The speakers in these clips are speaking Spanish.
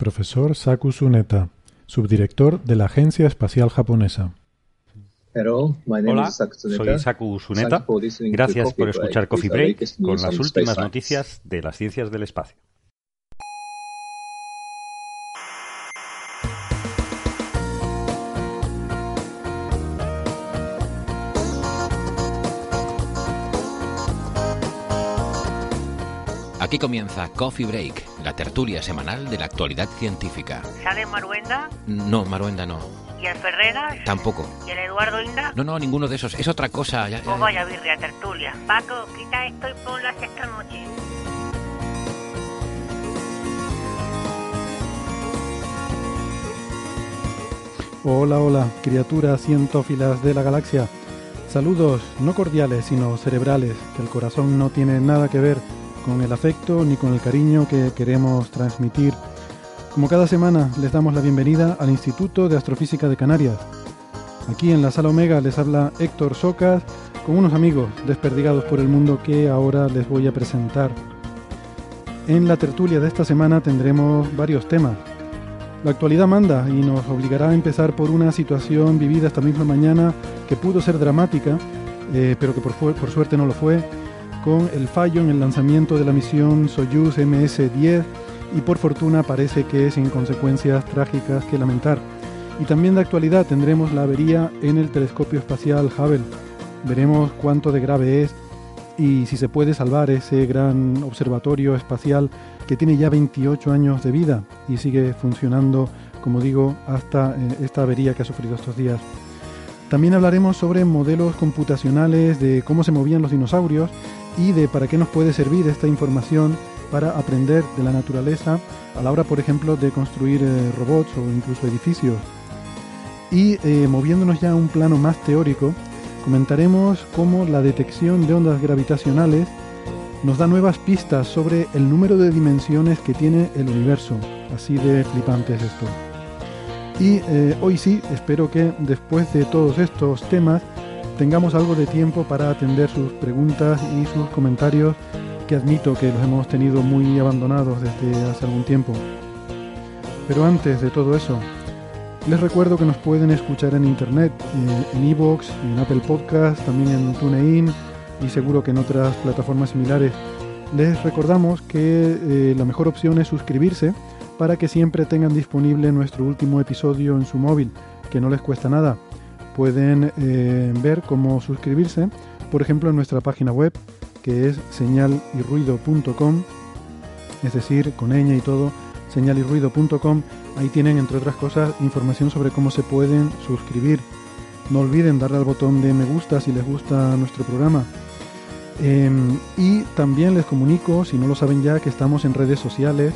Profesor Saku Tsuneta, subdirector de la Agencia Espacial Japonesa. Hello, my name Hola, is Saku Tsuneta. soy Saku Suneta. Gracias por escuchar Coffee Break con las últimas noticias de las ciencias del espacio. Aquí comienza Coffee Break, la tertulia semanal de la actualidad científica. ¿Sale Maruenda? No, Maruenda no. ¿Y el Ferreras? Tampoco. ¿Y el Eduardo Inda? No, no, ninguno de esos. Es otra cosa. ya- ya- Pues vaya birria tertulia. Paco, quita esto y ponlas esta noche. Hola, hola, criaturas cientófilas de la galaxia. Saludos no cordiales, sino cerebrales, que el corazón no tiene nada que ver con el afecto ni con el cariño que queremos transmitir. Como cada semana, les damos la bienvenida al Instituto de Astrofísica de Canarias. Aquí en la sala Omega les habla Héctor Socas con unos amigos desperdigados por el mundo que ahora les voy a presentar. En la tertulia de esta semana tendremos varios temas. La actualidad manda y nos obligará a empezar por una situación vivida esta misma mañana que pudo ser dramática, eh, pero que por, suerte no lo fue, con el fallo en el lanzamiento de la misión Soyuz MS-10 y por fortuna parece que sin consecuencias trágicas que lamentar. Y también de actualidad tendremos la avería en el telescopio espacial Hubble. Veremos cuánto de grave es y si se puede salvar ese gran observatorio espacial que tiene ya 28 años de vida y sigue funcionando, como digo, hasta eh, esta avería que ha sufrido estos días. También hablaremos sobre modelos computacionales de cómo se movían los dinosaurios y de para qué nos puede servir esta información para aprender de la naturaleza a la hora, por ejemplo, de construir eh, robots o incluso edificios. Y eh, moviéndonos ya a un plano más teórico, comentaremos cómo la detección de ondas gravitacionales nos da nuevas pistas sobre el número de dimensiones que tiene el universo. Así de flipante es esto. Y eh, hoy sí, espero que después de todos estos temas tengamos algo de tiempo para atender sus preguntas y sus comentarios, que admito que los hemos tenido muy abandonados desde hace algún tiempo. Pero antes de todo eso, les recuerdo que nos pueden escuchar en internet, eh, en iVoox, en Apple Podcast, también en TuneIn y seguro que en otras plataformas similares. Les recordamos que eh, la mejor opción es suscribirse para que siempre tengan disponible nuestro último episodio en su móvil, que no les cuesta nada. Pueden eh, ver cómo suscribirse, por ejemplo, en nuestra página web, que es señalirruido.com, es decir, con ñ y todo, señalirruido.com. Ahí tienen, entre otras cosas, información sobre cómo se pueden suscribir. No olviden darle al botón de me gusta si les gusta nuestro programa. Eh, y también les comunico, si no lo saben ya, que estamos en redes sociales,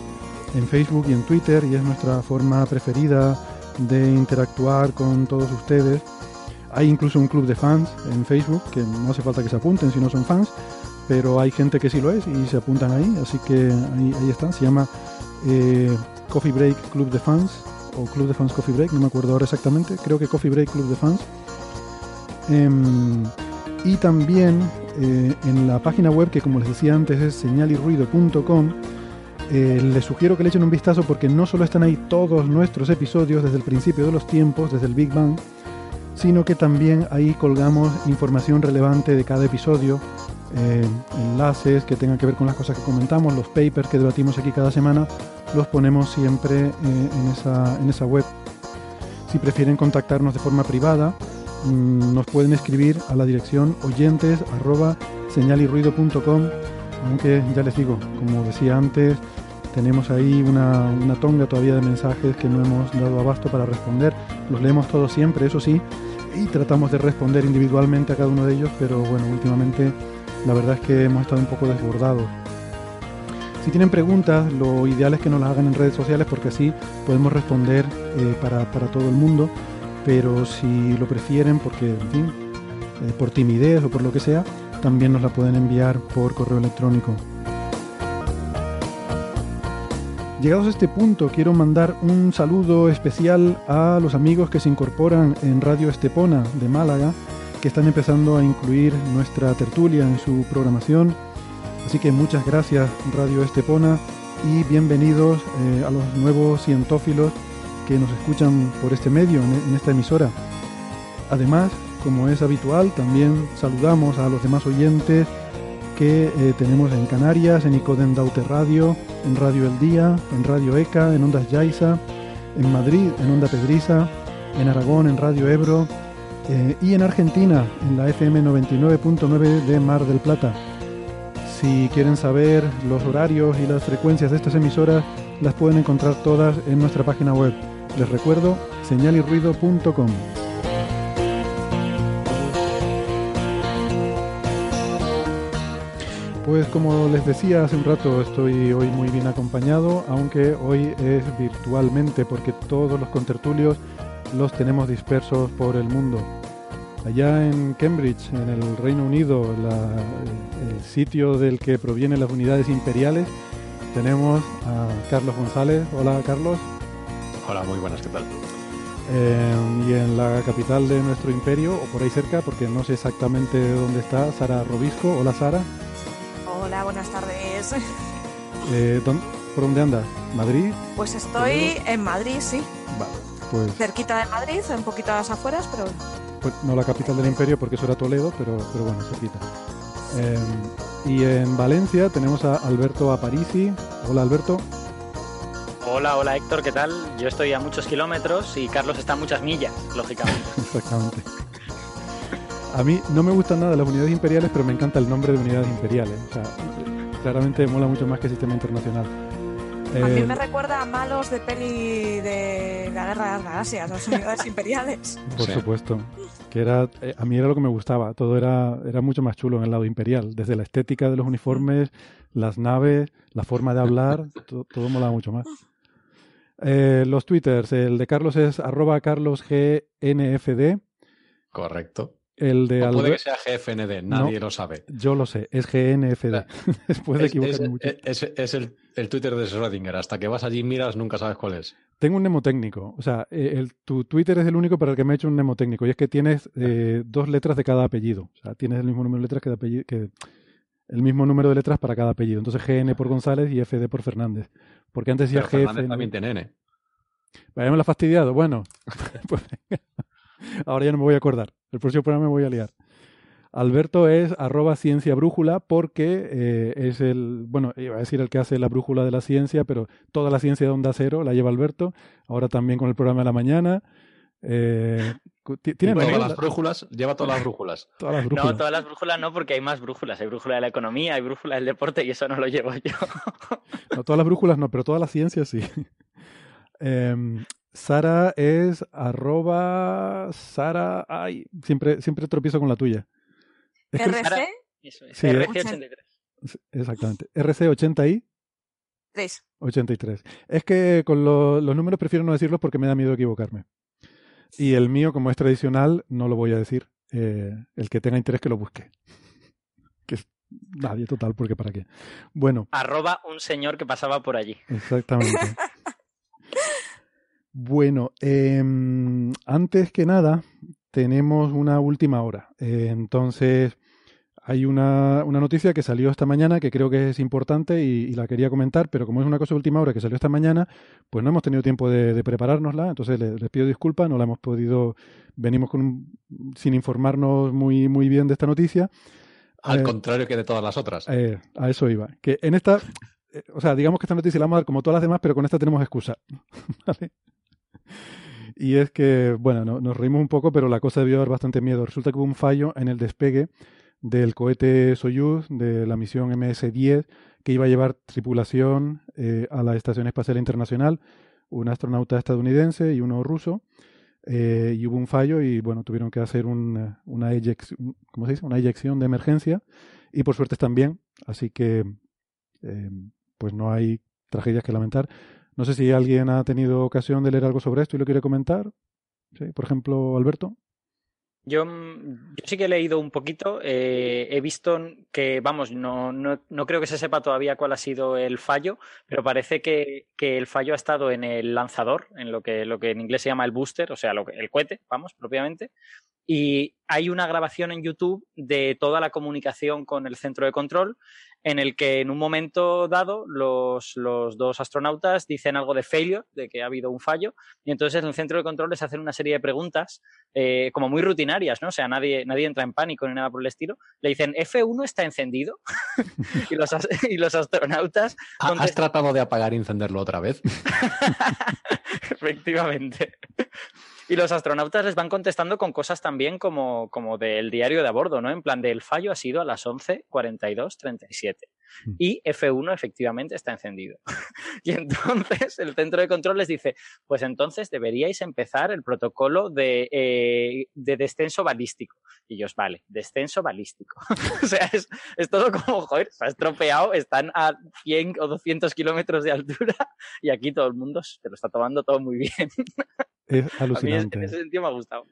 en Facebook y en Twitter, y es nuestra forma preferida de interactuar con todos ustedes. Hay incluso un club de fans en Facebook, que no hace falta que se apunten si no son fans, pero hay gente que sí lo es y se apuntan ahí, así que ahí, ahí están, se llama eh, Coffee Break Club de Fans, o Club de Fans Coffee Break, no me acuerdo ahora exactamente, creo que Coffee Break Club de Fans. Em, y también eh, en la página web que como les decía antes es señalirruido.com eh, les sugiero que le echen un vistazo porque no solo están ahí todos nuestros episodios desde el principio de los tiempos, desde el Big Bang, sino que también ahí colgamos información relevante de cada episodio, eh, enlaces que tengan que ver con las cosas que comentamos, los papers que debatimos aquí cada semana, los ponemos siempre eh, en, esa, en esa web. Si prefieren contactarnos de forma privada, mm, nos pueden escribir a la dirección oyentes aunque ya les digo, como decía antes, tenemos ahí una, una tonga todavía de mensajes que no hemos dado abasto para responder. Los leemos todos siempre, eso sí, y tratamos de responder individualmente a cada uno de ellos, pero bueno, últimamente la verdad es que hemos estado un poco desbordados. Si tienen preguntas, lo ideal es que nos las hagan en redes sociales porque así podemos responder eh, para, para todo el mundo. Pero si lo prefieren, porque, en fin, eh, por timidez o por lo que sea, también nos la pueden enviar por correo electrónico. Llegados a este punto, quiero mandar un saludo especial a los amigos que se incorporan en Radio Estepona de Málaga, que están empezando a incluir nuestra tertulia en su programación. Así que muchas gracias Radio Estepona y bienvenidos eh, a los nuevos cientófilos que nos escuchan por este medio, en, en esta emisora. Además, como es habitual, también saludamos a los demás oyentes que eh, tenemos en Canarias, en Icoden Daute Radio, en Radio El Día, en Radio ECA, en Ondas Yaiza, en Madrid, en Onda Pedriza, en Aragón, en Radio Ebro eh, y en Argentina, en la FM 99.9 de Mar del Plata. Si quieren saber los horarios y las frecuencias de estas emisoras, las pueden encontrar todas en nuestra página web. Les recuerdo, señalirruido.com. Pues como les decía hace un rato, estoy hoy muy bien acompañado, aunque hoy es virtualmente porque todos los contertulios los tenemos dispersos por el mundo. Allá en Cambridge, en el Reino Unido, la- el sitio del que provienen las unidades imperiales, tenemos a Carlos González. Hola Carlos. Hola, muy buenas, ¿qué tal? Eh, y en la capital de nuestro imperio, o por ahí cerca, porque no sé exactamente dónde está, Sara Robisco. Hola Sara. Hola, buenas tardes. Eh, ¿dón- ¿Por dónde andas? ¿Madrid? Pues estoy en Madrid, sí. Vale, pues, Cerquita de Madrid, un poquito a las afueras, pero pues no la capital del imperio porque eso era Toledo, pero, pero bueno, cerquita. Eh, y en Valencia tenemos a Alberto Aparici. Hola Alberto. Hola, hola Héctor, ¿qué tal? Yo estoy a muchos kilómetros y Carlos está a muchas millas, lógicamente. Exactamente. A mí no me gustan nada las unidades imperiales, pero me encanta el nombre de unidades imperiales. O sea, claramente mola mucho más que sistema internacional. a mí Eh, me recuerda a malos de peli de la Guerra de las Galaxias, las unidades imperiales. Por Sí. supuesto. Que era, eh, a mí era lo que me gustaba. Todo era, era mucho más chulo en el lado imperial. Desde la estética de los uniformes, las naves, la forma de hablar, to- todo molaba mucho más. Eh, los twitters, el de Carlos es arroba carlosgnfd. Correcto. El de O puede Albert- que sea GFND, nadie lo sabe. Yo lo sé, es GNFD. Después de Es, equivocarme es- mucho. es- es el, el Twitter de Schrödinger. Hasta que vas allí y miras, nunca sabes cuál es. Tengo un mnemotécnico. O sea, eh, el, tu Twitter es el único para el que me he hecho un mnemotécnico. Y es que tienes eh, dos letras de cada apellido. O sea, tienes el mismo número de letras que, de apellido, que el mismo número de letras para cada apellido. Entonces GN por González y FD por Fernández. Porque antes decía Pero Fernández también tiene N. Vaya, me lo ha fastidiado. Bueno, pues venga. ahora ya no me voy a acordar. El próximo programa me voy a liar. Alberto es arroba ciencia brújula porque eh, es el, bueno, iba a decir el que hace la brújula de la ciencia, pero toda la ciencia de onda cero la lleva Alberto, ahora también con el programa de la mañana. Eh, tiene todas las brújulas, lleva todas las brújulas. todas las No, brújulas. todas las brújulas no, porque hay más brújulas. Hay brújula de la economía, hay brújula del deporte y eso no lo llevo yo. No, todas las brújulas no, pero toda la ciencia sí. Em, Sara es arroba Sara, ay, siempre, siempre tropiezo con la tuya. Es que- RC Eso es, Sí, ¿eh? RC83. exactamente. RC80i. Tres. 83. Es que con lo- los números prefiero no decirlos porque me da miedo equivocarme. Y el mío, como es tradicional, no lo voy a decir. Eh, el que tenga interés que lo busque. Que es nadie total, porque para qué. Bueno, Arroba un señor que pasaba por allí. exactamente. Bueno, em, antes que nada, tenemos una última hora. Eh, entonces, hay una, una noticia que salió esta mañana que creo que es importante y, y la quería comentar, pero como es una cosa de última hora que salió esta mañana, pues no hemos tenido tiempo de, de preparárnosla, entonces les, les pido disculpas, no la hemos podido, venimos con un- sin informarnos muy, muy bien de esta noticia. Al Eh, contrario que de todas las otras. eh, a eso iba. Que en esta, eh, o sea, digamos que esta noticia la vamos a dar como todas las demás, pero con esta tenemos excusa. ¿Vale? Y es que, bueno, no- nos reímos un poco, pero la cosa debió dar bastante miedo. Resulta que hubo un fallo en el despegue del cohete Soyuz de la misión MS-10 que iba a llevar tripulación eh, a la Estación Espacial Internacional, un astronauta estadounidense y uno ruso. eh, y hubo un fallo y bueno, tuvieron que hacer una, una, eyec- ¿cómo se dice? una eyección de emergencia y por suerte están bien, así que eh, pues no hay tragedias que lamentar. No sé si alguien ha tenido ocasión de leer algo sobre esto y lo quiere comentar. Por ejemplo, Alberto. Yo, mm, yo, sí que he leído un poquito. Eh, he visto que, vamos, no, no, no, creo que se sepa todavía cuál ha sido el fallo, pero parece que, que, el fallo ha estado en el lanzador, en lo que, lo que en inglés se llama el booster, o sea, lo el cohete, vamos, propiamente. Y hay una grabación en YouTube de toda la comunicación con el centro de control en el que en un momento dado los, los, dos astronautas dicen algo de failure, de que ha habido un fallo, y entonces en el centro de control les hacen una serie de preguntas eh, como muy rutinarias, ¿no? O sea, nadie, nadie entra en pánico ni nada por el estilo. Le dicen, F1 está encendido, y, los, y los astronautas... ¿Has tratado de apagar y encenderlo otra vez? Efectivamente. Y los astronautas les van contestando con cosas también como, como del diario de a bordo, ¿no? En plan, del fallo ha sido a las 11.42.37. Y F1 efectivamente está encendido. y entonces el centro de control les dice, pues entonces deberíais empezar el protocolo de, eh, de descenso balístico. Y ellos, vale, descenso balístico. o sea, es, es, todo como, joder, se ha estropeado, están a 100 o 200 kilómetros de altura y aquí todo el mundo se lo está tomando todo muy bien. Es alucinante. en ese sentido me ha gustado.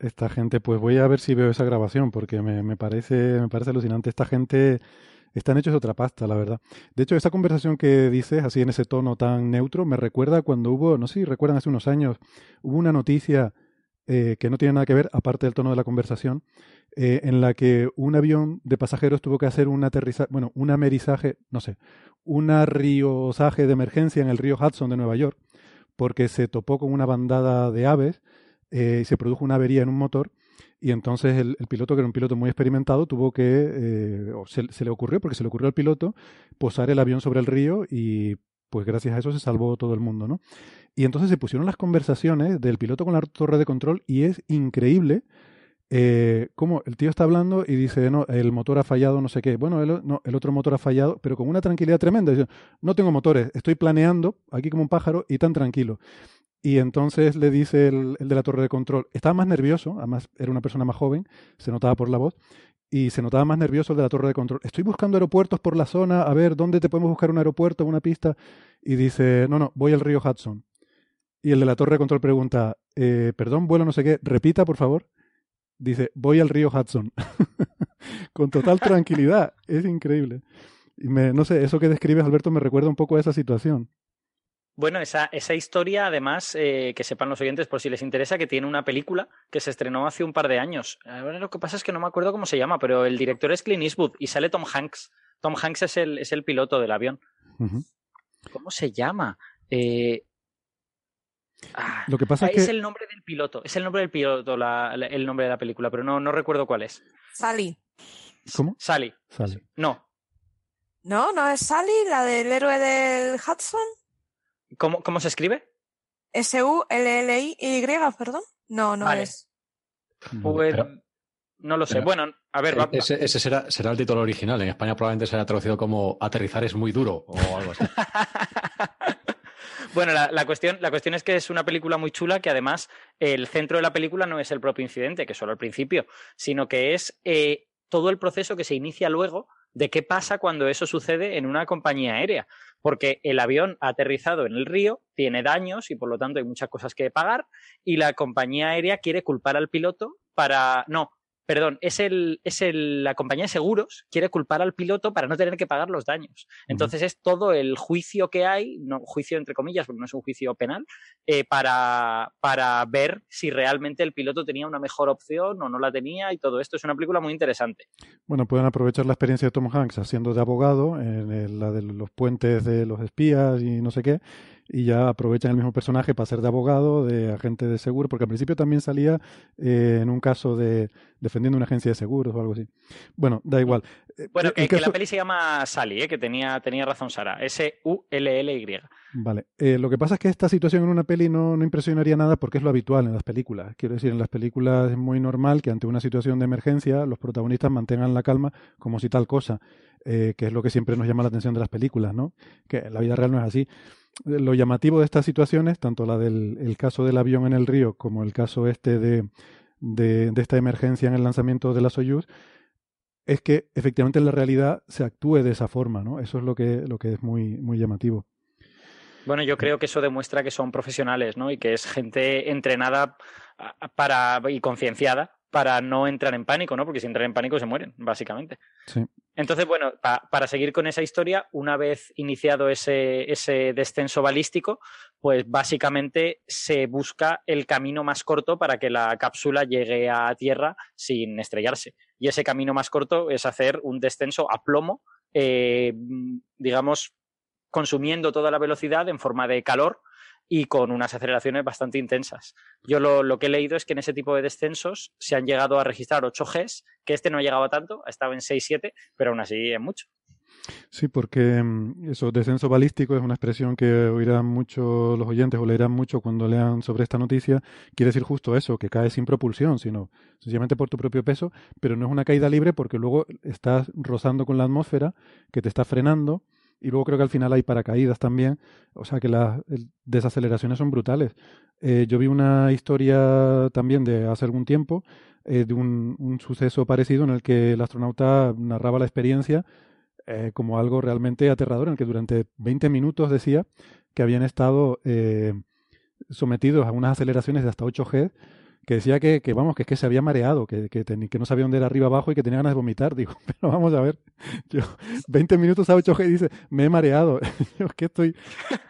Esta gente, pues voy a ver si veo esa grabación, porque me, me, parece, me parece alucinante. Esta gente están hechos de otra pasta, la verdad. De hecho, esa conversación que dices, así en ese tono tan neutro, me recuerda cuando hubo, no sé si recuerdan hace unos años, hubo una noticia eh, que no tiene nada que ver, aparte del tono de la conversación, eh, en la que un avión de pasajeros tuvo que hacer un aterrizaje, bueno, un amerizaje, no sé, un arriosaje de emergencia en el río Hudson de Nueva York, porque se topó con una bandada de aves eh, y se produjo una avería en un motor. Y entonces el, piloto, que era un piloto muy experimentado, tuvo que, eh, o se, le ocurrió, porque se le ocurrió al piloto, posar el avión sobre el río y pues gracias a eso se salvó todo el mundo, ¿no? Y entonces se pusieron las conversaciones del piloto con la torre de control y es increíble eh, cómo el tío está hablando y dice, no, el motor ha fallado, no sé qué. Bueno, el, el otro motor ha fallado, pero con una tranquilidad tremenda. Dice, no tengo motores, estoy planeando aquí como un pájaro y tan tranquilo. Y entonces le dice el, de la torre de control, estaba más nervioso, además era una persona más joven, se notaba por la voz, y se notaba más nervioso el de la torre de control. Estoy buscando aeropuertos por la zona, a ver, ¿dónde te podemos buscar un aeropuerto, una pista? Y dice, no, no, voy al río Hudson. Y el de la torre de control pregunta, eh, perdón, vuelo no sé qué, repita, por favor. Dice, voy al río Hudson. Con total tranquilidad. Es increíble. Y me, no sé, eso que describes, Alberto, me recuerda un poco a esa situación. Bueno, esa, esa historia, además, eh, que sepan los oyentes, por si les interesa, que tiene una película que se estrenó hace un par de años. Ahora lo que pasa es que no me acuerdo cómo se llama, pero el director es Clint Eastwood y sale Tom Hanks. Tom Hanks es el, es el piloto del avión. Uh -huh. ¿Cómo se llama? Eh, Ah, Lo que pasa es, es que... el nombre del piloto, es el nombre del piloto, la, la, el nombre de la película, pero no, no recuerdo cuál es. Sally. ¿Cómo? Sally. Sally. No. No, no es Sally, la del héroe del Hudson. ¿Cómo, cómo se escribe? S-U-L-L-I-Y, perdón. No, no vale. es. Pues, pero, no lo sé. pero, bueno, a ver, va, ese, ese será, será, el título original. En España probablemente será traducido como Aterrizar es muy duro o algo así. Bueno, la, la, cuestión, la cuestión es que es una película muy chula que además el centro de la película no es el propio incidente, que es solo al principio, sino que es eh, todo el proceso que se inicia luego de qué pasa cuando eso sucede en una compañía aérea. Porque el avión ha aterrizado en el río, tiene daños y por lo tanto hay muchas cosas que pagar y la compañía aérea quiere culpar al piloto para... No, perdón, es, el, es el, la compañía de seguros quiere culpar al piloto para no tener que pagar los daños. Entonces uh -huh. es todo el juicio que hay, no, juicio entre comillas, porque no es un juicio penal, eh, para, para ver si realmente el piloto tenía una mejor opción o no la tenía y todo esto. Es una película muy interesante. Bueno, pueden aprovechar la experiencia de Tom Hanks haciendo de abogado en el, la de los puentes de los espías y no sé qué, y ya aprovechan el mismo personaje para ser de abogado, de agente de seguro, porque al principio también salía eh, en un caso de defendiendo una agencia de seguros o algo así. Bueno, da igual. Bueno, que, caso... que la peli se llama Sally, ¿eh? que tenía, tenía razón Sara, S-U-L-L-Y. Vale, eh, lo que pasa es que esta situación en una peli no, no impresionaría nada porque es lo habitual en las películas. Quiero decir, en las películas es muy normal que ante una situación de emergencia los protagonistas mantengan la calma como si tal cosa, eh, que es lo que siempre nos llama la atención de las películas, ¿no? Que en la vida real no es así lo llamativo de estas situaciones, tanto la del el caso del avión en el río como el caso este de, de, de, esta emergencia en el lanzamiento de la Soyuz, es que efectivamente en la realidad se actúe de esa forma, ¿no? Eso es lo que, lo que es muy, muy llamativo. Bueno, yo creo que eso demuestra que son profesionales, ¿no? Y que es gente entrenada para y concienciada para no entrar en pánico, ¿no? Porque si entran en pánico se mueren, básicamente. Sí. Entonces, bueno, para seguir con esa historia, una vez iniciado ese, ese descenso balístico, pues básicamente se busca el camino más corto para que la cápsula llegue a tierra sin estrellarse. Y ese camino más corto es hacer un descenso a plomo, eh, digamos, consumiendo toda la velocidad en forma de calor y con unas aceleraciones bastante intensas. Yo lo, que he leído es que en ese tipo de descensos se han llegado a registrar 8 Gs, que este no ha llegado a tanto, ha estado en 6-7, pero aún así es mucho. Sí, porque mm, eso, descenso balístico es una expresión que oirán mucho los oyentes o leerán mucho cuando lean sobre esta noticia. Quiere decir justo eso, que caes sin propulsión, sino sencillamente por tu propio peso, pero no es una caída libre porque luego estás rozando con la atmósfera que te está frenando y luego creo que al final hay paracaídas también, o sea que las desaceleraciones son brutales. Eh, yo vi una historia también de hace algún tiempo eh, de un, suceso parecido en el que el astronauta narraba la experiencia eh, como algo realmente aterrador, en el que durante 20 minutos decía que habían estado sometidos a unas aceleraciones de hasta 8G que decía que, que, vamos, que es que se había mareado, que, que, que, no sabía dónde era arriba abajo y que tenía ganas de vomitar. Digo, pero vamos a ver, yo 20 minutos a 8G y dice, me he mareado. yo es que estoy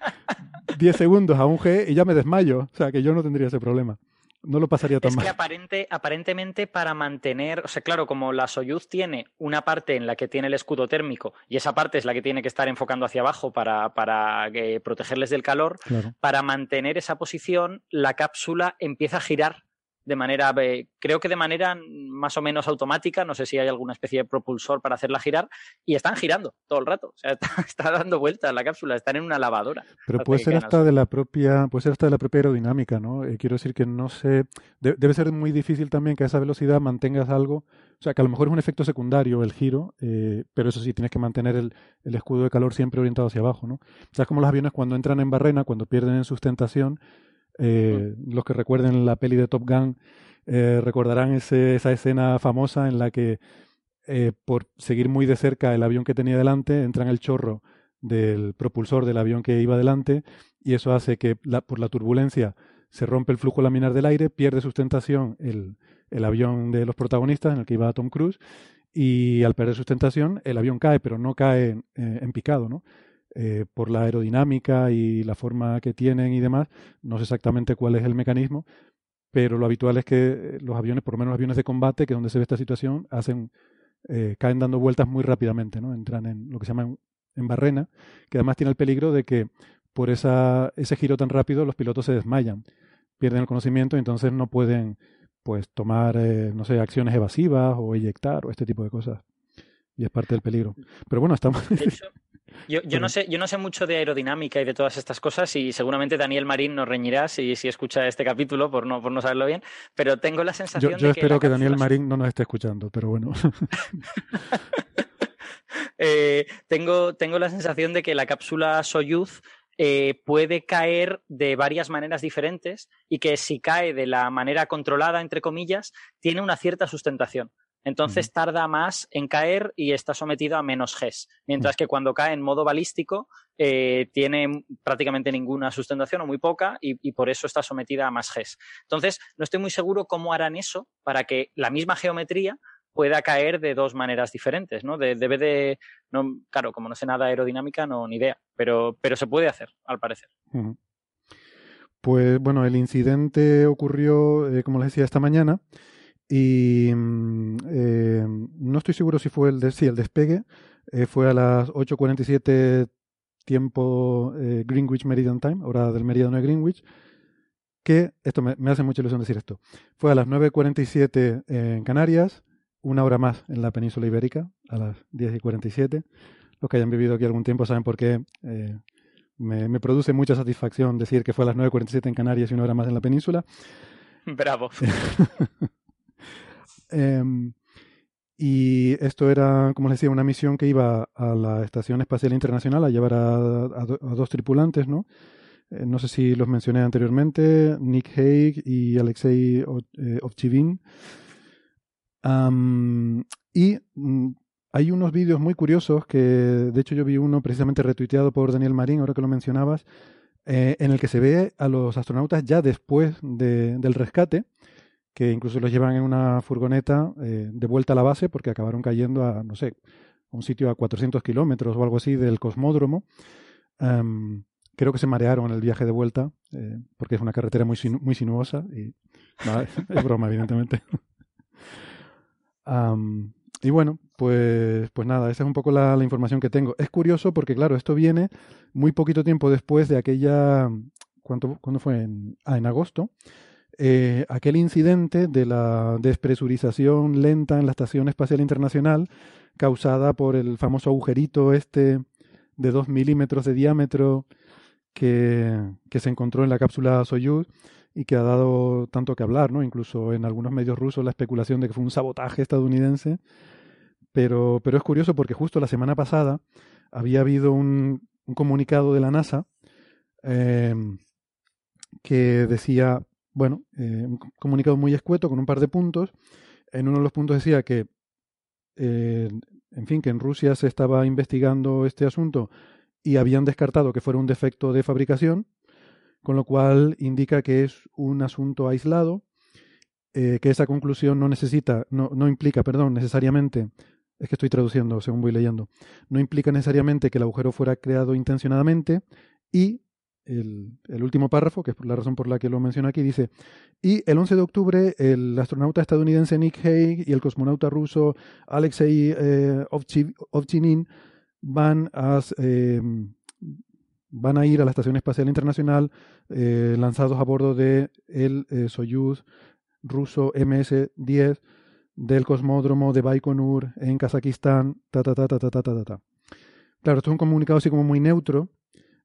10 segundos a 1G y ya me desmayo. O sea, que yo no tendría ese problema. No lo pasaría tan es mal. que aparente, aparentemente para mantener, o sea, claro, como la Soyuz tiene una parte en la que tiene el escudo térmico y esa parte es la que tiene que estar enfocando hacia abajo para, para eh, protegerles del calor, para mantener esa posición, la cápsula empieza a girar de manera, eh, creo que de manera más o menos automática, no sé si hay alguna especie de propulsor para hacerla girar, y están girando todo el rato, o sea, está, dando vueltas la cápsula, están en una lavadora. Pero puede ser hasta de la propia, puede ser hasta de la propia aerodinámica, ¿no? Eh, quiero decir que no sé, debe ser muy difícil también que a esa velocidad mantengas algo, o sea, que a lo mejor es un efecto secundario el giro, eh, pero eso sí, tienes que mantener el, el escudo de calor siempre orientado hacia abajo, ¿no? O sea, es como los aviones cuando entran en barrena, cuando pierden en sustentación, eh, los que recuerden la peli de Top Gun eh, recordarán ese, esa escena famosa en la que eh, por seguir muy de cerca el avión que tenía delante entra en el chorro del propulsor del avión que iba delante y eso hace que por la turbulencia se rompe el flujo laminar del aire, pierde sustentación el, el avión de los protagonistas en el que iba Tom Cruise y al perder sustentación el avión cae, pero no cae en picado, ¿no? Eh, por la aerodinámica y la forma que tienen y demás, no sé exactamente cuál es el mecanismo, pero lo habitual es que los aviones, por lo menos los aviones de combate, que es donde se ve esta situación, hacen, eh, caen dando vueltas muy rápidamente, ¿no? Entran en lo que se llama en, barrena, que además tiene el peligro de que por esa, ese giro tan rápido los pilotos se desmayan, pierden el conocimiento y entonces no pueden pues tomar, eh, no sé, acciones evasivas o eyectar o este tipo de cosas. Y es parte del peligro. Pero bueno, estamos... Yo, yo, no sé, yo no sé mucho de aerodinámica y de todas estas cosas y seguramente Daniel Marín nos reñirá si, si escucha este capítulo por no, por no saberlo bien, pero tengo la sensación yo, yo espero que, Daniel Marín no nos esté escuchando, pero bueno. eh, tengo, tengo la sensación de que la cápsula Soyuz eh, puede caer de varias maneras diferentes y que si cae de la manera controlada, entre comillas, tiene una cierta sustentación. Entonces tarda más en caer y está sometido a menos Gs. Mientras que cuando cae en modo balístico eh, tiene prácticamente ninguna sustentación o muy poca y, por eso está sometida a más Gs. Entonces no estoy muy seguro cómo harán eso para que la misma geometría pueda caer de dos maneras diferentes, ¿no? debe de, no, claro, como no sé nada de aerodinámica, no ni idea, pero, pero se puede hacer, al parecer. Pues bueno, el incidente ocurrió, eh, como les decía, esta mañana. Y mm, eh, no estoy seguro si fue el, de, sí, el despegue. Eh, fue a las 8.47 tiempo eh, Greenwich Meridian Time, hora del meridiano de Greenwich. Que, esto me, hace mucha ilusión decir esto, fue a las 9.47 en Canarias, una hora más en la península ibérica, a las 10.47. Los que hayan vivido aquí algún tiempo saben por qué me, me, produce mucha satisfacción decir que fue a las 9.47 en Canarias y una hora más en la península. Bravo. Em, y esto era, como les decía, una misión que iba a la Estación Espacial Internacional a llevar a, dos tripulantes, ¿no? Eh, no sé si los mencioné anteriormente, Nick Hague y Alexei eh, Ovchivin. Y mm, hay unos vídeos muy curiosos que, de hecho, yo vi uno precisamente retuiteado por Daniel Marín, ahora que lo mencionabas, eh, en el que se ve a los astronautas ya después de- del rescate, que incluso los llevan en una furgoneta eh, de vuelta a la base porque acabaron cayendo a, no sé, un sitio a 400 kilómetros o algo así del cosmódromo. Am, creo que se marearon en el viaje de vuelta eh, porque es una carretera muy, muy sinuosa y es broma, evidentemente. Am, y bueno, pues, pues nada, esa es un poco la, información que tengo. Es curioso porque, claro, esto viene muy poquito tiempo después de aquella. ¿Cuánto, ¿Cuándo fue? En, ah, en agosto. Eh, aquel incidente de la despresurización lenta en la Estación Espacial Internacional causada por el famoso agujerito este de 2 milímetros de diámetro que, que se encontró en la cápsula Soyuz y que ha dado tanto que hablar, ¿no? Incluso en algunos medios rusos la especulación de que fue un sabotaje estadounidense. Pero, pero es curioso porque justo la semana pasada había habido un, un comunicado de la NASA eh, que decía, bueno, eh, un comunicado muy escueto con un par de puntos. En uno de los puntos decía que, eh, en fin, que en Rusia se estaba investigando este asunto y habían descartado que fuera un defecto de fabricación, con lo cual indica que es un asunto aislado, eh, que esa conclusión no necesita, no, no implica, perdón, necesariamente, es que estoy traduciendo según voy leyendo, no implica necesariamente que el agujero fuera creado intencionadamente y el, último párrafo, que es la razón por la que lo menciono aquí, dice, y el 11 de octubre el astronauta estadounidense Nick Hague y el cosmonauta ruso Alexei eh, Ovchi- Ovchinin van a, eh, van a ir a la Estación Espacial Internacional eh, lanzados a bordo de el eh, Soyuz ruso MS-10 del cosmódromo de Baikonur en Kazajistán, ta ta ta ta ta ta ta, ta. Claro, esto es un comunicado así como muy neutro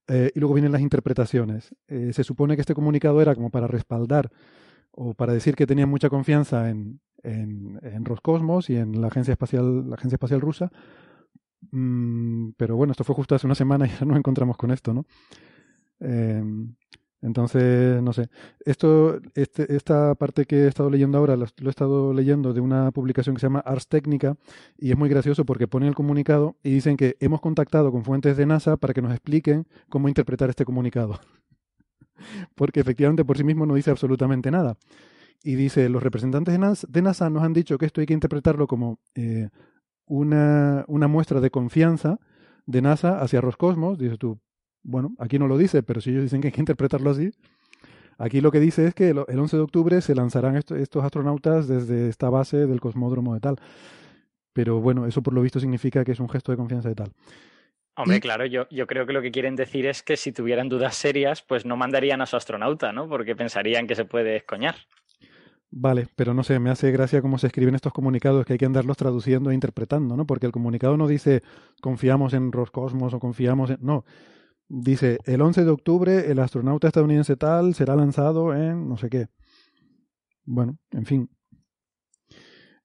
eh, y luego vienen las interpretaciones. Eh, se supone que este comunicado era como para respaldar o para decir que tenían mucha confianza en, en, Roscosmos y en la agencia espacial, la agencia espacial rusa. Mm, pero bueno, esto fue justo hace una semana y ya nos encontramos con esto, ¿no? Eh, entonces, no sé. Esto, este, esta parte que he estado leyendo ahora, lo, he estado leyendo de una publicación que se llama Ars Technica y es muy gracioso porque ponen el comunicado y dicen que hemos contactado con fuentes de NASA para que nos expliquen cómo interpretar este comunicado. porque efectivamente por sí mismo no dice absolutamente nada. Y dice, los representantes de NASA, de NASA nos han dicho que esto hay que interpretarlo como eh, una, una muestra de confianza de NASA hacia Roscosmos. Dices tú, bueno, aquí no lo dice, pero si ellos dicen que hay que interpretarlo así, aquí lo que dice es que el el 11 de octubre se lanzarán esto- estos astronautas desde esta base del cosmódromo de tal. Pero bueno, eso por lo visto significa que es un gesto de confianza de tal. Hombre, claro, yo, yo creo que lo que quieren decir es que si tuvieran dudas serias, pues no mandarían a su astronauta, ¿no? Porque pensarían que se puede escoñar. Vale, pero no sé, me hace gracia cómo se escriben estos comunicados que hay que andarlos traduciendo e interpretando, ¿no? Porque el comunicado no dice confiamos en Roscosmos o confiamos en... No, dice el 11 de octubre el astronauta estadounidense tal será lanzado en no sé qué. Bueno, en fin.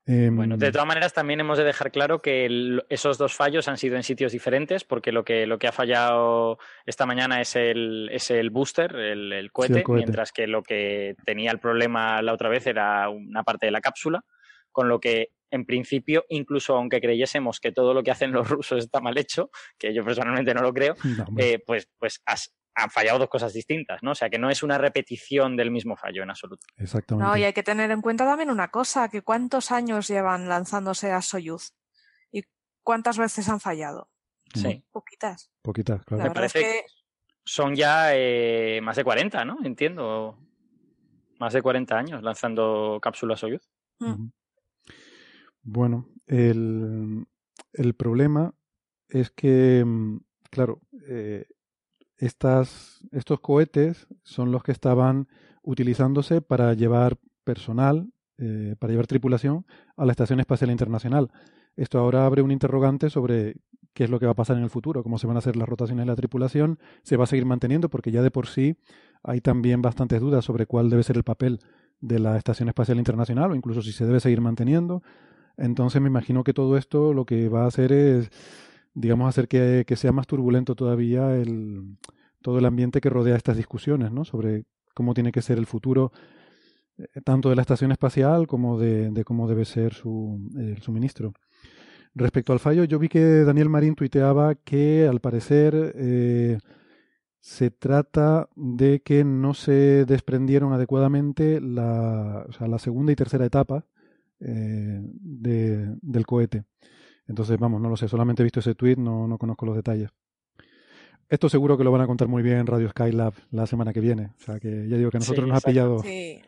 Em, Bueno, de todas maneras también hemos de dejar claro que el- esos dos fallos han sido en sitios diferentes, porque lo que, lo que ha fallado esta mañana es el, es el booster, el, el cohete, cohete. mientras que lo que tenía el problema la otra vez era una parte de la cápsula, con lo que en principio, incluso aunque creyésemos que todo lo que hacen los rusos está mal hecho, que yo personalmente no lo creo, no, eh, pues, pues has- han fallado dos cosas distintas, ¿no? O sea que no es una repetición del mismo fallo en absoluto. exactamente. No, y hay que tener en cuenta también una cosa, que cuántos años llevan lanzándose a Soyuz y cuántas veces han fallado. Sí. Poquitas. Poquitas, claro. La Me es parece que son ya eh, más de 40, ¿no? Entiendo. Más de 40 años lanzando cápsulas Soyuz. Ujú. Bueno, el, el problema es que, mm, claro, eh, estas, estos cohetes son los que estaban utilizándose para llevar personal, eh, para llevar tripulación a la Estación Espacial Internacional. Esto ahora abre un interrogante sobre qué es lo que va a pasar en el futuro, cómo se van a hacer las rotaciones de la tripulación, se va a seguir manteniendo, porque ya de por sí hay también bastantes dudas sobre cuál debe ser el papel de la Estación Espacial Internacional o incluso si se debe seguir manteniendo. Entonces me imagino que todo esto lo que va a hacer es, digamos, hacer que, que sea más turbulento todavía el, todo el ambiente que rodea estas discusiones, ¿no? Sobre cómo tiene que ser el futuro eh, tanto de la estación espacial como de, cómo debe ser su, el suministro. Respecto al fallo, yo vi que Daniel Marín tuiteaba que al parecer eh, se trata de que no se desprendieron adecuadamente la, o sea, la segunda y tercera etapa eh, de, del cohete. Entonces, vamos, no lo sé, solamente he visto ese tweet, no, no conozco los detalles. Esto seguro que lo van a contar muy bien en Radio Skylab la semana que viene. O sea que ya digo que a nosotros Sí, nos ha pillado Sí.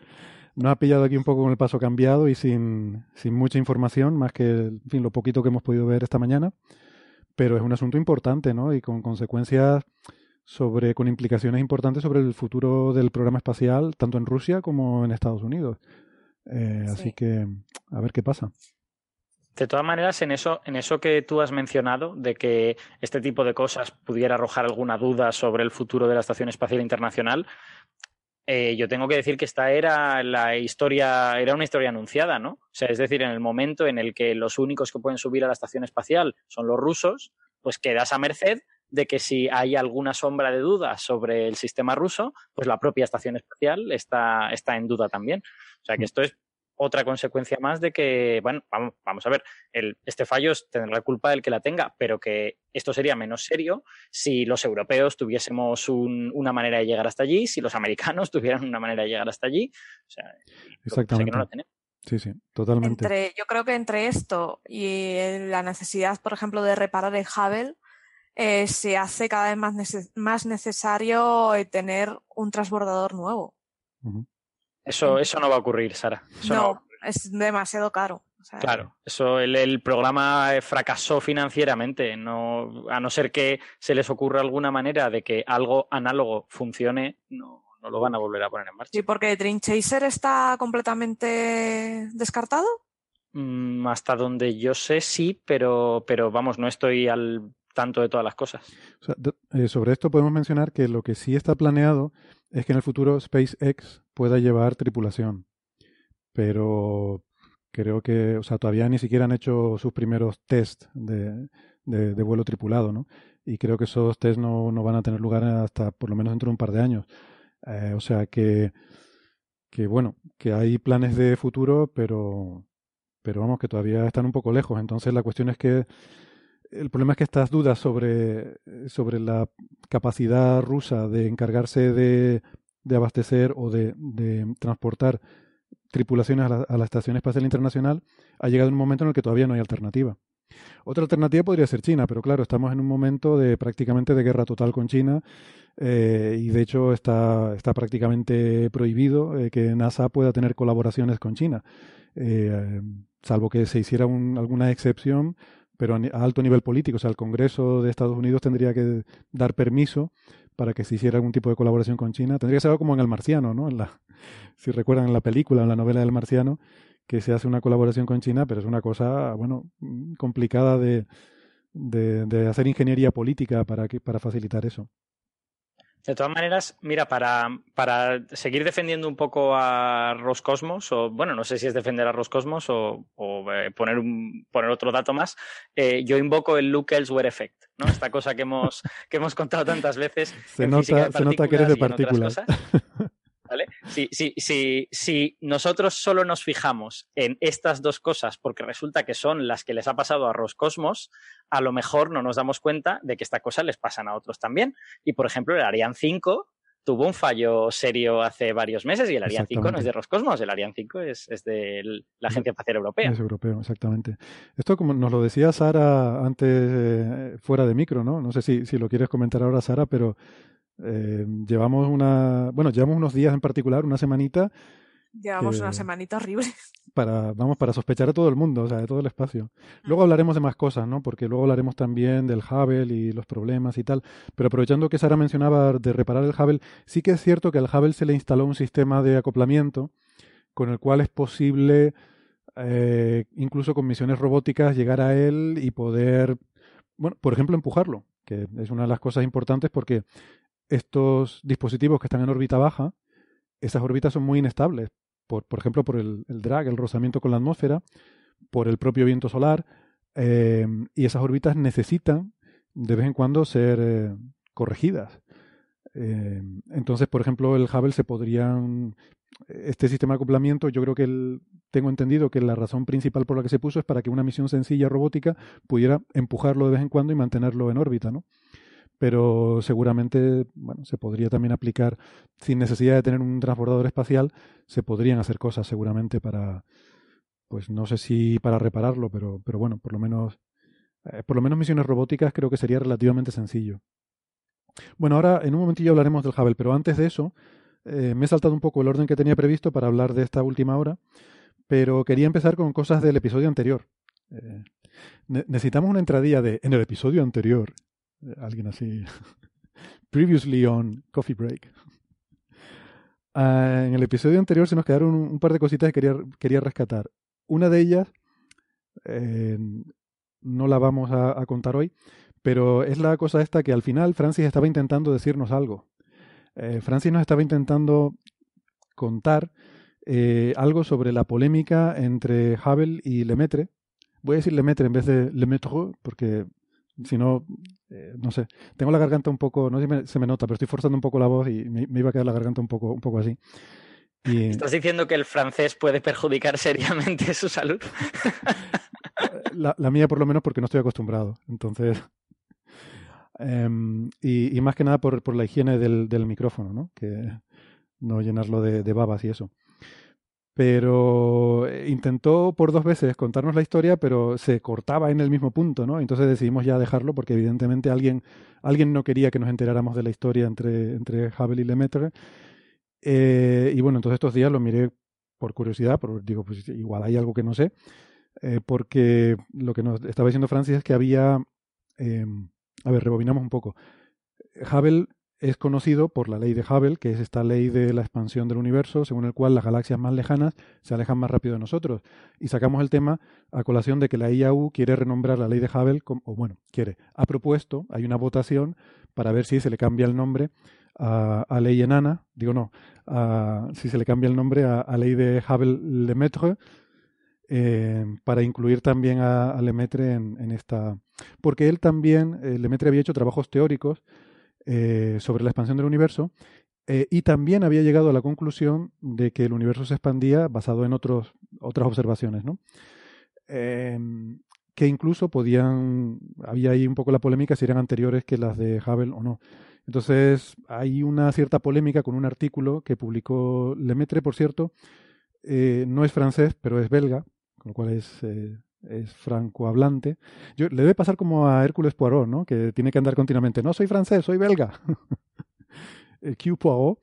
nos ha pillado aquí un poco con el paso cambiado y sin, sin mucha información, más que en fin, lo poquito que hemos podido ver esta mañana. Pero es un asunto importante, ¿no? Y con consecuencias sobre, con implicaciones importantes sobre el futuro del programa espacial, tanto en Rusia como en Estados Unidos. Eh, Así Sí. que a ver qué pasa. De todas maneras, en eso, en eso que tú has mencionado, de que este tipo de cosas pudiera arrojar alguna duda sobre el futuro de la Estación Espacial Internacional, eh, yo tengo que decir que esta era la historia, era una historia anunciada, ¿no? O sea, es decir, en el momento en el que los únicos que pueden subir a la estación espacial son los rusos, pues quedas a merced de que si hay alguna sombra de duda sobre el sistema ruso, pues la propia estación espacial está, está en duda también. O sea que esto es otra consecuencia más de que, bueno, vamos, vamos a ver, el, este fallo es- tendrá la culpa del que la tenga, pero que esto sería menos serio si los europeos tuviésemos un- una manera de llegar hasta allí, si los americanos tuvieran una manera de llegar hasta allí. O sea, lo que Exactamente. no la tenemos. Sí, sí, totalmente. Entre, yo creo que entre esto y eh, la necesidad, por ejemplo, de reparar el Hubble, eh, se hace cada vez más, más necesario eh, tener un transbordador nuevo. Ujú. Eso, eso no va a ocurrir, Sara. Eso no es demasiado caro. O sea, Claro, eso el, el programa eh, fracasó financieramente, no, a no ser que se les ocurra alguna manera de que algo análogo funcione, no, no lo van a volver a poner en marcha. Sí, porque Dream Chaser está completamente descartado. Mm, hasta donde yo sé, sí, pero, pero vamos, no estoy al tanto de todas las cosas. O sea, de- eh, sobre esto podemos mencionar que lo que sí está planeado es que en el futuro SpaceX pueda llevar tripulación. Pero creo que, o sea, todavía ni siquiera han hecho sus primeros test de, de- vuelo tripulado, ¿no? Y creo que esos test no, no van a tener lugar hasta por lo menos dentro de un par de años. Eh, o sea que, que, bueno, que hay planes de futuro, pero, pero vamos, que todavía están un poco lejos. Entonces la cuestión es que el problema es que estas dudas sobre, sobre la capacidad rusa de encargarse de, de abastecer o de, de transportar tripulaciones a la, a la Estación Espacial Internacional ha llegado un momento en el que todavía no hay alternativa. Otra alternativa podría ser China, pero claro, estamos en un momento de prácticamente de guerra total con China eh, y de hecho está, está prácticamente prohibido eh, que NASA pueda tener colaboraciones con China, eh, salvo que se hiciera un- alguna excepción, pero a, alto nivel político. O sea, el Congreso de Estados Unidos tendría que dar permiso para que se hiciera algún tipo de colaboración con China. Tendría que ser algo como en El Marciano, ¿no? En la, si recuerdan en la película, en la novela del Marciano, que se hace una colaboración con China, pero es una cosa, bueno, complicada de, de, de hacer ingeniería política para, que, para facilitar eso. De todas maneras, mira, para, para seguir defendiendo un poco a Roscosmos, o bueno, no sé si es defender a Roscosmos o, o, eh, poner, un, poner otro dato más, eh, yo invoco el Luke Elsewhere Effect, ¿no? Esta cosa que hemos, que hemos contado tantas veces. Nota- se nota que eres de partículas Si, si, si, si nosotros solo nos fijamos en estas dos cosas, porque resulta que son las que les ha pasado a Roscosmos, a lo mejor no nos damos cuenta de que estas cosas les pasan a otros también. Y por ejemplo, el Ariane 5 tuvo un fallo serio hace varios meses y el Ariane 5 no es de Roscosmos, el Ariane 5 es, es de la Agencia Espacial Europea. Es europeo, exactamente. Esto como nos lo decía Sara antes, eh, fuera de micro, ¿no? No sé si, si lo quieres comentar ahora, Sara, pero eh, llevamos una, bueno, llevamos unos días en particular, una semanita, Llevamos que- una semanita horrible. para, vamos, para sospechar a todo el mundo, o sea, de todo el espacio. Luego hablaremos de más cosas, ¿no? Porque luego hablaremos también del Hubble y los problemas y tal. Pero aprovechando que Sara mencionaba de reparar el Hubble, sí que es cierto que al Hubble se le instaló un sistema de acoplamiento con el cual es posible, eh, incluso con misiones robóticas, llegar a él y poder, bueno, por ejemplo, empujarlo, que es una de las cosas importantes porque estos dispositivos que están en órbita baja, esas órbitas son muy inestables, por, por ejemplo, por el, drag, el rozamiento con la atmósfera, por el propio viento solar, eh, y esas órbitas necesitan de vez en cuando ser eh, corregidas. Eh, entonces, por ejemplo, el Hubble se podrían, este sistema de acoplamiento, yo creo que el, tengo entendido que la razón principal por la que se puso es para que una misión sencilla robótica pudiera empujarlo de vez en cuando y mantenerlo en órbita, ¿no? Pero seguramente, bueno, se podría también aplicar sin necesidad de tener un transbordador espacial, se podrían hacer cosas seguramente para, pues no sé si para repararlo, pero, pero bueno, por lo menos, eh, por lo menos misiones robóticas creo que sería relativamente sencillo. Bueno, ahora en un momentillo hablaremos del Hubble, pero antes de eso, eh, me he saltado un poco el orden que tenía previsto para hablar de esta última hora, pero quería empezar con cosas del episodio anterior. Eh, necesitamos una entradilla de en el episodio anterior. Eh, alguien así. Previously on Coffee Break. Ah, en el episodio anterior se nos quedaron un, par de cositas que quería, quería rescatar. Una de ellas, no la vamos a contar hoy, pero es la cosa esta que al final Francis estaba intentando decirnos algo. Eh, Francis nos estaba intentando contar eh, algo sobre la polémica entre Hubble y Lemaitre. Voy a decir Lemaitre en vez de Lemaitre porque si no, eh, no sé, tengo la garganta un poco, no sé si se me nota, pero estoy forzando un poco la voz y me, iba a quedar la garganta un poco, un poco así. ¿Estás diciendo que el francés puede perjudicar seriamente su salud? la, la, mía por lo menos porque no estoy acostumbrado. Entonces, Em, y, más que nada por, por la higiene del, del, micrófono, ¿no? Que no llenarlo de, de babas y eso. Pero eh, intentó por dos veces contarnos la historia, pero se cortaba en el mismo punto, ¿no? Entonces decidimos ya dejarlo porque evidentemente alguien, alguien no quería que nos enteráramos de la historia entre, entre Hubble y Lemaitre. Eh, y bueno, entonces estos días lo miré por curiosidad, por, digo, pues igual hay algo que no sé, eh, porque lo que nos estaba diciendo Francis es que había em, a ver, rebobinamos un poco. Hubble es conocido por la ley de Hubble, que es esta ley de la expansión del universo, según el cual las galaxias más lejanas se alejan más rápido de nosotros. Y sacamos el tema a colación de que la IAU quiere renombrar la ley de Hubble, o bueno, quiere, ha propuesto, hay una votación para ver si se le cambia el nombre a, ley enana, digo no, a, si se le cambia el nombre a, ley de Hubble-Lemaitre, eh, para incluir también a, Lemaitre en, esta. Porque él también, eh, Lemaitre había hecho trabajos teóricos eh, sobre la expansión del universo y también había llegado a la conclusión de que el universo se expandía basado en otros, otras observaciones, ¿no? que incluso podían. Había ahí un poco la polémica si eran anteriores que las de Hubble o no. Entonces, hay una cierta polémica con un artículo que publicó Lemaitre, por cierto. no es francés, pero es belga, con lo cual es, eh, es francohablante. Yo, le debe pasar como a Hércules Poirot, ¿no? Que tiene que andar continuamente, no soy francés, soy belga. el Q Poirot,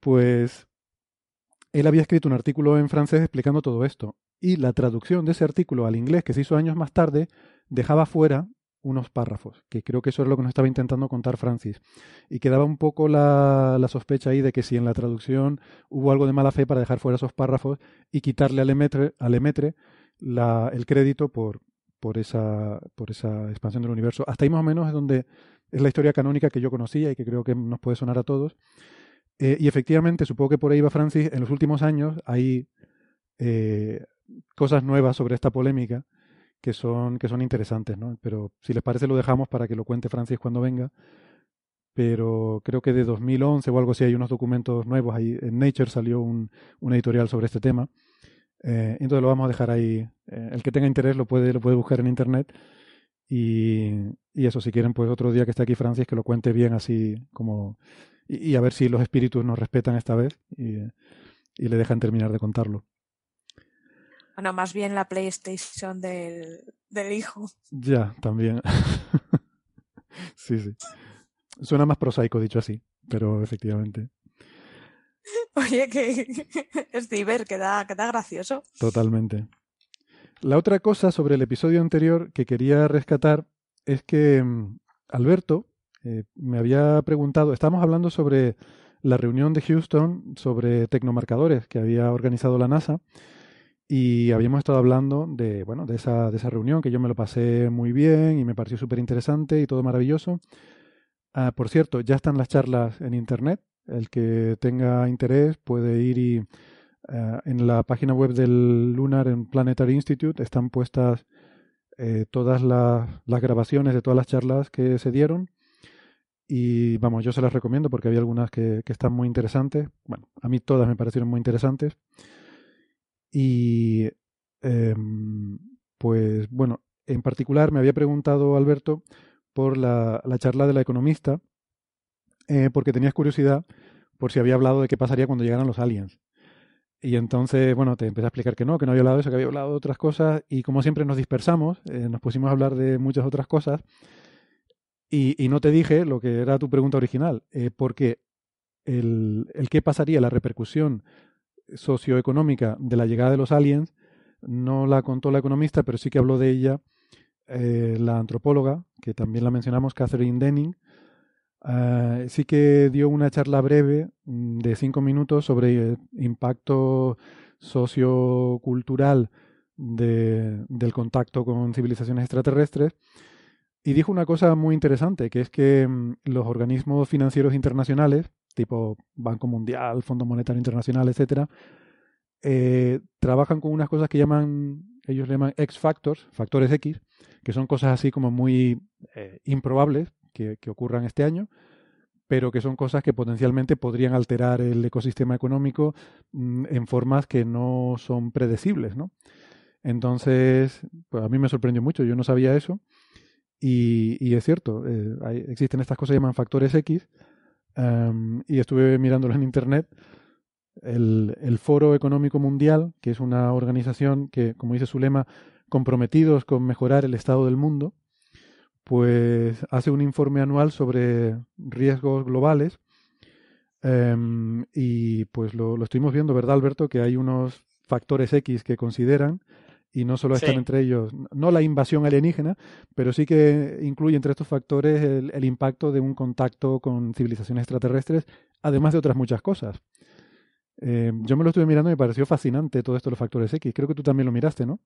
pues él había escrito un artículo en francés explicando todo esto. Y la traducción de ese artículo al inglés, que se hizo años más tarde, dejaba fuera unos párrafos, que creo que eso es lo que nos estaba intentando contar Francis. Y quedaba un poco la, la, sospecha ahí de que si en la traducción hubo algo de mala fe para dejar fuera esos párrafos y quitarle al Emetre, al Emetre la, el crédito por, por, esa, por esa expansión del universo. Hasta ahí más o menos es donde es la historia canónica que yo conocía y que creo que nos puede sonar a todos. Eh, y efectivamente, supongo que por ahí va Francis, en los últimos años hay eh, cosas nuevas sobre esta polémica que son, que son interesantes, ¿no? Pero si les parece lo dejamos para que lo cuente Francis cuando venga. Pero creo que de 2011 o algo así hay unos documentos nuevos. Ahí en Nature salió un, un editorial sobre este tema. Eh, entonces lo vamos a dejar ahí. Eh, el que tenga interés lo puede, lo puede buscar en internet. Y, y, eso, si quieren, pues otro día que esté aquí Francis, que lo cuente bien así como... Y, a ver si los espíritus nos respetan esta vez y, y le dejan terminar de contarlo. Bueno, más bien la PlayStation del, del hijo. Ya, también. sí, sí. Suena más prosaico dicho así, pero efectivamente. Oye, que es diver, que da, gracioso. Totalmente. La otra cosa sobre el episodio anterior que quería rescatar es que mm, Alberto eh, me había preguntado, estábamos hablando sobre la reunión de Houston sobre tecnomarcadores que había organizado la NASA y habíamos estado hablando de, bueno, de esa, de esa reunión, que yo me lo pasé muy bien y me pareció súper interesante y todo maravilloso. Ah, por cierto, ya están las charlas en Internet. El que tenga interés puede ir y ah, en la página web del Lunar en Planetary Institute están puestas eh, todas las, grabaciones de todas las charlas que se dieron. Y vamos, yo se las recomiendo porque había algunas que, están muy interesantes. Bueno, a mí todas me parecieron muy interesantes. Y em, pues bueno, en particular me había preguntado Alberto por la charla de la economista, eh, porque tenías curiosidad por si había hablado de qué pasaría cuando llegaran los aliens. Y entonces, bueno, te empecé a explicar que no, que no había hablado de eso, que había hablado de otras cosas, y como siempre nos dispersamos, eh, nos pusimos a hablar de muchas otras cosas, y, no te dije lo que era tu pregunta original, eh, porque el, qué pasaría, la repercusión socioeconómica de la llegada de los aliens, no la contó la economista, pero sí que habló de ella la antropóloga, que también la mencionamos, Catherine Denning, uh, sí que dio una charla breve mm, de cinco minutos sobre el impacto sociocultural de, del contacto con civilizaciones extraterrestres. Y dijo una cosa muy interesante, que es que mm, los organismos financieros internacionales, tipo Banco Mundial, Fondo Monetario Internacional, etcétera, eh, trabajan con unas cosas que llaman, ellos llaman X factors, factores X, que son cosas así como muy eh, improbables que, ocurran este año, pero que son cosas que potencialmente podrían alterar el ecosistema económico mm, en formas que no son predecibles, ¿no? Entonces, pues a mí me sorprendió mucho, yo no sabía eso. Y, es cierto, eh, hay, existen estas cosas que llaman factores X, um, y estuve mirándolos en internet el, el, Foro Económico Mundial, que es una organización que, como dice su lema, comprometidos con mejorar el estado del mundo, pues hace un informe anual sobre riesgos globales. Um, y pues lo, lo, estuvimos viendo, ¿verdad, Alberto? Que hay unos factores X que consideran, y no solo están sí. entre ellos, no la invasión alienígena, pero sí que incluye entre estos factores el, el impacto de un contacto con civilizaciones extraterrestres, además de otras muchas cosas. Eh, yo me lo estuve mirando y me pareció fascinante todo esto de los factores X. Creo que tú también lo miraste, ¿no?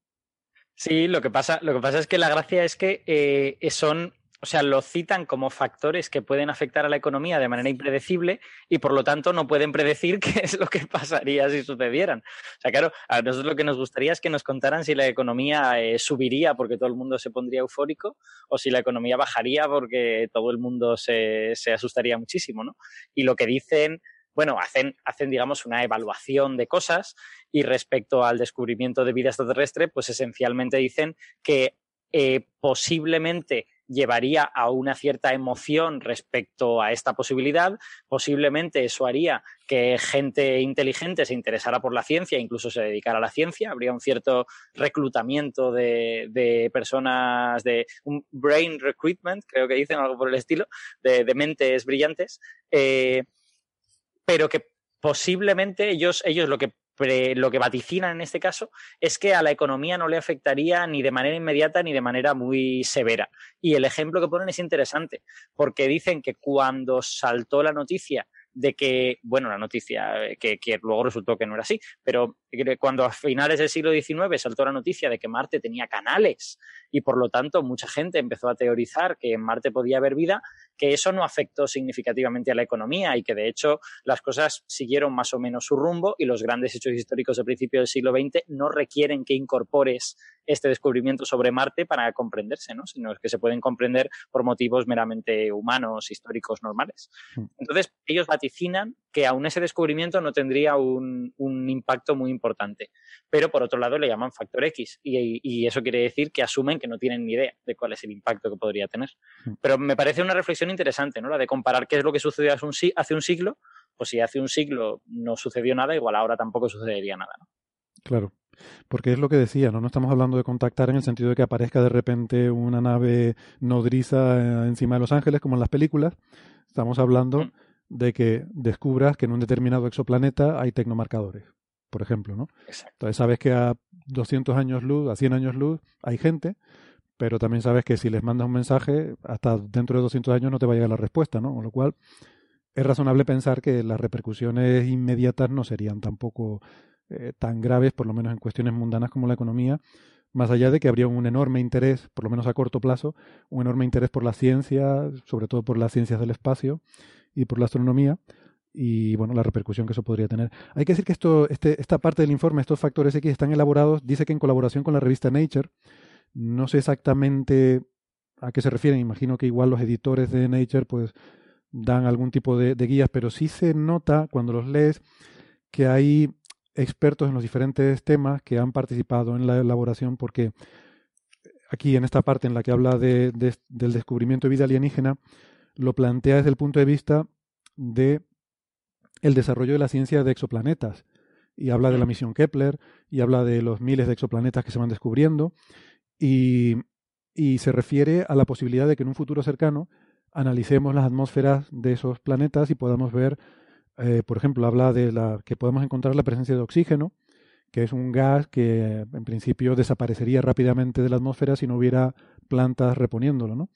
Sí, lo que pasa, lo que pasa es que la gracia es que eh, son, o sea, lo citan como factores que pueden afectar a la economía de manera impredecible y por lo tanto no pueden predecir qué es lo que pasaría si sucedieran. O sea, claro, a nosotros lo que nos gustaría es que nos contaran si la economía eh, subiría porque todo el mundo se pondría eufórico o si la economía bajaría porque todo el mundo se, se asustaría muchísimo, ¿no? Y lo que dicen bueno, hacen, hacen, digamos, una evaluación de cosas y respecto al descubrimiento de vida extraterrestre, pues esencialmente dicen que eh, posiblemente llevaría a una cierta emoción respecto a esta posibilidad. Posiblemente eso haría que gente inteligente se interesara por la ciencia, incluso se dedicara a la ciencia. Habría un cierto reclutamiento de, de personas, de un brain recruitment, creo que dicen algo por el estilo, de, mentes brillantes. Eh, pero que posiblemente ellos, ellos lo que pre, lo que vaticinan en este caso es que a la economía no le afectaría ni de manera inmediata ni de manera muy severa. Y el ejemplo que ponen es interesante, porque dicen que cuando saltó la noticia de que, bueno, la noticia que, que, luego resultó que no era así, pero cuando a finales del siglo XIX saltó la noticia de que Marte tenía canales y por lo tanto mucha gente empezó a teorizar que en Marte podía haber vida, que eso no afectó significativamente a la economía y que de hecho las cosas siguieron más o menos su rumbo y los grandes hechos históricos del principio del siglo XX no requieren que incorpores este descubrimiento sobre Marte para comprenderse, ¿no? sino que se pueden comprender por motivos meramente humanos, históricos, normales. Entonces, ellos vaticinan que aún ese descubrimiento no tendría un, un impacto muy importante, pero por otro lado le llaman factor X y, y, eso quiere decir que asumen que no tienen ni idea de cuál es el impacto que podría tener. Pero me parece una reflexión interesante, ¿no? La de comparar qué es lo que sucedió hace un, hace un siglo, pues si hace un siglo no sucedió nada, igual ahora tampoco sucedería nada, ¿no? Claro. Porque es lo que decía, ¿no? No estamos hablando de contactar en el sentido de que aparezca de repente una nave nodriza encima de Los Ángeles, como en las películas. Estamos hablando mm. de que descubras que en un determinado exoplaneta hay tecnomarcadores, por ejemplo, ¿no? Exacto. Entonces sabes que a 200 años luz, a 100 años luz, hay gente, pero también sabes que si les mandas un mensaje, hasta dentro de 200 años no te va a llegar la respuesta, ¿no? Con lo cual, es razonable pensar que las repercusiones inmediatas no serían tampoco eh, tan graves, por lo menos en cuestiones mundanas como la economía, más allá de que habría un enorme interés, por lo menos a corto plazo, un enorme interés por la ciencia, sobre todo por las ciencias del espacio y por la astronomía, y bueno, la repercusión que eso podría tener. Hay que decir que esto, este, esta parte del informe, estos factores X están elaborados, dice que en colaboración con la revista Nature, no sé exactamente a qué se refieren, imagino que igual los editores de Nature pues dan algún tipo de, de guías, pero sí se nota cuando los lees que hay expertos en los diferentes temas que han participado en la elaboración, porque aquí en esta parte en la que habla de, del descubrimiento de vida alienígena, lo plantea desde el punto de vista de el desarrollo de la ciencia de exoplanetas. Y habla de la misión Kepler y habla de los miles de exoplanetas que se van descubriendo y, y se refiere a la posibilidad de que en un futuro cercano analicemos las atmósferas de esos planetas y podamos ver, eh, por ejemplo, habla de la que podemos encontrar la presencia de oxígeno, que es un gas que en principio desaparecería rápidamente de la atmósfera si no hubiera plantas reponiéndolo, ¿no?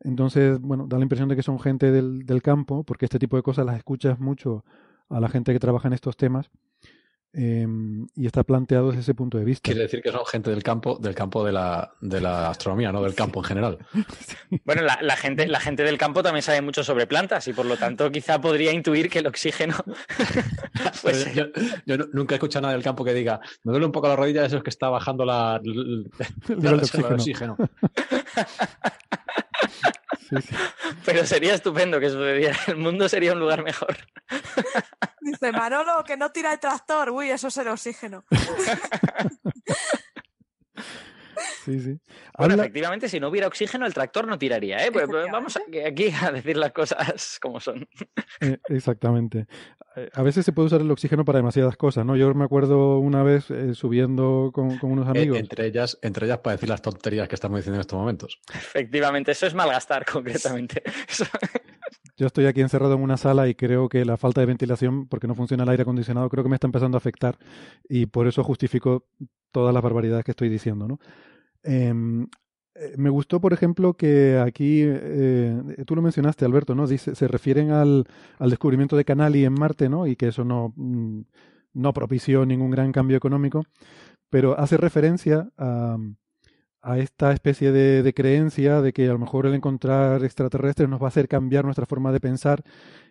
Entonces, bueno, da la impresión de que son gente del, del campo, porque este tipo de cosas las escuchas mucho a la gente que trabaja en estos temas Em, y está planteado desde ese punto de vista. Quiere decir que son gente del campo, del campo de la, de la astronomía, no del campo en general. Bueno, la, la, gente, la gente del campo también sabe mucho sobre plantas y por lo tanto quizá podría intuir que el oxígeno. pues... yo, yo, nunca he escuchado nada del campo que diga, me duele un poco la rodilla de esos que está bajando la, el, el, oxígeno. oxígeno. Sí, sí. Pero sería estupendo que sucediera. El mundo sería un lugar mejor. Dice Manolo que no tira el tractor. Uy, eso es el oxígeno. Sí, sí. Bueno, Habla... efectivamente, si no hubiera oxígeno, el tractor no tiraría. ¿eh? Pues, pues vamos aquí a decir las cosas como son. Eh, exactamente. Eh, a veces se puede usar el oxígeno para demasiadas cosas, ¿no? Yo me acuerdo una vez eh, subiendo con, con, unos amigos. Eh, entre, ellas, entre ellas para decir las tonterías que estamos diciendo en estos momentos. Efectivamente, eso es malgastar concretamente. Yo estoy aquí encerrado en una sala y creo que la falta de ventilación, porque no funciona el aire acondicionado, creo que me está empezando a afectar y por eso justifico todas las barbaridades que estoy diciendo, ¿no? Eh, me gustó, por ejemplo, que aquí, eh, tú lo mencionaste, Alberto, ¿no? Dice, se refieren al, al, descubrimiento de Canali en Marte, ¿no? Y que eso no, mm, no propició ningún gran cambio económico, pero hace referencia a, a esta especie de, creencia de que a lo mejor el encontrar extraterrestres nos va a hacer cambiar nuestra forma de pensar.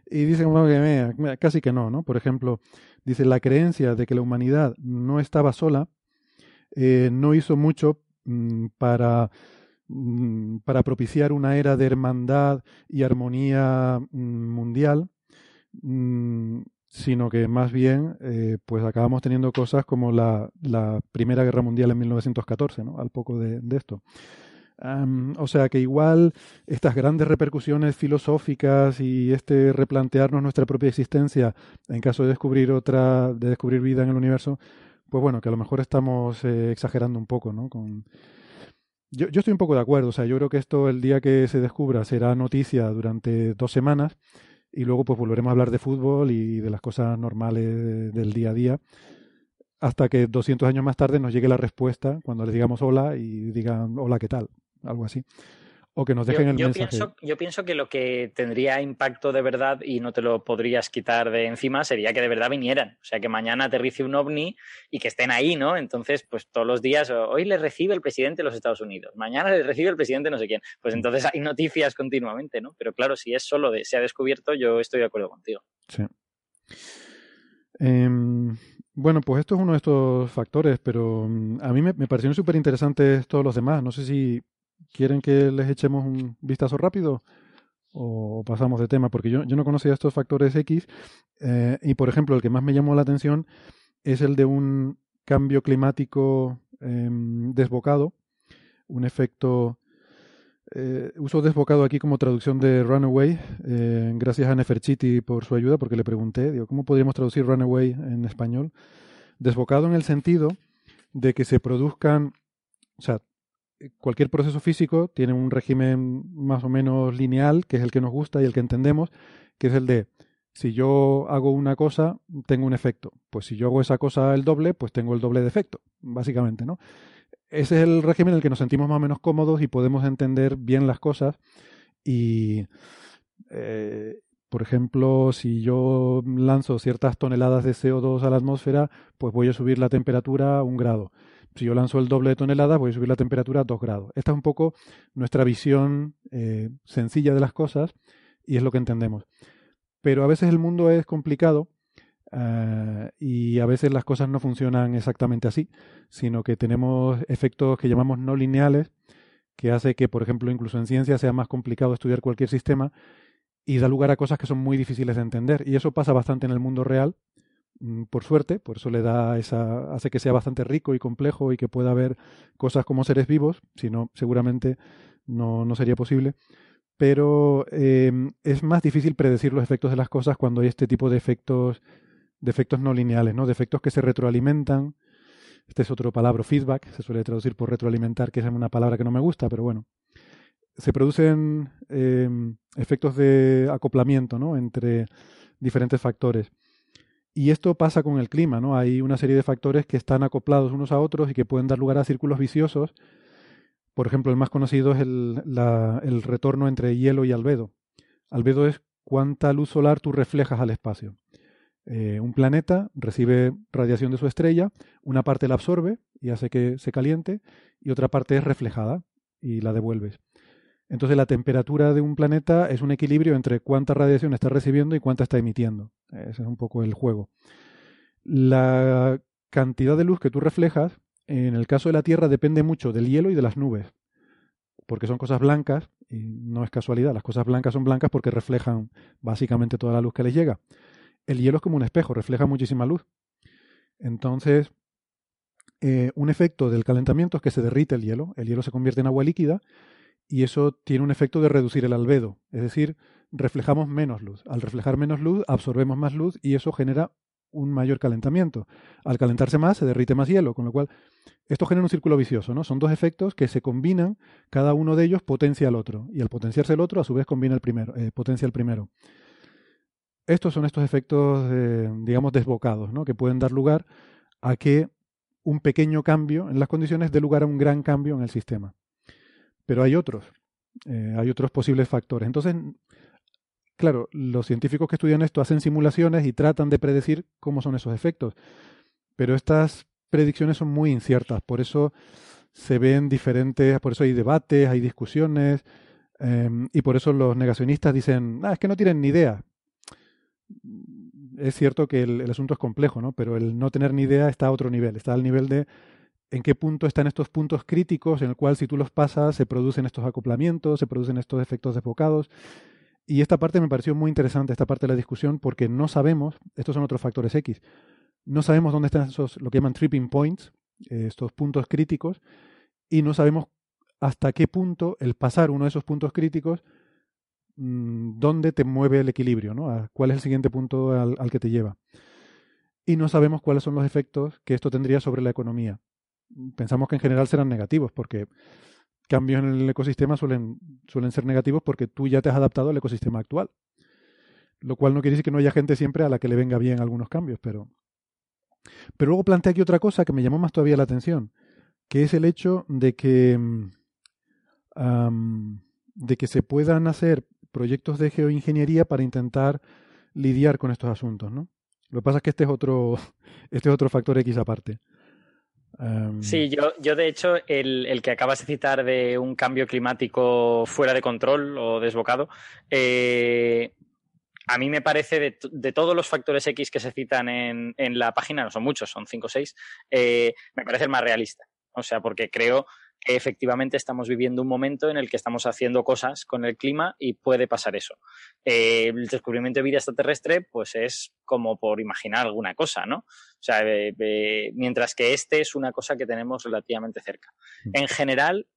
Y dicen que casi que no, ¿no? Por ejemplo, dice la creencia de que la humanidad no estaba sola eh, no hizo mucho para, mm, para propiciar una era de hermandad y armonía mm, mundial sino que más bien eh, pues acabamos teniendo cosas como la, la, Primera Guerra Mundial en 1914, ¿no? al poco de, esto. O sea que igual estas grandes repercusiones filosóficas y este replantearnos nuestra propia existencia en caso de descubrir otra, de descubrir vida en el universo, pues bueno, que a lo mejor estamos eh, exagerando un poco, ¿no? Con... Yo, yo estoy un poco de acuerdo, o sea, yo creo que esto el día que se descubra será noticia durante dos semanas y luego pues volveremos a hablar de fútbol y de las cosas normales del día a día hasta que 200 años más tarde nos llegue la respuesta cuando les digamos hola y digan hola, ¿qué tal? Algo así. O que nos dejen yo, el yo mensaje. Pienso, yo pienso que lo que tendría impacto de verdad y no te lo podrías quitar de encima sería que de verdad vinieran. O sea, que mañana aterrice un ovni y que estén ahí, ¿no? Entonces, pues todos los días, hoy le recibe el presidente de los Estados Unidos, mañana le recibe el presidente no sé quién. Pues entonces hay noticias continuamente, ¿no? Pero claro, si es solo de se ha descubierto, yo estoy de acuerdo contigo. Sí. Eh, bueno, pues esto es uno de estos factores, pero a mí me, me parecieron súper interesantes todos los demás. No sé si quieren que les echemos un vistazo rápido o pasamos de tema, porque yo, yo no conocía estos factores X eh, y, por ejemplo, el que más me llamó la atención es el de un cambio climático eh, desbocado, un efecto... Eh, uso desbocado aquí como traducción de Runaway, eh, gracias a Neferchiti por su ayuda, porque le pregunté, digo, ¿cómo podríamos traducir Runaway en español? Desbocado en el sentido de que se produzcan, o sea, cualquier proceso físico tiene un régimen más o menos lineal, que es el que nos gusta y el que entendemos, que es el de si yo hago una cosa, tengo un efecto. Pues si yo hago esa cosa el doble, pues tengo el doble de efecto, básicamente, ¿no? Ese es el régimen en el que nos sentimos más o menos cómodos y podemos entender bien las cosas. Y, eh, por ejemplo, si yo lanzo ciertas toneladas de CO2 a la atmósfera, pues voy a subir la temperatura un grado si yo lanzo el doble de toneladas, voy a subir la temperatura a 2 grados. Esta es un poco nuestra visión eh, sencilla de las cosas y es lo que entendemos. Pero a veces el mundo es complicado uh, y a veces las cosas no funcionan exactamente así, sino que tenemos efectos que llamamos no lineales, que hace que, por ejemplo, incluso en ciencia sea más complicado estudiar cualquier sistema y da lugar a cosas que son muy difíciles de entender. Y eso pasa bastante en el mundo real por suerte, por eso le da esa, hace que sea bastante rico y complejo y que pueda haber cosas como seres vivos, si no, seguramente no, no sería posible. Pero em, es más difícil predecir los efectos de las cosas cuando hay este tipo de efectos, de efectos no lineales, ¿no? De efectos que se retroalimentan. Este es otro palabra, feedback, se suele traducir por retroalimentar, que es una palabra que no me gusta, pero bueno. Se producen em, efectos de acoplamiento, ¿no? Entre diferentes factores. Y esto pasa con el clima, ¿no? Hay una serie de factores que están acoplados unos a otros y que pueden dar lugar a círculos viciosos. Por ejemplo, el más conocido es el, retorno entre hielo y albedo. Albedo es cuánta luz solar tú reflejas al espacio. Eh, un planeta recibe radiación de su estrella, una parte la absorbe y hace que se caliente, y otra parte es reflejada y la devuelves. Entonces la temperatura de un planeta es un equilibrio entre cuánta radiación está recibiendo y cuánta está emitiendo. Ese es un poco el juego. La cantidad de luz que tú reflejas, en el caso de la Tierra, depende mucho del hielo y de las nubes, porque son cosas blancas, y no es casualidad, las cosas blancas son blancas porque reflejan básicamente toda la luz que les llega. El hielo es como un espejo, refleja muchísima luz. Entonces, eh, un efecto del calentamiento es que se derrite el hielo, el hielo se convierte en agua líquida, y eso tiene un efecto de reducir el albedo, es decir, reflejamos menos luz. Al reflejar menos luz, absorbemos más luz y eso genera un mayor calentamiento. Al calentarse más, se derrite más hielo, con lo cual esto genera un círculo vicioso, ¿no? Son dos efectos que se combinan, cada uno de ellos potencia al otro, y al potenciarse el otro, a su vez combina el primero, eh, potencia el primero. Estos son estos efectos, digamos, desbocados, ¿no? Que pueden dar lugar a que un pequeño cambio en las condiciones dé lugar a un gran cambio en el sistema. Pero hay otros, eh, hay otros posibles factores. Entonces, claro, los científicos que estudian esto hacen simulaciones y tratan de predecir cómo son esos efectos. Pero estas predicciones son muy inciertas, por eso se ven diferentes, por eso hay debates, hay discusiones, em, y por eso los negacionistas dicen, ah, es que no tienen ni idea. Es cierto que el, el, asunto es complejo, ¿no? Pero el no tener ni idea está a otro nivel, está al nivel de en qué punto están estos puntos críticos en el cual si tú los pasas se producen estos acoplamientos, se producen estos efectos desbocados. Y esta parte me pareció muy interesante, esta parte de la discusión, porque no sabemos, estos son otros factores X, no sabemos dónde están esos, lo que llaman tripping points, eh, estos puntos críticos, y no sabemos hasta qué punto el pasar uno de esos puntos críticos, mmm, dónde te mueve el equilibrio, ¿no? cuál es el siguiente punto al que te lleva. Y no sabemos cuáles son los efectos que esto tendría sobre la economía pensamos que en general serán negativos, porque cambios en el ecosistema suelen, suelen ser negativos porque tú ya te has adaptado al ecosistema actual. Lo cual no quiere decir que no haya gente siempre a la que le venga bien algunos cambios, pero. Pero luego plantea aquí otra cosa que me llamó más todavía la atención, que es el hecho de que. Um, de que se puedan hacer proyectos de geoingeniería para intentar lidiar con estos asuntos, ¿no? Lo que pasa es que este es otro, este es otro factor X aparte. Um... Sí, yo, yo de hecho, el, el, que acabas de citar de un cambio climático fuera de control o desbocado, eh, a mí me parece de, de, todos los factores X que se citan en, en, la página, no son muchos, son 5 o 6, eh, me parece el más realista. O sea, porque creo que efectivamente estamos viviendo un momento en el que estamos haciendo cosas con el clima y puede pasar eso. Eh, el descubrimiento de vida extraterrestre, pues es como por imaginar alguna cosa, ¿no? O sea, eh, eh, mientras que este es una cosa que tenemos relativamente cerca. En general,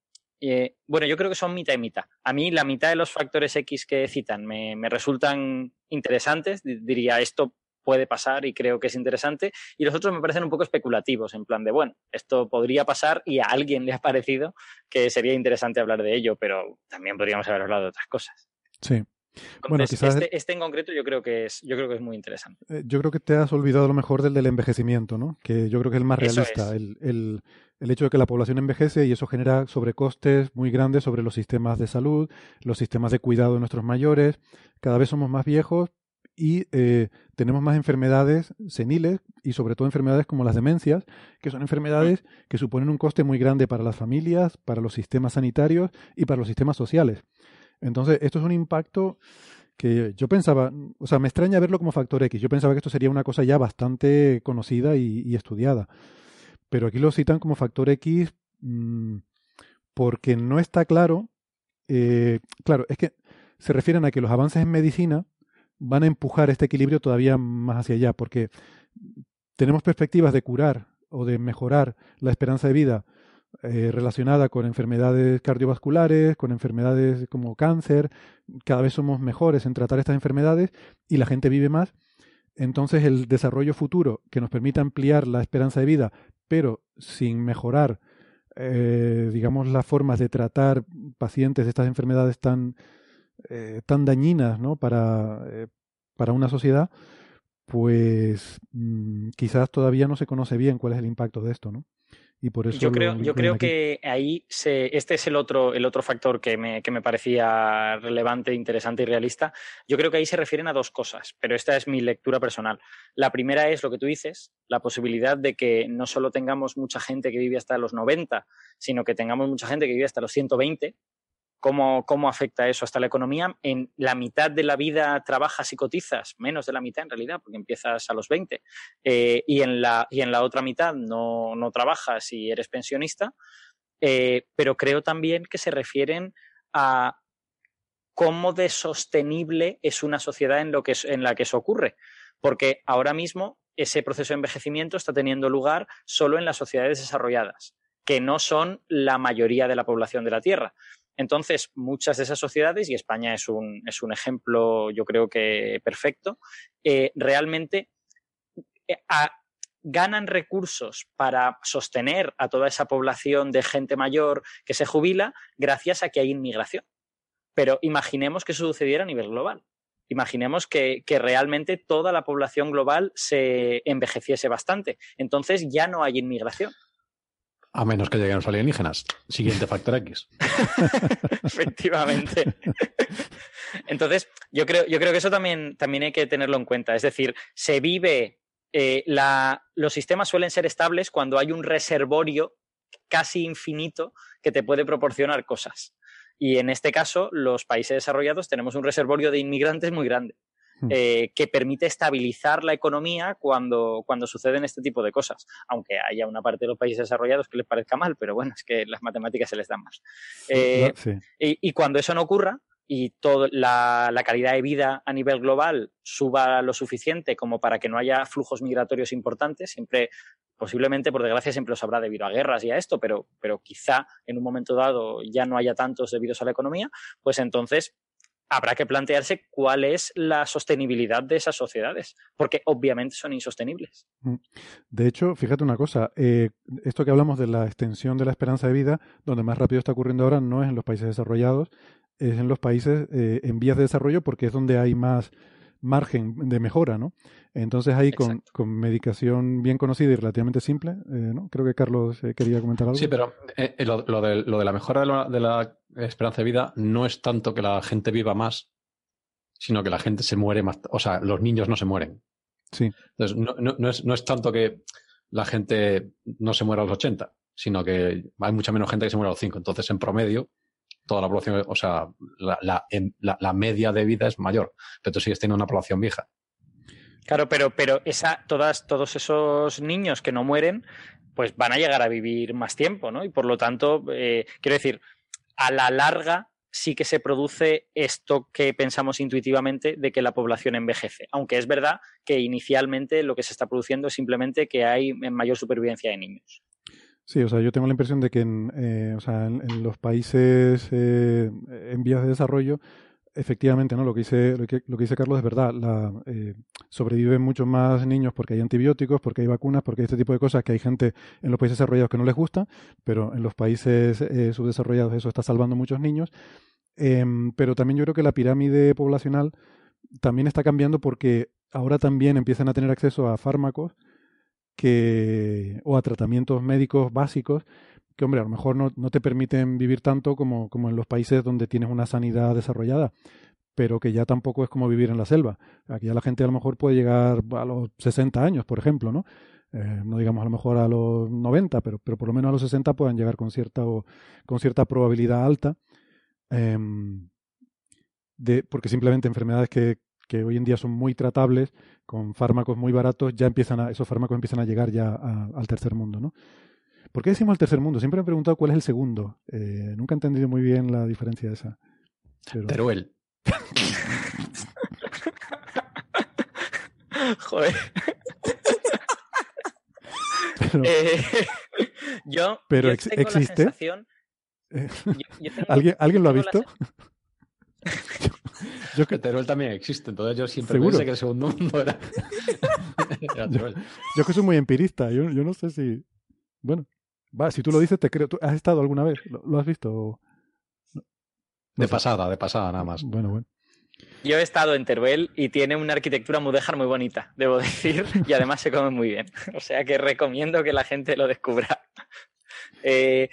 eh, bueno, yo creo que son mitad y mitad. A mí la mitad de los factores X que citan me, me resultan interesantes. Diría, esto puede pasar y creo que es interesante. Y los otros me parecen un poco especulativos, en plan de, bueno, esto podría pasar y a alguien le ha parecido que sería interesante hablar de ello, pero también podríamos haber hablado de otras cosas. Sí. Bueno, quizás... este, este, en concreto yo creo que es, yo creo que es muy interesante. Eh, yo creo que te has olvidado a lo mejor del del envejecimiento, ¿no? Que yo creo que es el más realista. El, el, el, hecho de que la población envejece y eso genera sobrecostes muy grandes sobre los sistemas de salud, los sistemas de cuidado de nuestros mayores. Cada vez somos más viejos y eh, tenemos más enfermedades seniles y sobre todo enfermedades como las demencias, que son enfermedades que suponen un coste muy grande para las familias, para los sistemas sanitarios y para los sistemas sociales. Entonces, esto es un impacto que yo pensaba, o sea, me extraña verlo como factor X. Yo pensaba que esto sería una cosa ya bastante conocida y, estudiada. Pero aquí lo citan como factor X mmm, porque no está claro. Eh, claro, es que se refieren a que los avances en medicina van a empujar este equilibrio todavía más hacia allá, porque tenemos perspectivas de curar o de mejorar la esperanza de vida eh, relacionada con enfermedades cardiovasculares, con enfermedades como cáncer, cada vez somos mejores en tratar estas enfermedades y la gente vive más. Entonces el desarrollo futuro que nos permita ampliar la esperanza de vida, pero sin mejorar, eh, digamos, las formas de tratar pacientes de estas enfermedades tan, eh, tan dañinas ¿no? para, para una sociedad, pues mm, quizás todavía no se conoce bien cuál es el impacto de esto, ¿no? Y por eso yo creo, yo creo que ahí se, este es el otro, el otro factor que me, que me parecía relevante, interesante y realista. Yo creo que ahí se refieren a dos cosas, pero esta es mi lectura personal. La primera es lo que tú dices, la posibilidad de que no solo tengamos mucha gente que vive hasta los 90, sino que tengamos mucha gente que vive hasta los 120. ¿Cómo, ¿Cómo afecta eso hasta la economía? En la mitad de la vida trabajas y cotizas, menos de la mitad en realidad, porque empiezas a los 20, eh, y, en la, y en la otra mitad no, no trabajas y eres pensionista, eh, pero creo también que se refieren a cómo de sostenible es una sociedad en, lo que, en la que eso ocurre. Porque ahora mismo ese proceso de envejecimiento está teniendo lugar solo en las sociedades desarrolladas, que no son la mayoría de la población de la Tierra. Entonces, muchas de esas sociedades, y España es un, es un ejemplo, yo creo que perfecto, eh, realmente eh, ganan recursos para sostener a toda esa población de gente mayor que se jubila gracias a que hay inmigración. Pero imaginemos que eso sucediera a nivel global. Imaginemos que, que realmente toda la población global se envejeciese bastante. Entonces ya no hay inmigración. A menos que lleguen los alienígenas. Siguiente factor X. Efectivamente. Entonces, yo creo, yo creo que eso también, también hay que tenerlo en cuenta. Es decir, se vive, eh, la, los sistemas suelen ser estables cuando hay un reservorio casi infinito que te puede proporcionar cosas. Y en este caso, los países desarrollados tenemos un reservorio de inmigrantes muy grande. Hmm. eh, que permite estabilizar la economía cuando, cuando suceden este tipo de cosas. Aunque haya una parte de los países desarrollados que les parezca mal, pero bueno, es que las matemáticas se les dan más. Eh, Sí. y, y cuando eso no ocurra y toda la, la calidad de vida a nivel global suba lo suficiente como para que no haya flujos migratorios importantes, siempre, posiblemente, por desgracia, siempre los habrá debido a guerras y a esto, pero, pero quizá en un momento dado ya no haya tantos debidos a la economía, pues entonces habrá que plantearse cuál es la sostenibilidad de esas sociedades, porque obviamente son insostenibles. Mm. De hecho, fíjate una cosa, eh, esto que hablamos de la extensión de la esperanza de vida, donde más rápido está ocurriendo ahora no es en los países desarrollados, es en los países eh, en vías de desarrollo porque es donde hay más margen de mejora, ¿no? Entonces ahí con, con medicación bien conocida y relativamente simple, eh, ¿no? Creo que Carlos eh, quería comentar algo. Sí, pero eh, eh, lo, lo de, lo de la mejora de la, de la esperanza de vida no es tanto que la gente viva más, sino que la gente se muere más. O sea, los niños no se mueren. Sí. Entonces, no, no- no es, no es tanto que la gente no se muera a los 80, sino que hay mucha menos gente que se muere a los 5. Entonces, en promedio, toda la población, o sea, la, la, la media de vida es mayor, pero tú sigues teniendo una población vieja. Claro, pero, pero esa, todas, todos esos niños que no mueren, pues van a llegar a vivir más tiempo, ¿no? Y por lo tanto, eh, quiero decir, a la larga sí que se produce esto que pensamos intuitivamente de que la población envejece. Aunque es verdad que inicialmente lo que se está produciendo es simplemente que hay mayor supervivencia de niños. Sí, o sea, yo tengo la impresión de que en, eh, o sea, en, los países eh, en vías de desarrollo, efectivamente, ¿no? Lo que dice, lo que, lo que dice Carlos es verdad. La, eh, sobreviven muchos más niños porque hay antibióticos, porque hay vacunas, porque hay este tipo de cosas que hay gente en los países desarrollados que no les gusta, pero en los países eh, subdesarrollados eso está salvando muchos niños. Em, pero también yo creo que la pirámide poblacional también está cambiando porque ahora también empiezan a tener acceso a fármacos que o a tratamientos médicos básicos que, hombre, a lo mejor no, no te permiten vivir tanto como, como en los países donde tienes una sanidad desarrollada, pero que ya tampoco es como vivir en la selva. Aquí ya la gente a lo mejor puede llegar a los 60 años, por ejemplo, ¿no? Eh, no digamos a lo mejor a los 90, pero, pero por lo menos a los 60 puedan llegar con cierta, o, con cierta probabilidad alta. em, de, porque simplemente enfermedades que, que hoy en día son muy tratables, con fármacos muy baratos, ya empiezan a, esos fármacos empiezan a llegar ya a- al tercer mundo, ¿no? ¿Por qué decimos el tercer mundo? Siempre me he preguntado cuál es el segundo. Eh, nunca he entendido muy bien la diferencia esa. Pero- Teruel. Joder. Pero, Eh, yo, Pero yo ex- tengo existe. la sensación. eh, yo- yo tengo- ¿Alguien, ¿alguien lo ha tengo la visto? yo que, Teruel también existe, entonces yo siempre ¿Seguro? pensé que el segundo mundo era, era Teruel. yo que soy muy empirista, yo, yo no sé si... Bueno, va, si tú lo dices, te creo. ¿Tú has estado alguna vez? ¿Lo, lo has visto? No De sé. pasada, de pasada nada más. Bueno, bueno. Yo he estado en Teruel y tiene una arquitectura mudéjar muy bonita, debo decir, y además se come muy bien. O sea que recomiendo que la gente lo descubra. Eh,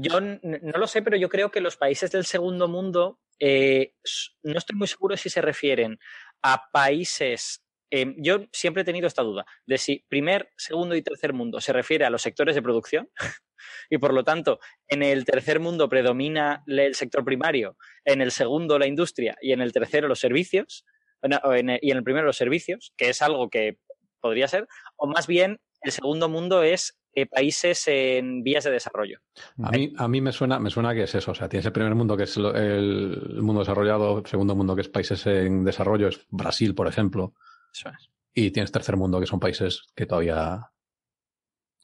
yo no lo sé, pero yo creo que los países del segundo mundo, eh, no estoy muy seguro si se refieren a países. eh, yo siempre he tenido esta duda de si primer, segundo y tercer mundo se refiere a los sectores de producción y por lo tanto en el tercer mundo predomina el sector primario, en el segundo la industria y en el tercero los servicios, y en el primero los servicios, que es algo que podría ser, o más bien el segundo mundo es eh, países en vías de desarrollo. A mí, a mí me suena, me suena que es eso. O sea, tienes el primer mundo que es lo- el, el mundo desarrollado, segundo mundo que es países en desarrollo, es Brasil, por ejemplo, Eso es. y tienes tercer mundo que son países que todavía.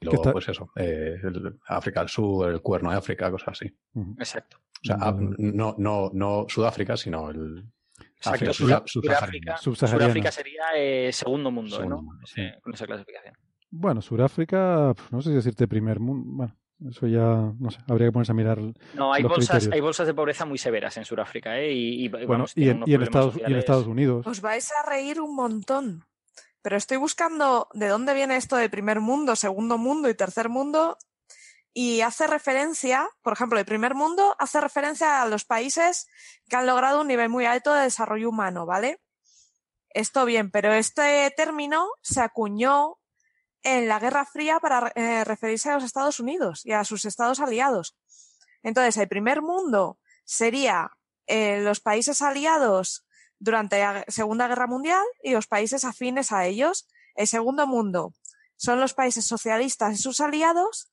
Y luego, está- pues eso, eh, el- África del Sur, el cuerno de África, cosas así. Exacto. O sea, ah, no, no, no Sudáfrica, sino el. Exacto. África. Subsahariana. Suráfrica sería eh, segundo mundo, Segundo ¿no? mundo, Sí, con esa clasificación. Bueno, Sudáfrica, no sé si decirte primer mundo. Bueno, eso ya, no sé, habría que ponerse a mirar. No, hay los bolsas, criterios. hay bolsas de pobreza muy severas en Sudáfrica, ¿eh? Y, y, Bueno, vamos, y en, y Estados, y en. Estados Unidos. Os vais a reír un montón. Pero estoy buscando de dónde viene esto de primer mundo, segundo mundo y tercer mundo. Y hace referencia, por ejemplo, el primer mundo hace referencia a los países que han logrado un nivel muy alto de desarrollo humano, ¿vale? Esto bien, pero este término se acuñó en la Guerra Fría para eh, referirse a los Estados Unidos y a sus estados aliados. Entonces, el primer mundo sería eh, los países aliados durante la Segunda Guerra Mundial y los países afines a ellos. El segundo mundo son los países socialistas y sus aliados.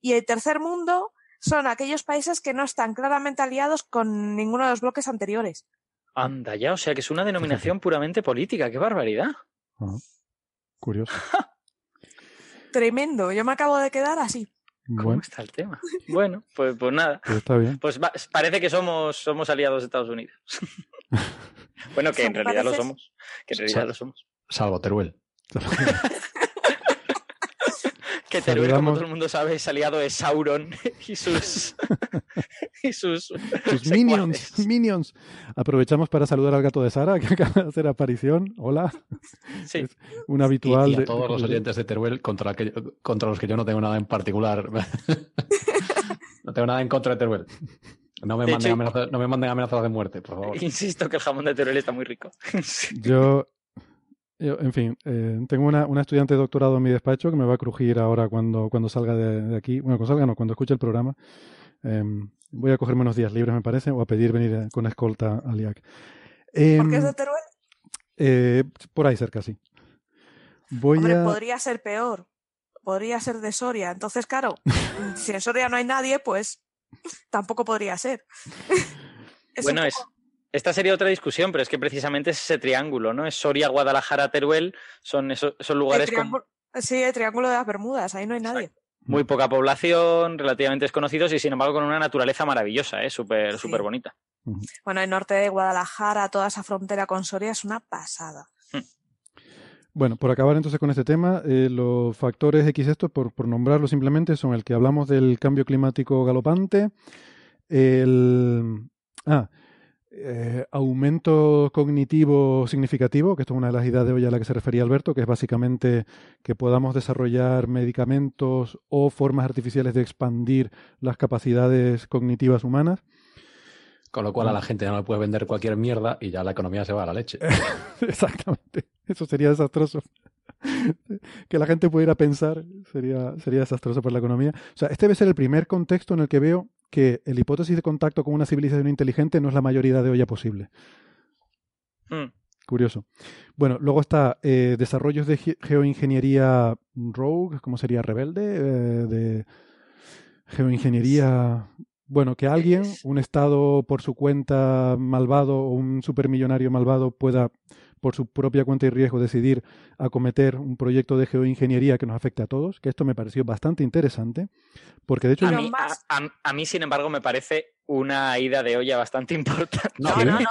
Y el tercer mundo son aquellos países que no están claramente aliados con ninguno de los bloques anteriores. Anda ya, o sea que es una denominación puramente política, qué barbaridad. Curioso. Tremendo. Yo me acabo de quedar así. ¿Cómo Bueno, está el tema? Bueno, pues, pues nada. pues está bien. Pues va- parece que somos, somos aliados de Estados Unidos. bueno, que en realidad lo somos. Que en realidad lo somos. Salvo Teruel. Que Teruel, como todo el mundo sabe, es aliado de Sauron y sus. y sus. Sus minions, minions. Aprovechamos para saludar al gato de Sara, que acaba de hacer aparición. Hola. Sí. Es un habitual y a de- todos los oyentes de Teruel contra, que- contra los que yo no tengo nada en particular. no tengo nada en contra de Teruel. No me, De manden hecho- amenazas, no me manden amenazas de muerte, por favor. Insisto que el jamón de Teruel está muy rico. Yo, yo, en fin, eh, tengo una, una estudiante de doctorado en mi despacho que me va a crujir ahora cuando, cuando salga de, de aquí. Bueno, cuando salga no, cuando escuche el programa. Em, voy a cogerme unos días libres, me parece, o a pedir venir eh, con escolta al IAC. Em, ¿Por qué es de Teruel? eh, por ahí cerca, sí. Voy Hombre, a... podría ser peor. Podría ser de Soria. Entonces, claro, si en Soria no hay nadie, pues tampoco podría ser. Es bueno, es, esta sería otra discusión, pero es que precisamente es ese triángulo, ¿no? Es Soria, Guadalajara, Teruel, son esos, esos el lugares con Sí, el Triángulo de las Bermudas, ahí no hay nadie. muy poca población, relativamente desconocidos y sin embargo con una naturaleza maravillosa, ¿eh? Súper, Sí. súper bonita. Bueno, el norte de Guadalajara, toda esa frontera con Soria es una pasada. Bueno, por acabar entonces con este tema, eh, los factores X estos, por, por nombrarlos simplemente, son el que hablamos del cambio climático galopante, el ah, eh, aumento cognitivo significativo, que esto es una de las ideas de hoy a la que se refería Alberto, que es básicamente que podamos desarrollar medicamentos o formas artificiales de expandir las capacidades cognitivas humanas. Con lo cual a la gente no le puede vender cualquier mierda y ya la economía se va a la leche. Exactamente. Eso sería desastroso. que la gente pudiera pensar sería, sería desastroso para la economía. O sea, este debe ser el primer contexto en el que veo que el hipótesis de contacto con una civilización inteligente no es la mayoría de olla posible. Mm. Curioso. Bueno, luego está eh, desarrollos de ge- geoingeniería rogue, ¿cómo sería? Rebelde, eh, de geoingeniería. Bueno, que alguien, un estado por su cuenta malvado o un supermillonario malvado pueda por su propia cuenta y riesgo decidir acometer un proyecto de geoingeniería que nos afecte a todos, que esto me pareció bastante interesante, porque de hecho... A mí, a- a- a mí, sin embargo, me parece una ida de olla bastante importante. No, No, no,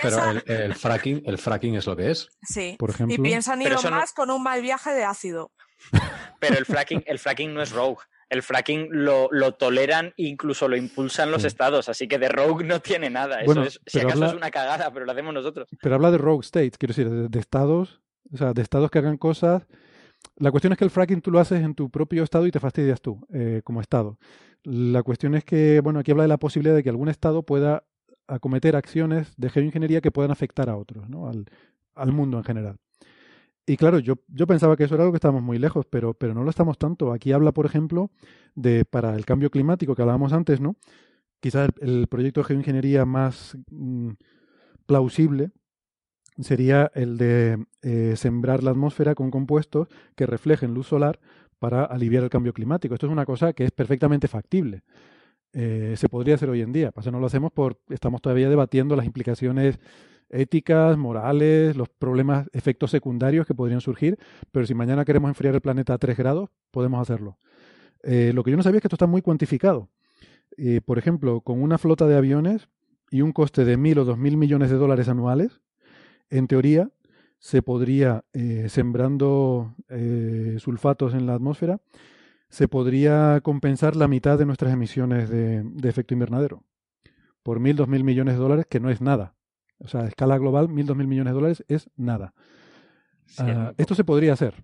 pero el, el fracking, el fracking es lo que es. sí. por ejemplo... Y piensa en Pero Elon eso no- Musk con un mal viaje de ácido. Pero el fracking, el fracking no es rogue. El fracking lo, lo toleran, incluso lo impulsan los Sí. estados, así que de rogue no tiene nada. Eso Bueno, es, si acaso habla- es una cagada, pero lo hacemos nosotros. Pero habla de rogue states, quiero decir, de, de estados, o sea, de estados que hagan cosas. La cuestión es que el fracking tú lo haces en tu propio estado y te fastidias tú, eh, como estado. La cuestión es que, bueno, aquí habla de la posibilidad de que algún estado pueda acometer acciones de geoingeniería que puedan afectar a otros, ¿no? Al, al mundo en general. Y claro, yo, yo pensaba que eso era algo que estábamos muy lejos, pero, pero no lo estamos tanto. Aquí habla, por ejemplo, de para el cambio climático que hablábamos antes, ¿no? Quizás el, proyecto de geoingeniería más mm, plausible sería el de eh, sembrar la atmósfera con compuestos que reflejen luz solar para aliviar el cambio climático. Esto es una cosa que es perfectamente factible. Eh, se podría hacer hoy en día. Pasa, no lo hacemos por estamos todavía debatiendo las implicaciones éticas, morales, los problemas, efectos secundarios que podrían surgir, pero si mañana queremos enfriar el planeta a 3 grados, podemos hacerlo. Eh, lo que yo no sabía es que esto está muy cuantificado. Eh, por ejemplo, con una flota de aviones y un coste de mil o dos mil millones de dólares anuales, en teoría se podría, eh, sembrando sulfatos en la atmósfera, se podría compensar la mitad de nuestras emisiones de, de efecto invernadero. Por mil, dos mil millones de dólares, que no es nada. O sea, a escala global, mil, dos mil millones de dólares es nada. Ah, esto se podría hacer.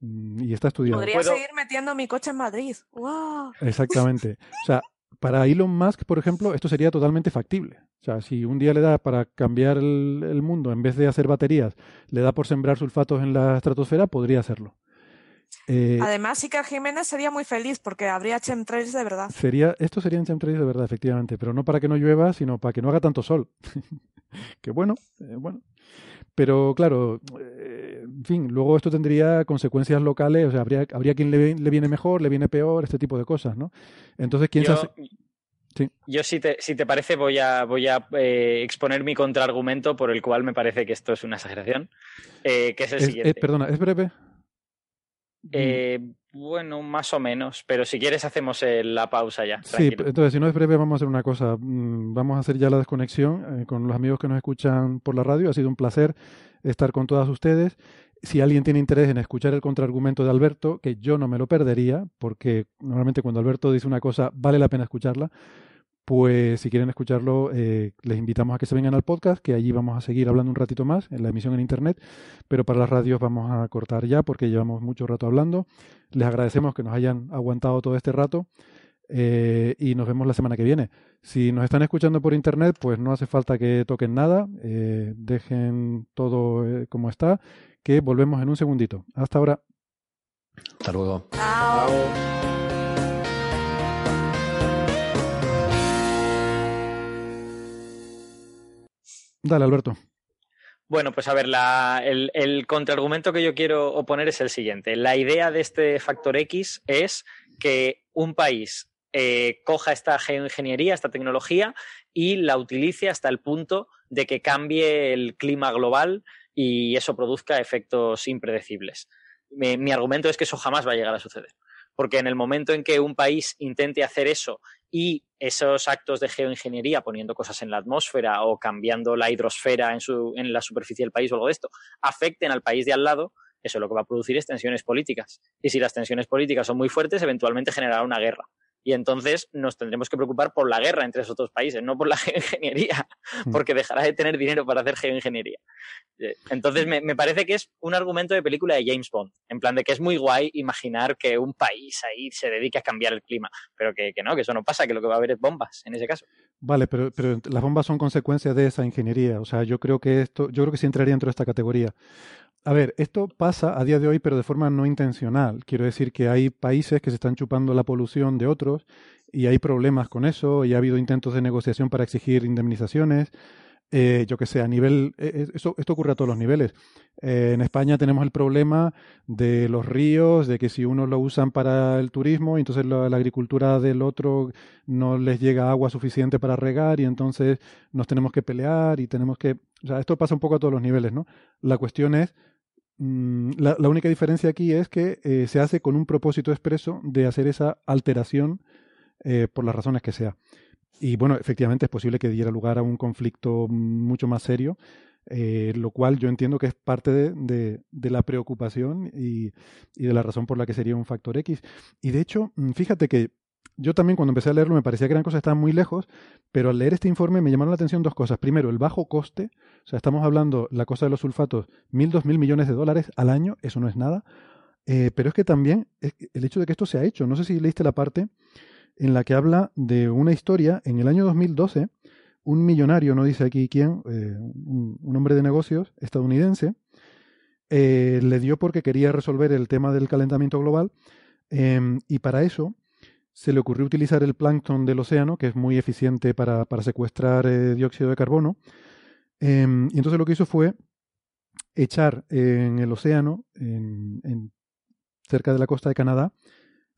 Mm, Y está estudiado. Podría Puedo- seguir metiendo mi coche en Madrid. ¡Wow! Exactamente. O sea, para Elon Musk, por ejemplo, esto sería totalmente factible. O sea, si un día le da para cambiar el, el mundo, en vez de hacer baterías, le da por sembrar sulfatos en la estratosfera, podría hacerlo. Eh, Además, Iker Jiménez sería muy feliz porque habría chemtrails de verdad. sería, esto sería en chemtrails de verdad, efectivamente, pero no para que no llueva, sino para que no haga tanto sol. que bueno, eh, bueno. Pero claro, eh, en fin, luego esto tendría consecuencias locales, o sea, habría, habría quien le, le viene mejor, le viene peor, este tipo de cosas, ¿no? Entonces, ¿quién se Yo, hace- Sí. yo si, te, si te parece, voy a, voy a eh, exponer mi contraargumento por el cual me parece que esto es una exageración, eh, que es el Es- siguiente. perdona, ¿es breve? Eh, bueno, más o menos, pero si quieres hacemos eh, la pausa ya. Sí, entonces si no es breve vamos a hacer una cosa. Mm, Vamos a hacer ya la desconexión eh, con los amigos que nos escuchan por la radio. Ha sido un placer estar con todas ustedes. Si alguien tiene interés en escuchar el contraargumento de Alberto, que yo no me lo perdería, porque normalmente cuando Alberto dice una cosa vale la pena escucharla, pues si quieren escucharlo, eh, les invitamos a que se vengan al podcast, que allí vamos a seguir hablando un ratito más en la emisión en internet, pero para las radios vamos a cortar ya porque llevamos mucho rato hablando. Les agradecemos que nos hayan aguantado todo este rato eh, y nos vemos la semana que viene. Si nos están escuchando por internet, pues no hace falta que toquen nada, eh, dejen todo eh, como está, que volvemos en un segundito. Hasta ahora. Hasta luego. Chao. Dale, Alberto. Bueno, pues a ver, la- el, contraargumento que yo quiero oponer es el siguiente. La idea de este factor X es que un país eh, coja esta geoingeniería, esta tecnología, y la utilice hasta el punto de que cambie el clima global y eso produzca efectos impredecibles. Mi argumento es que eso jamás va a llegar a suceder. Porque en el momento en que un país intente hacer eso y esos actos de geoingeniería, poniendo cosas en la atmósfera o cambiando la hidrosfera en, su, en la superficie del país o algo de esto, afecten al país de al lado, eso lo que va a producir es tensiones políticas. Y si las tensiones políticas son muy fuertes, eventualmente generará una guerra. Y entonces nos tendremos que preocupar por la guerra entre esos dos países, no por la geoingeniería, porque dejará de tener dinero para hacer geoingeniería. Eh, Entonces me, me parece que es un argumento de película de James Bond, en plan de que es muy guay imaginar que un país ahí se dedique a cambiar el clima, pero que, que no, que eso no pasa, que lo que va a haber es bombas en ese caso. Vale, pero, pero las bombas son consecuencias de esa ingeniería. O sea, yo creo que esto, yo creo que sí entraría dentro de esta categoría. A ver, esto pasa a día de hoy, pero de forma no intencional. Quiero decir que hay países que se están chupando la polución de otros y hay problemas con eso y ha habido intentos de negociación para exigir indemnizaciones. eh, yo que sé, a nivel, eh, eh, esto, esto ocurre a todos los niveles. Eh, en España tenemos el problema de los ríos, de que si unos lo usan para el turismo, entonces la, la agricultura del otro no les llega agua suficiente para regar y entonces nos tenemos que pelear y tenemos que, o sea, esto pasa un poco a todos los niveles, ¿no? La cuestión es, la, la única diferencia aquí es que eh, se hace con un propósito expreso de hacer esa alteración eh, por las razones que sea. Y bueno, efectivamente es posible que diera lugar a un conflicto mucho más serio, eh, lo cual yo entiendo que es parte de, la preocupación y, y de la razón por la que sería un factor X. Y de hecho, mm, fíjate que yo también cuando empecé a leerlo me parecía que eran cosas que muy lejos, pero al leer este informe me llamaron la atención dos cosas. Primero, el bajo coste, o sea, estamos hablando, la cosa de los sulfatos, mil, dos mil millones de dólares al año, eso no es nada. Eh, pero es que también el hecho de que esto se ha hecho, no sé si leíste la parte en la que habla de una historia en el año 2012, un millonario, no dice aquí quién, eh, un, un hombre de negocios estadounidense, eh, le dio porque quería resolver el tema del calentamiento global em, y para eso se le ocurrió utilizar el plancton del océano, que es muy eficiente para, para secuestrar eh, dióxido de carbono. Em, y entonces lo que hizo fue echar en el océano, en, en- cerca de la costa de Canadá,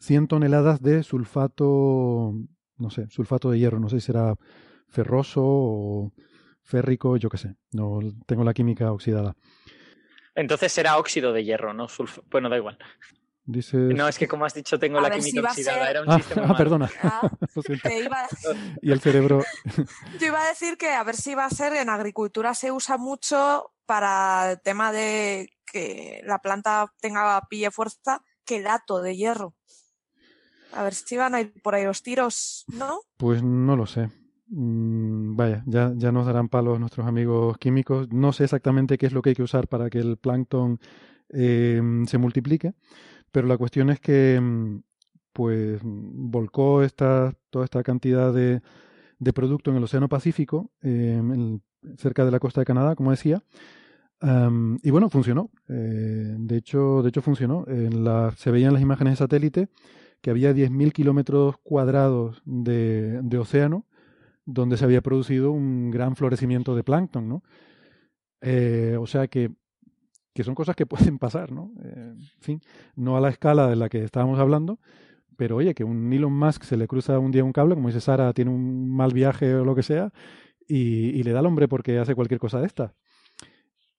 100 toneladas de sulfato, no sé, sulfato de hierro, no sé si será ferroso o férrico, yo qué sé, no tengo la química oxidada. Entonces será óxido de hierro, ¿no? Sulf- Bueno, da igual. No, es que como has dicho, tengo A la química si oxidada. ser- Era un Ah, chiste muy ah, perdona. Ah, iba, Y el cerebro... yo iba a decir que a ver si va a ser, en agricultura se usa mucho para el tema de que la planta tenga pille fuerza, quelato de hierro. A ver si van a ir por ahí los tiros, ¿no? Pues no lo sé. Mm, vaya, ya, ya nos darán palos nuestros amigos químicos. No sé exactamente qué es lo que hay que usar para que el plancton eh, se multiplique, pero la cuestión es que mm, pues mm, volcó esta, toda esta cantidad de, de producto en el Océano Pacífico, eh, cerca de la costa de Canadá, como decía. Y bueno, funcionó. Eh, de hecho, de hecho funcionó. Se veían las imágenes de satélite que había 10.000 kilómetros cuadrados de, de océano donde se había producido un gran florecimiento de plancton, ¿no? Eh, o sea que, que son cosas que pueden pasar, ¿no? Eh, en fin, no a la escala de la que estábamos hablando, pero oye, que un Elon Musk se le cruza un día un cable, como dice Sara, tiene un mal viaje o lo que sea, y, le da al hombre porque hace cualquier cosa de estas.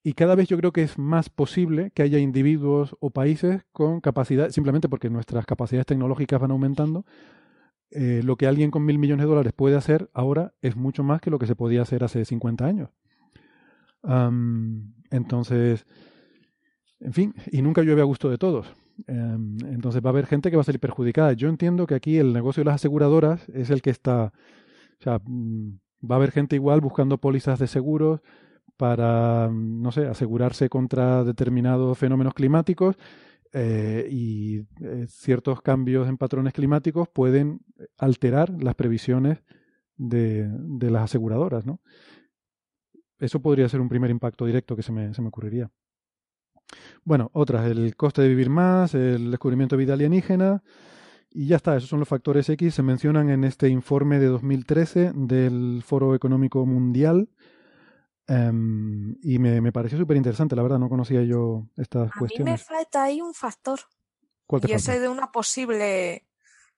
Y cada vez yo creo que es más posible que haya individuos o países con capacidad, simplemente porque nuestras capacidades tecnológicas van aumentando, eh, lo que alguien con mil millones de dólares puede hacer ahora es mucho más que lo que se podía hacer hace 50 años. Entonces, en fin, y nunca llueve a gusto de todos. Em, entonces va a haber gente que va a salir perjudicada. Yo entiendo que aquí el negocio de las aseguradoras es el que está, o sea, mm, va a haber gente igual buscando pólizas de seguros para, mm, no sé, asegurarse contra determinados fenómenos climáticos eh, y eh, ciertos cambios en patrones climáticos pueden alterar las previsiones de, de las aseguradoras, ¿no? Eso podría ser un primer impacto directo que se me, se me ocurriría. Bueno, otras, el coste de vivir más, el descubrimiento de vida alienígena, y ya está, esos son los factores X, se mencionan en este informe de 2013 del Foro Económico Mundial, em, y me, me pareció súper interesante, la verdad, no conocía yo estas A mí me cuestiones. falta ahí un factor. ¿Cuál te Y ese de una posible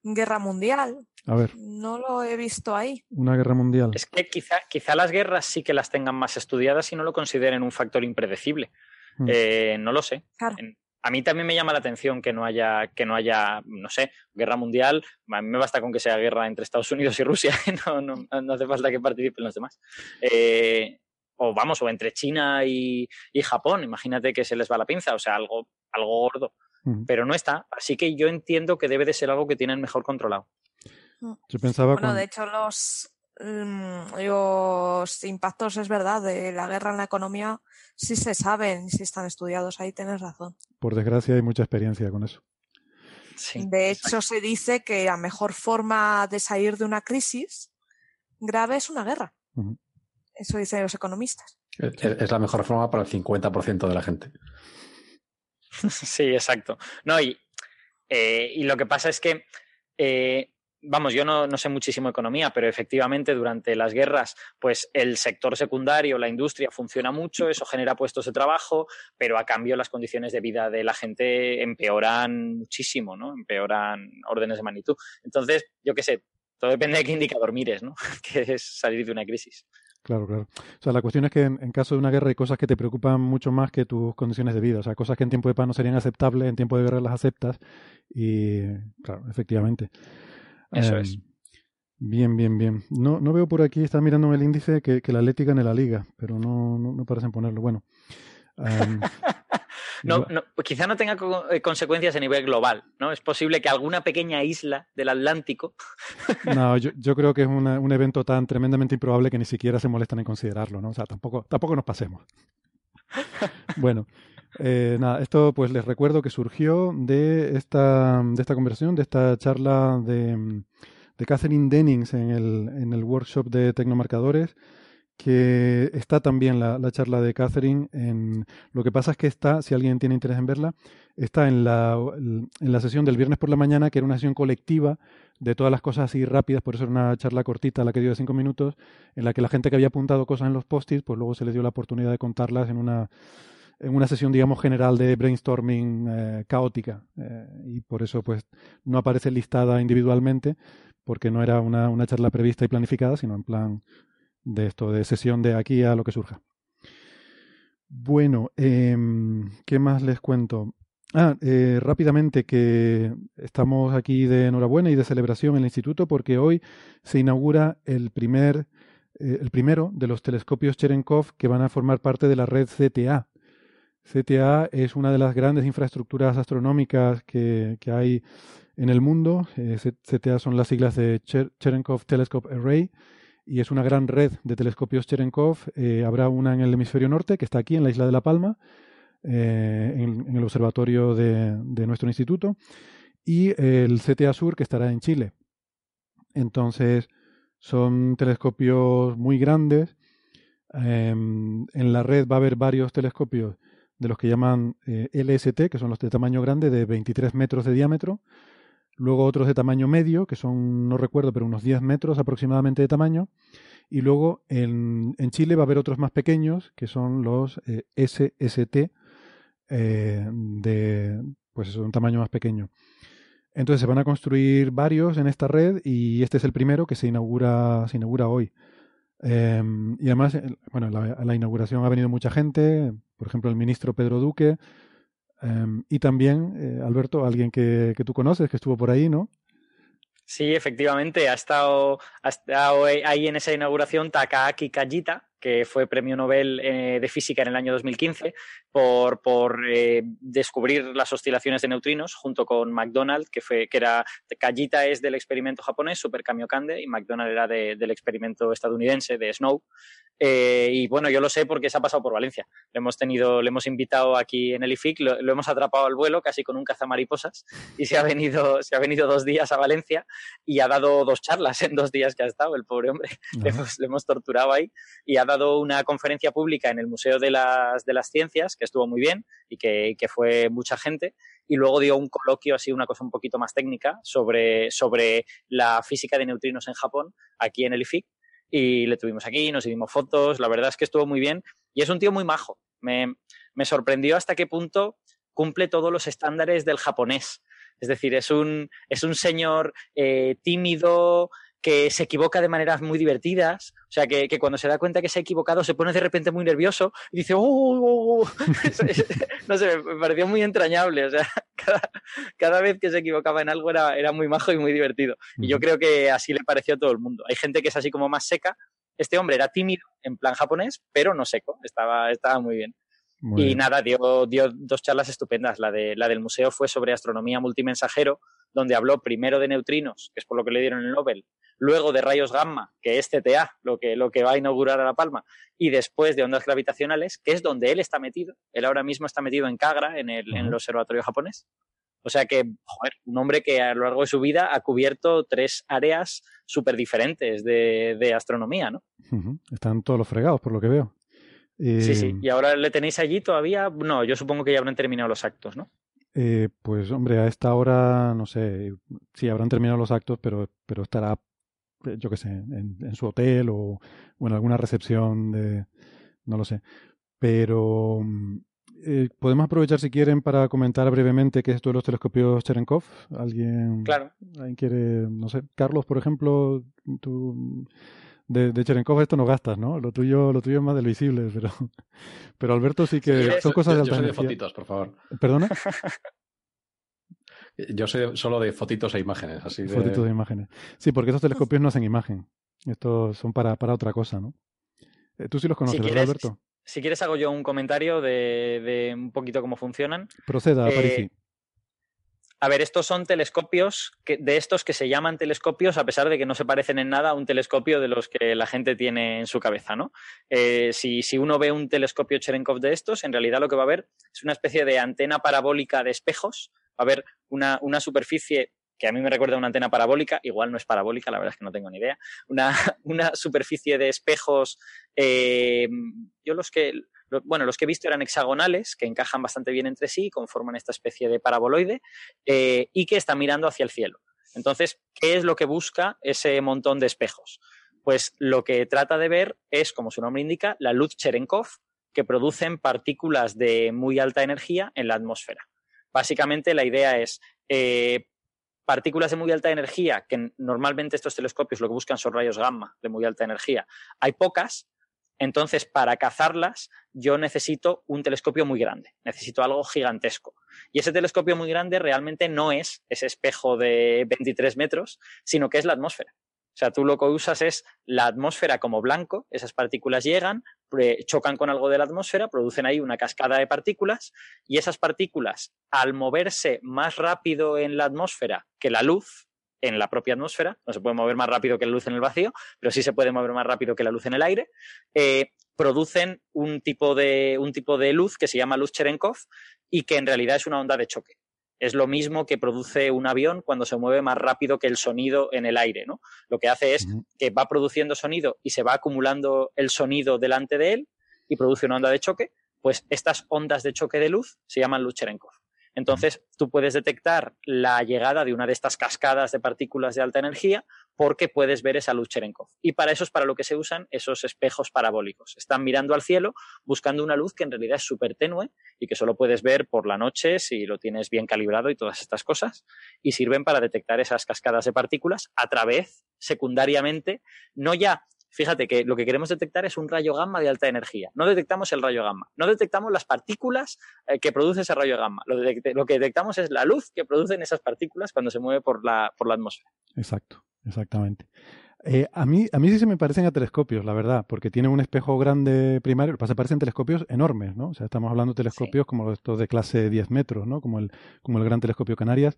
guerra mundial. A ver, No lo he visto ahí. una guerra mundial. Es que quizá, quizá las guerras sí que las tengan más estudiadas y no lo consideren un factor impredecible. Mm. Eh, no lo sé. Claro. En- A mí también me llama la atención que no haya, que no haya, no sé, guerra mundial. A mí me basta con que sea guerra entre Estados Unidos y Rusia. No, no, no hace falta que participen los demás. Eh, o vamos, o entre China y, y Japón. Imagínate que se les va la pinza. O sea, algo, algo gordo. Pero no está. Así que yo entiendo que debe de ser algo que tienen mejor controlado. Yo pensaba Bueno, cuando- de hecho, los, mm, los impactos, es verdad, de la guerra en la economía sí se saben, sí están estudiados. Ahí tienes razón. por desgracia hay mucha experiencia con eso. Sí. De hecho, se dice que la mejor forma de salir de una crisis grave es una guerra. Eso dicen los economistas. Es, es la mejor forma para el 50% de la gente. Sí, exacto. No, y, eh, y lo que pasa es que eh, vamos, yo no, no, sé muchísimo economía, pero efectivamente durante las guerras, pues el sector secundario, la industria funciona mucho, eso genera puestos de trabajo, pero a cambio las condiciones de vida de la gente empeoran muchísimo, ¿no? Empeoran órdenes de magnitud. Entonces, yo qué sé, todo depende de qué indicador mires, ¿no? que es salir de una crisis. Claro, claro. O sea, la cuestión es que en, en, caso de una guerra hay cosas que te preocupan mucho más que tus condiciones de vida. O sea, cosas que en tiempo de paz no serían aceptables, en tiempo de guerra las aceptas. Y, claro, efectivamente. Eso eh, es. Bien, bien, bien. No, no veo por aquí, está mirando el índice que, que la Atlética en la liga, pero no, no, no parecen ponerlo. Bueno. Um, no, no, quizá no tenga co consecuencias a nivel global, ¿no? Es posible que alguna pequeña isla del Atlántico. no, yo, yo, creo que es una, un evento tan tremendamente improbable que ni siquiera se molestan en considerarlo, ¿no? O sea, tampoco, tampoco nos pasemos. bueno, eh, nada, esto pues les recuerdo que surgió de esta, de esta conversación, de esta charla de, Catherine Dennings en el, en el workshop de tecnomarcadores que está también la, la, charla de Catherine. En, lo que pasa es que está, si alguien tiene interés en verla, está en la, en la sesión del viernes por la mañana, que era una sesión colectiva de todas las cosas así rápidas, por eso era una charla cortita, la que dio de cinco minutos, en la que la gente que había apuntado cosas en los post-its, pues luego se les dio la oportunidad de contarlas en una, en una sesión, digamos, general de brainstorming eh, caótica. Eh, y por eso, pues, no aparece listada individualmente, porque no era una, una charla prevista y planificada, sino en plan de esto, de sesión de aquí a lo que surja. Bueno, eh, ¿qué más les cuento? Ah, eh, rápidamente que estamos aquí de enhorabuena y de celebración en el instituto porque hoy se inaugura el primer, el primero de los telescopios Cherenkov que van a formar parte de la red CTA. CTA es una de las grandes infraestructuras astronómicas que, que hay en el mundo. Eh, CTA son las siglas de Cherenkov Telescope Array y es una gran red de telescopios Cherenkov. Eh, habrá una en el hemisferio norte, que está aquí en la isla de La Palma, eh, en, en, el observatorio de, de, nuestro instituto, y el CTA Sur, que estará en Chile. Entonces, son telescopios muy grandes. Eh, en la red va a haber varios telescopios de los que llaman eh, LST, que son los de tamaño grande, de 23 metros de diámetro, luego otros de tamaño medio, que son, no recuerdo, pero unos 10 metros aproximadamente de tamaño, y luego en, en Chile va a haber otros más pequeños, que son los eh, SST, eh, de, pues eso, un tamaño más pequeño. Entonces se van a construir varios en esta red y este es el primero que se inaugura, se inaugura hoy. Eh, y además, bueno, la inauguración ha venido mucha gente, por ejemplo, el ministro Pedro Duque, Um, y también, eh, Alberto, alguien que, que, tú conoces, que estuvo por ahí, ¿no? Sí, efectivamente, ha estado, ha estado ahí en esa inauguración Takaaki Kajita, que fue premio Nobel eh, de Física en el año 2015 por, por eh, descubrir las oscilaciones de neutrinos junto con McDonald, que, fue, que era, Kajita es del experimento japonés, Super Kamiokande, y McDonald era de, del experimento estadounidense de Snow. Eh, y bueno, yo lo sé porque se ha pasado por Valencia. Le hemos tenido, le hemos invitado aquí en el IFIC, lo, lo, hemos atrapado al vuelo casi con un cazamariposas y se ha venido, se ha venido dos días a Valencia y ha dado dos charlas en dos días que ha estado el pobre hombre. -huh. le, hemos, le hemos torturado ahí y ha dado una conferencia pública en el Museo de las, de las Ciencias, que estuvo muy bien y que, que, fue mucha gente, y luego dio un coloquio, así una cosa un poquito más técnica, sobre, sobre la física de neutrinos en Japón, aquí en el IFIC, y le tuvimos aquí, nos hicimos fotos, la verdad es que estuvo muy bien, y es un tío muy majo. Me, me sorprendió hasta qué punto cumple todos los estándares del japonés. Es decir, es un, es un señor eh, tímido, que se equivoca de maneras muy divertidas, o sea, que, que, cuando se da cuenta que se ha equivocado se pone de repente muy nervioso y dice, ¡oh! oh, oh! no sé, me pareció muy entrañable, o sea, cada, cada, vez que se equivocaba en algo era, era muy majo y muy divertido. Y yo creo que así le pareció a todo el mundo. Hay gente que es así como más seca. Este hombre era tímido en plan japonés, pero no seco, estaba, estaba muy bien. Muy y bien. nada, dio, dio dos charlas estupendas. La, de, la del museo fue sobre astronomía multimensajero, donde habló primero de neutrinos, que es por lo que le dieron el Nobel, luego de rayos gamma, que es CTA, lo que, lo que va a inaugurar a La Palma, y después de ondas gravitacionales, que es donde él está metido. Él ahora mismo está metido en Kagra, en el, en el observatorio japonés. O sea que, joder, un hombre que a lo largo de su vida ha cubierto tres áreas súper diferentes de, de, astronomía, ¿no? Uh -huh. Están todos los fregados, por lo que veo. Eh... Sí, sí. ¿Y ahora le tenéis allí todavía? No, yo supongo que ya habrán terminado los actos, ¿no? Eh, pues hombre, a esta hora, no sé, sí, habrán terminado los actos, pero, pero estará, eh, yo qué sé, en, en su hotel o, o en alguna recepción de, no lo sé. Pero mm, eh, podemos aprovechar si quieren para comentar brevemente qué es esto de los telescopios Cherenkov. ¿Alguien, Claro. ¿alguien quiere, no sé, Carlos, por ejemplo, tú de, de Cherenkov esto no gastas, ¿no? Lo tuyo, lo tuyo es más del visible, pero, pero Alberto sí que quieres- son cosas de alta yo soy de fotitos, por favor. ¿Perdona? Yo soy solo de fotitos e imágenes, así de... Fotitos de imágenes. Sí, porque estos telescopios no hacen imagen. Estos son para, para otra cosa, ¿no? Eh, Tú sí los conoces, si, ¿verdad, quieres, Alberto? si quieres hago yo un comentario de, de un poquito cómo funcionan. Proceda, Eh, Parisi. A ver, estos son telescopios que, de estos que se llaman telescopios a pesar de que no se parecen en nada a un telescopio de los que la gente tiene en su cabeza, ¿no? Eh, si, si uno ve un telescopio Cherenkov de estos, en realidad lo que va a ver es una especie de antena parabólica de espejos. A haber una, una superficie que a mí me recuerda a una antena parabólica, igual no es parabólica, la verdad es que no tengo ni idea, una, una superficie de espejos, eh, yo los que, bueno, los que he visto eran hexagonales, que encajan bastante bien entre sí, conforman esta especie de paraboloide, eh, y que están mirando hacia el cielo. Entonces, ¿qué es lo que busca ese montón de espejos? Pues lo que trata de ver es, como su nombre indica, la luz Cherenkov, que producen partículas de muy alta energía en la atmósfera. Básicamente la idea es eh, partículas de muy alta energía, que normalmente estos telescopios lo que buscan son rayos gamma de muy alta energía. Hay pocas, entonces para cazarlas yo necesito un telescopio muy grande, necesito algo gigantesco. Y ese telescopio muy grande realmente no es ese espejo de 23 metros, sino que es la atmósfera. O sea, tú lo que usas es la atmósfera como blanco, esas partículas llegan, chocan con algo de la atmósfera, producen ahí una cascada de partículas y esas partículas, al moverse más rápido en la atmósfera que la luz, en la propia atmósfera, no se puede mover más rápido que la luz en el vacío, pero sí se puede mover más rápido que la luz en el aire, eh, producen un tipo, de, un tipo de luz que se llama luz Cherenkov y que en realidad es una onda de choque. Es lo mismo que produce un avión cuando se mueve más rápido que el sonido en el aire, ¿no? Lo que hace es que va produciendo sonido y se va acumulando el sonido delante de él y produce una onda de choque, pues estas ondas de choque de luz se llaman luz Cherenkov. Entonces, tú puedes detectar la llegada de una de estas cascadas de partículas de alta energía porque puedes ver esa luz Cherenkov. Y para eso es para lo que se usan esos espejos parabólicos. Están mirando al cielo buscando una luz que en realidad es súper tenue y que solo puedes ver por la noche si lo tienes bien calibrado y todas estas cosas. Y sirven para detectar esas cascadas de partículas a través, secundariamente, no ya Fíjate que lo que queremos detectar es un rayo gamma de alta energía. No detectamos el rayo gamma, no detectamos las partículas eh, que produce ese rayo gamma. Lo, que detectamos es la luz que producen esas partículas cuando se mueve por la, por la atmósfera. Exacto, exactamente. Eh, a, mí, a mí sí se me parecen a telescopios, la verdad, porque tienen un espejo grande primario, lo que pasa parecen telescopios enormes, ¿no? O sea, estamos hablando de telescopios como estos de clase 10 metros, ¿no? Como el, como el Gran Telescopio Canarias,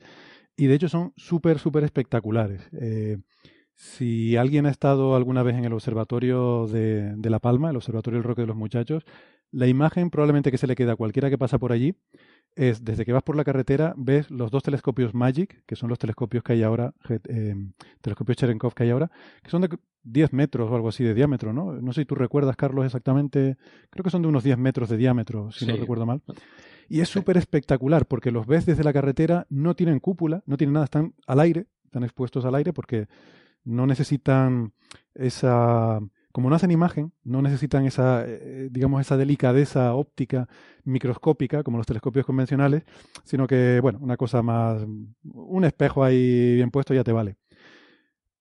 y de hecho son súper, súper espectaculares. Eh, si alguien ha estado alguna vez en el observatorio de, de La Palma, el observatorio del Roque de los Muchachos, la imagen probablemente que se le queda a cualquiera que pasa por allí es desde que vas por la carretera, ves los dos telescopios Magic, que son los telescopios que hay ahora, eh, telescopios Cherenkov que hay ahora, que son de 10 metros o algo así de diámetro, ¿no? No sé si tú recuerdas, Carlos, exactamente, creo que son de unos 10 metros de diámetro, si no recuerdo mal. Y es súper espectacular porque los ves desde la carretera, no tienen cúpula, no tienen nada, están al aire, están expuestos al aire porque no necesitan esa, como no hacen imagen, no necesitan esa, eh, digamos, esa delicadeza óptica microscópica como los telescopios convencionales, sino que, bueno, una cosa más, un espejo ahí bien puesto ya te vale.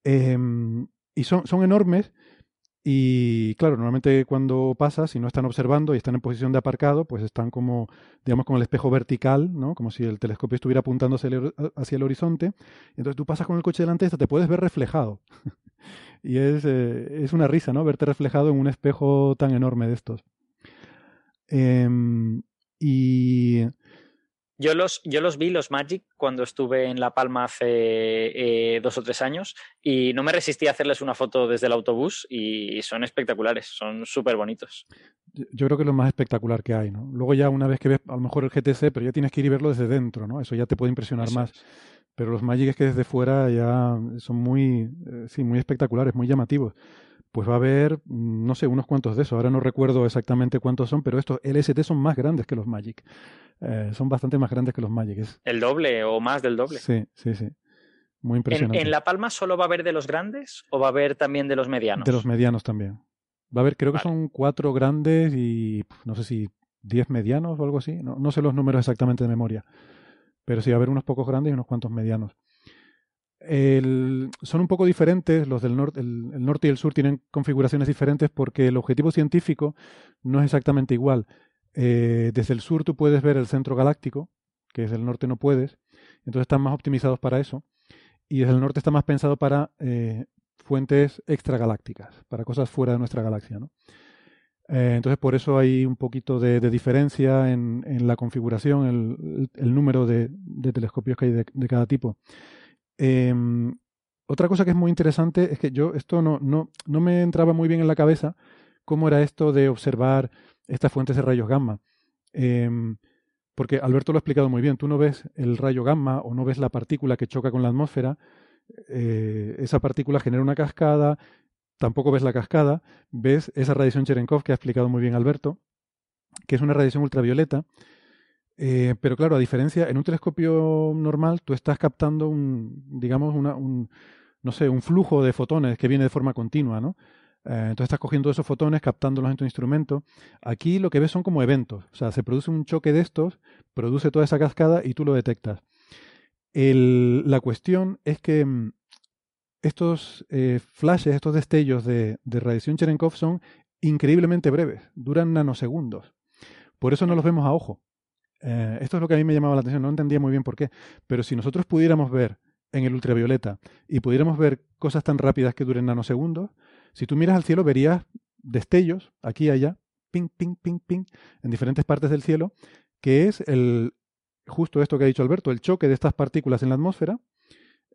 Em, y son, son enormes y, claro, normalmente cuando pasas, si no están observando y están en posición de aparcado, pues están como, digamos, con el espejo vertical, ¿no? Como si el telescopio estuviera apuntando hacia el, hacia el horizonte. Entonces tú pasas con el coche delante, te puedes ver reflejado. y es, eh, es una risa, ¿no? Verte reflejado en un espejo tan enorme de estos. Em, y Yo los, yo los vi, los Magic, cuando estuve en La Palma hace eh, dos o tres años y no me resistí a hacerles una foto desde el autobús y son espectaculares, son súper bonitos. yo creo que es lo más espectacular que hay, ¿no? Luego ya una vez que ves a lo mejor el GTC, pero ya tienes que ir y verlo desde dentro, ¿no? Eso ya te puede impresionar Eso más. Pero los Magic es que desde fuera ya son muy, eh, sí, muy espectaculares, muy llamativos. Pues va a haber, mm, no sé, unos cuantos de esos. Ahora no recuerdo exactamente cuántos son, pero estos LST son más grandes que los Magic. Eh, son bastante más grandes que los Magic. El doble o más del doble. Sí, sí, sí. Muy ¿En, impresionante. en La Palma solo va a haber de los grandes o va a haber también de los medianos? De los medianos también. Va a haber, creo que son cuatro grandes y no sé si diez medianos o algo así. No, no sé los números exactamente de memoria. Pero sí, va a haber unos pocos grandes y unos cuantos medianos. El- son un poco diferentes, los del norte, el, norte y el sur tienen configuraciones diferentes porque el objetivo científico no es exactamente igual. Eh, desde el sur tú puedes ver el centro galáctico, que desde el norte no puedes, entonces están más optimizados para eso. Y desde el norte está más pensado para eh, fuentes extragalácticas, para cosas fuera de nuestra galaxia. ¿no? Eh, entonces por eso hay un poquito de, diferencia en, en la configuración, el, número de, telescopios que hay de cada tipo. Em, otra cosa que es muy interesante es que yo esto no, no, no me entraba muy bien en la cabeza cómo era esto de observar estas fuentes de rayos gamma. Em, porque Alberto lo ha explicado muy bien. Tú no ves el rayo gamma o no ves la partícula que choca con la atmósfera. eh, esa partícula genera una cascada. Tampoco ves la cascada. Ves esa radiación Cherenkov que ha explicado muy bien Alberto, que es una radiación ultravioleta. Eh, pero claro, a diferencia, en un telescopio normal tú estás captando un, digamos, una, un, no sé, un flujo de fotones que viene de forma continua, ¿no? Eh, entonces estás cogiendo esos fotones, captándolos en tu instrumento. Aquí lo que ves son como eventos. O sea, se produce un choque de estos, produce toda esa cascada y tú lo detectas. La cuestión es que mm, estos eh, flashes, estos destellos de, de radiación Cherenkov son increíblemente breves, duran nanosegundos. Por eso no los vemos a ojo. Eh, esto es lo que a mí me llamaba la atención, no entendía muy bien por qué. Pero si nosotros pudiéramos ver en el ultravioleta y pudiéramos ver cosas tan rápidas que duren nanosegundos, si tú miras al cielo verías destellos aquí y allá, ping, ping, ping, ping, en diferentes partes del cielo, que es el justo esto que ha dicho Alberto, el choque de estas partículas en la atmósfera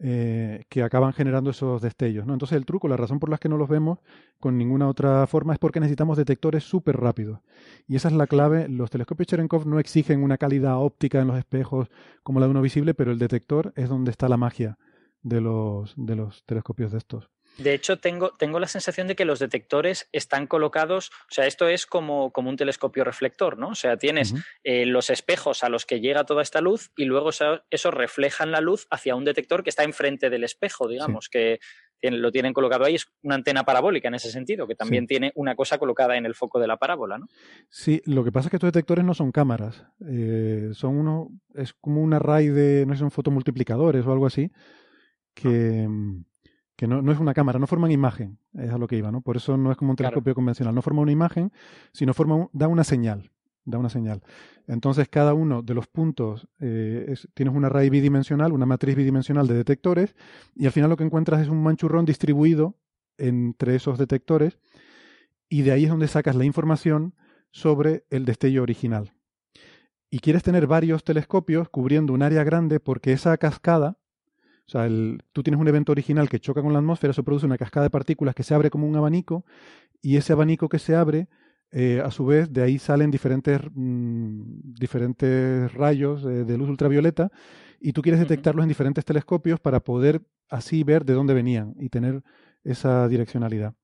eh, que acaban generando esos destellos. ¿no? Entonces el truco, la razón por la que no los vemos con ninguna otra forma es porque necesitamos detectores súper rápidos. Y esa es la clave. Los telescopios Cherenkov no exigen una calidad óptica en los espejos como la de uno visible, pero el detector es donde está la magia de los, de los telescopios de estos. De hecho, tengo, tengo la sensación de que los detectores están colocados, o sea, esto es como, como un telescopio reflector, ¿no? O sea, tienes eh, los espejos a los que llega toda esta luz y luego eso, eso reflejan la luz hacia un detector que está enfrente del espejo, digamos, que tiene- lo tienen colocado ahí. Es una antena parabólica en ese sentido, que también Sí. tiene una cosa colocada en el foco de la parábola, ¿no? Sí, lo que pasa es que estos detectores no son cámaras, eh, son uno, es como un array de, no sé, son fotomultiplicadores o algo así, que, mm, que no, no es una cámara, no forman imagen, es a lo que iba, ¿no? Por eso no es como un Claro. telescopio convencional, no forma una imagen, sino forma da una señal, da una señal. Entonces cada uno de los puntos eh, es- tienes un array bidimensional, una matriz bidimensional de detectores, y al final lo que encuentras es un manchurrón distribuido entre esos detectores, y de ahí es donde sacas la información sobre el destello original. Y quieres tener varios telescopios cubriendo un área grande porque esa cascada, o sea, el- tú tienes un evento original que choca con la atmósfera, eso produce una cascada de partículas que se abre como un abanico, y ese abanico que se abre, eh, a su vez, de ahí salen diferentes, mm, diferentes rayos eh, de luz ultravioleta, y tú quieres detectarlos en diferentes telescopios para poder así ver de dónde venían y tener esa direccionalidad.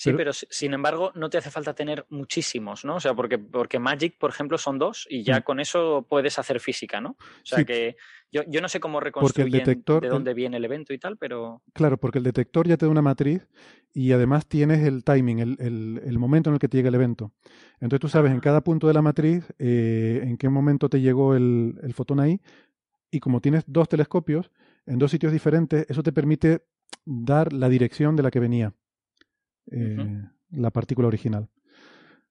Sí, Pero- pero, si- sin embargo no te hace falta tener muchísimos, ¿no? O sea, porque, porque Magic, por ejemplo, son dos y ya Mm. con eso puedes hacer física, ¿no? O sea Sí. que yo, yo no sé cómo Porque el reconstruyen detector- de el- dónde viene el evento y tal, pero Claro, porque el detector ya te da una matriz y además tienes el timing, el, el- el momento en el que te llega el evento. Entonces tú sabes en cada punto de la matriz eh, en qué momento te llegó el, el fotón ahí y como tienes dos telescopios en dos sitios diferentes, eso te permite dar la dirección de la que venía eh, la partícula original.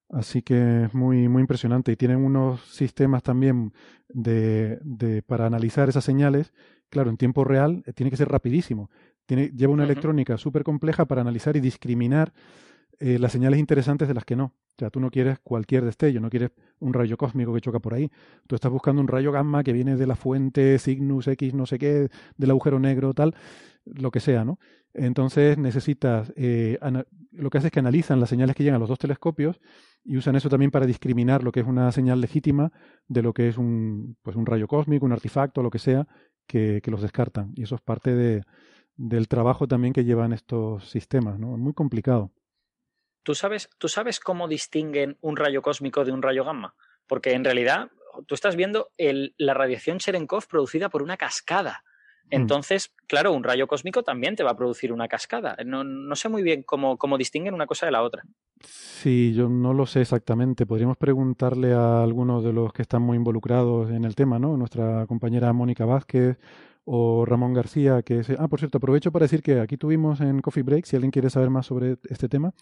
Así que es muy, muy impresionante. Y tienen unos sistemas también de, de- para analizar esas señales. Claro, en tiempo real eh, tiene que ser rapidísimo. Tiene, lleva una electrónica súper compleja para analizar y discriminar eh, las señales interesantes de las que no. O sea, tú no quieres cualquier destello, no quieres un rayo cósmico que choca por ahí. Tú estás buscando un rayo gamma que viene de la fuente Cygnus X, no sé qué, del agujero negro, tal, lo que sea, ¿no? Entonces necesitas, eh, lo que hace es que analizan las señales que llegan a los dos telescopios y usan eso también para discriminar lo que es una señal legítima de lo que es un, pues un rayo cósmico, un artefacto, lo que sea, que, que los descartan. Y eso es parte de, del trabajo también que llevan estos sistemas, ¿no? Es muy complicado. ¿Tú sabes, ¿Tú sabes cómo distinguen un rayo cósmico de un rayo gamma? Porque en realidad tú estás viendo el, la radiación Cherenkov producida por una cascada. Mm. Entonces, claro, un rayo cósmico también te va a producir una cascada. No, no sé muy bien cómo, cómo, distinguen una cosa de la otra. Sí, yo no lo sé exactamente. Podríamos preguntarle a algunos de los que están muy involucrados en el tema, ¿no? Nuestra compañera Mónica Vázquez o Ramón García, que es... Ah, por cierto, aprovecho para decir que aquí tuvimos en Coffee Break, si alguien quiere saber más sobre este tema,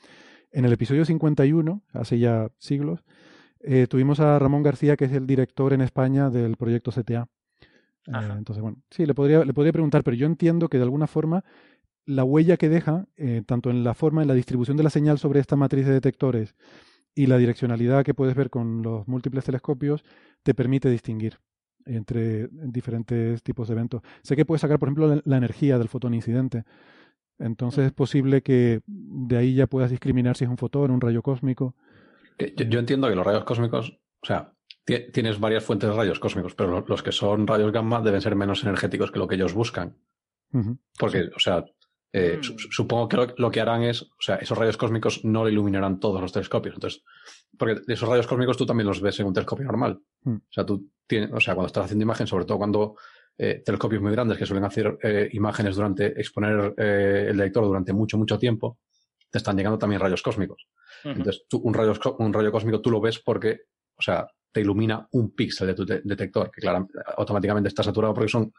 en el episodio 51, hace ya siglos, eh, tuvimos a Ramón García, que es el director en España del proyecto CTA. Eh, entonces, bueno, sí, le podría, le podría preguntar, pero yo entiendo que de alguna forma la huella que deja, eh, tanto en la forma, en la distribución de la señal sobre esta matriz de detectores y la direccionalidad que puedes ver con los múltiples telescopios, te permite distinguir entre diferentes tipos de eventos. Sé que puedes sacar, por ejemplo, la, energía del fotón incidente. Entonces es posible que de ahí ya puedas discriminar si es un fotón, un rayo cósmico. Yo, yo entiendo que los rayos cósmicos, o sea, tienes varias fuentes de rayos cósmicos, pero los que son rayos gamma deben ser menos energéticos que lo que ellos buscan. Porque, o sea, eh, mm. supongo que lo, que harán es, o sea, esos rayos cósmicos no iluminarán todos los telescopios. Entonces, porque esos rayos cósmicos tú también los ves en un telescopio normal. Mm. O sea, tú o sea, cuando estás haciendo imagen, sobre todo cuando eh, telescopios muy grandes que suelen hacer eh, imágenes durante, exponer el detector durante mucho, mucho tiempo, te están llegando también rayos cósmicos. Entonces, tú, un, rayo, un rayo cósmico tú lo ves porque, o sea, te ilumina un píxel de tu detector, que claro, automáticamente está saturado porque son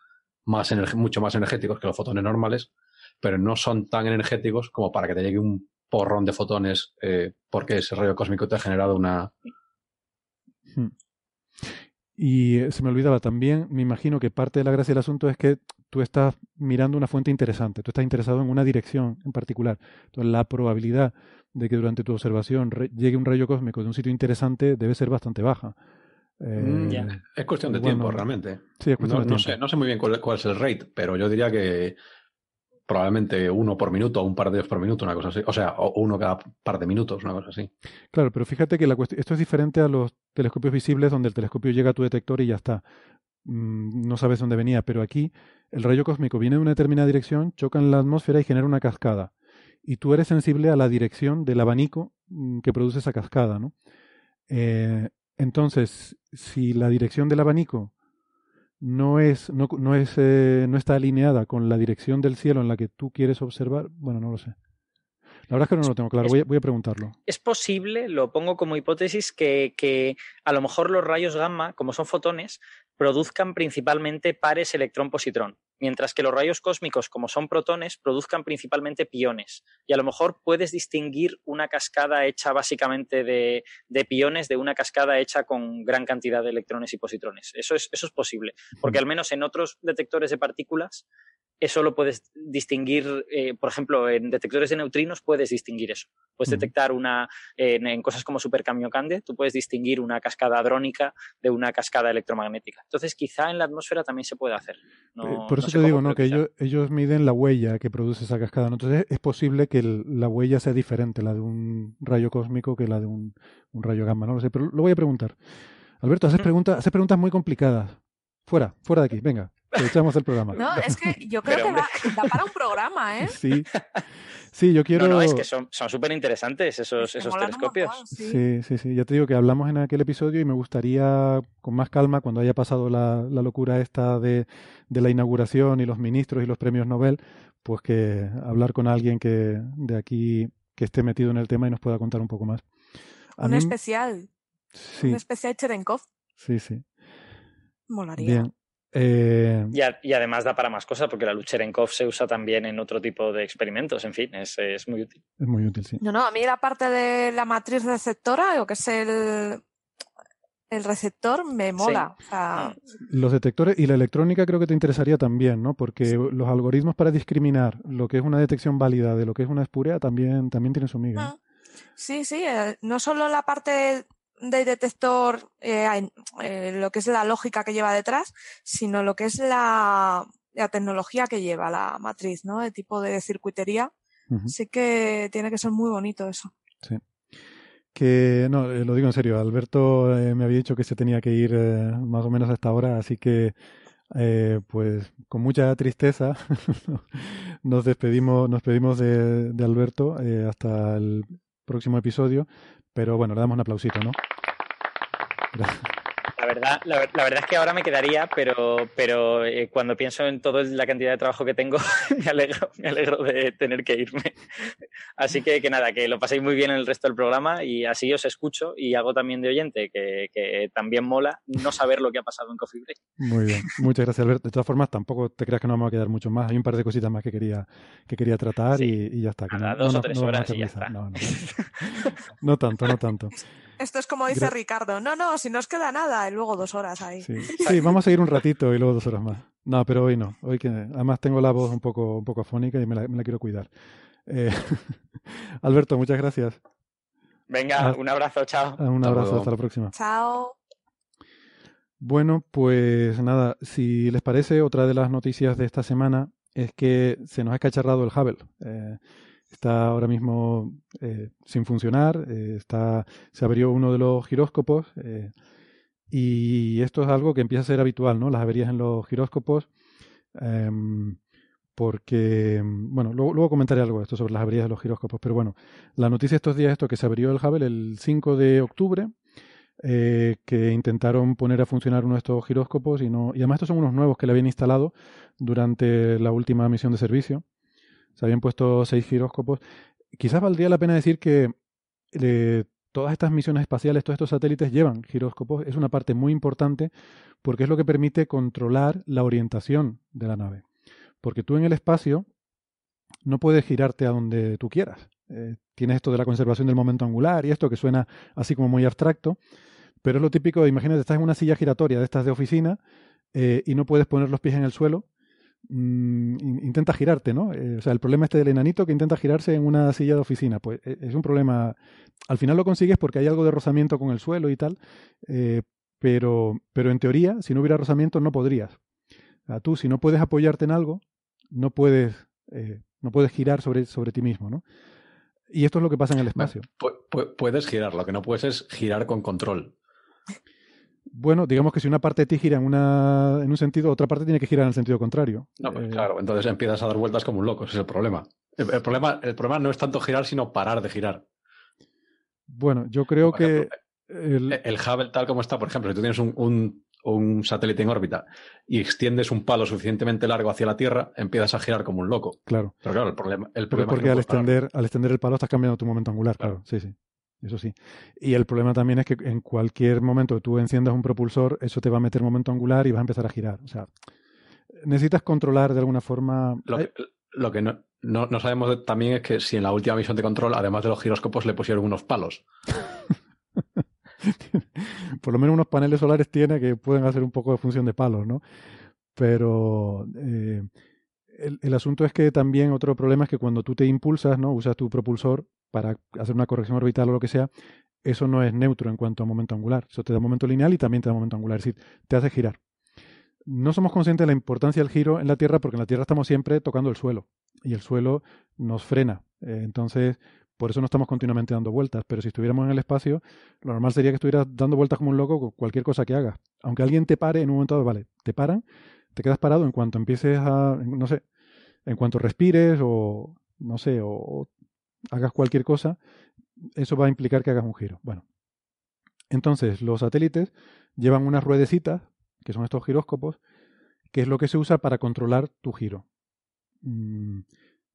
más mucho más energéticos que los fotones normales, pero no son tan energéticos como para que te llegue un porrón de fotones eh, porque ese rayo cósmico te ha generado una... Hmm. Y eh, se me olvidaba también, me imagino que parte de la gracia del asunto es que tú estás mirando una fuente interesante, tú estás interesado en una dirección en particular. Entonces, la probabilidad de que durante tu observación llegue un rayo cósmico de un sitio interesante debe ser bastante baja. Mm, eh, es cuestión de tiempo, realmente. Sí, es cuestión no, de tiempo. Sé, no sé muy bien cuál, es el rate, pero yo diría que probablemente uno por minuto o un par de ellos por minuto, una cosa así. O sea, uno cada par de minutos, una cosa así. Claro, pero fíjate que la esto es diferente a los telescopios visibles donde el telescopio llega a tu detector y ya está. Mm, no sabes dónde venía, pero aquí el rayo cósmico viene de una determinada dirección, choca en la atmósfera y genera una cascada y tú eres sensible a la dirección del abanico mm, que produce esa cascada, ¿no? Eh, entonces, si la dirección del abanico no es, no, no es, eh, no está alineada con la dirección del cielo en la que tú quieres observar, bueno, no lo sé. La verdad es que no lo tengo claro, voy a, voy a preguntarlo. Es posible, lo pongo como hipótesis, que, que, a lo mejor los rayos gamma, como son fotones, produzcan principalmente pares electrón-positrón mientras que los rayos cósmicos, como son protones, produzcan principalmente piones. Y a lo mejor puedes distinguir una cascada hecha básicamente de, de piones de una cascada hecha con gran cantidad de electrones y positrones. Eso es, eso es posible, porque al menos en otros detectores de partículas eso lo puedes distinguir, eh, por ejemplo, en detectores de neutrinos puedes distinguir eso. Puedes detectar una, en, cosas como Cande, tú puedes distinguir una cascada adrónica de una cascada electromagnética. Entonces, quizá en la atmósfera también se puede hacer. Eh, por eso te digo, ¿no? Que ellos, ellos, miden la huella que produce esa cascada. Entonces, es posible que la huella sea diferente, la de un rayo cósmico, que la de un, rayo gamma. No lo sé, pero lo voy a preguntar. Alberto, haces, preguntas, haces preguntas muy complicadas. Fuera, fuera de aquí, venga echamos el programa. No, es que yo creo que da, para un programa, ¿eh? Sí. Sí, yo quiero. No, no, es que son súper interesantes esos, esos telescopios. sí. sí. sí, Ya te digo que hablamos en aquel episodio y me gustaría, con más calma, cuando haya pasado la, la locura esta de, de, la inauguración y los ministros y los premios Nobel, pues que hablar con alguien que de aquí que esté metido en el tema y nos pueda contar un poco más. un especial. Sí. Un especial Cherenkov. Sí, sí. Molaría. Bien. Eh, y, además da para más cosas porque la Lucherenkov se usa también en otro tipo de experimentos, en fin, es, es, muy útil. Es muy útil, sí. No, no, a mí la parte de la matriz receptora, o que es el, el receptor, me mola. Ah. Los detectores y la electrónica creo que te interesaría también, ¿no? Porque los algoritmos para discriminar lo que es una detección válida de lo que es una espuria también, también tienen su miga. Ah. Sí, sí, eh, no solo la parte de detector, eh, eh, lo que es la lógica que lleva detrás, sino lo que es la, la tecnología que lleva la matriz, ¿no? El tipo de circuitería. Sí que tiene que ser muy bonito eso. Sí. Que, no, eh, lo digo en serio, Alberto me había dicho que se tenía que ir más o menos a esta hora, así que, pues, con mucha tristeza, nos despedimos, nos despedimos de, de Alberto eh, hasta el próximo episodio, pero bueno, le damos un aplausito, ¿no? La verdad, la, la, verdad es que ahora me quedaría, pero, pero eh, cuando pienso en toda la cantidad de trabajo que tengo, me alegro, me alegro de tener que irme. Así que, que nada, que lo paséis muy bien en el resto del programa y así os escucho y hago también de oyente, que, que también mola no saber lo que ha pasado en Coffee Break. Muy bien, muchas gracias Alberto. De todas formas, tampoco te creas que no vamos a quedar mucho más. Hay un par de cositas más que quería, que quería tratar Sí. y, y ya está. Nada, no, dos no, o tres horas y ya está. No, no, no tanto, no tanto. Esto es como dice Gra- Ricardo. No, no, si no os queda nada, y luego dos horas ahí. Sí. sí, vamos a seguir un ratito y luego dos horas más. No, pero hoy no. Hoy que además tengo la voz un poco, un poco afónica y me la, me la quiero cuidar. Eh, Alberto, muchas gracias. Venga, Ah. un abrazo, chao. Un Hasta abrazo, hasta la próxima. Chao. Bueno, pues nada, si les parece, otra de las noticias de esta semana es que se nos ha escacharrado el Hubble. Eh, está ahora mismo eh, sin funcionar, eh, está, se abrió uno de los giróscopos eh, y esto es algo que empieza a ser habitual, ¿no? Las averías en los giróscopos, em, porque, bueno, luego, luego comentaré algo de esto sobre las averías de los giróscopos, pero bueno, la noticia estos días es esto, que se abrió el Hubble el 5 de octubre, eh, que intentaron poner a funcionar uno de estos giróscopos y no y además estos son unos nuevos que le habían instalado durante la última misión de servicio se habían puesto seis giróscopos quizás valdría la pena decir que eh, todas estas misiones espaciales todos estos satélites llevan giróscopos es una parte muy importante porque es lo que permite controlar la orientación de la nave. Porque tú en el espacio no puedes girarte a donde tú quieras. Eh, tienes esto de la conservación del momento angular y esto que suena así como muy abstracto, pero es lo típico, imagínate, estás en una silla giratoria de estas de oficina eh, y no puedes poner los pies en el suelo, intenta girarte, ¿no? Eh, o sea, el problema este del enanito que intenta girarse en una silla de oficina, pues eh, es un problema, al final lo consigues porque hay algo de rozamiento con el suelo y tal, eh, pero, pero en teoría, si no hubiera rozamiento, no podrías. O sea, tú, si no puedes apoyarte en algo, no puedes, eh, no puedes girar sobre, sobre ti mismo, ¿no? Y esto es lo que pasa en el espacio. Pu- pu- puedes girar, lo que no puedes es girar con control. Bueno, digamos que si una parte de ti gira en, una, en un sentido, otra parte tiene que girar en el sentido contrario. No, pues Eh, claro, entonces empiezas a dar vueltas como un loco, ese es el problema. El, el problema. el problema no es tanto girar, sino parar de girar. Bueno, yo creo Por que ejemplo, el- El Hubble, tal como está, por ejemplo, si tú tienes un, un- un satélite en órbita y extiendes un palo suficientemente largo hacia la Tierra, empiezas a girar como un loco. claro, Pero claro, el problema, el problema porque es que no al parar. extender, al extender el palo estás cambiando tu momento angular, claro. Claro. sí, sí, eso sí. Y el problema también es que en cualquier momento que tú enciendas un propulsor, eso te va a meter momento angular y vas a empezar a girar. O sea, necesitas controlar de alguna forma. Lo que, lo que no, no- no sabemos también es que si en la última misión de control, además de los giróscopos, le pusieron unos palos. por lo menos unos paneles solares tiene que pueden hacer un poco de función de palos, ¿no? Pero eh, el, el asunto es que también otro problema es que cuando tú te impulsas, ¿no? Usas tu propulsor para hacer una corrección orbital o lo que sea, eso no es neutro en cuanto a momento angular. Eso te da momento lineal y también te da momento angular, es decir, te hace girar. No somos conscientes de la importancia del giro en la Tierra porque en la Tierra estamos siempre tocando el suelo y el suelo nos frena. Eh, entonces, por eso no estamos continuamente dando vueltas. Pero si estuviéramos en el espacio, lo normal sería que estuvieras dando vueltas como un loco con cualquier cosa que hagas. Aunque alguien te pare en un momento dado, vale, te paran, te quedas parado en cuanto empieces a, no sé, en cuanto respires o, no sé, o, o hagas cualquier cosa, eso va a implicar que hagas un giro. Bueno, entonces los satélites llevan unas ruedecitas, que son estos giróscopos, que es lo que se usa para controlar tu giro. Mm,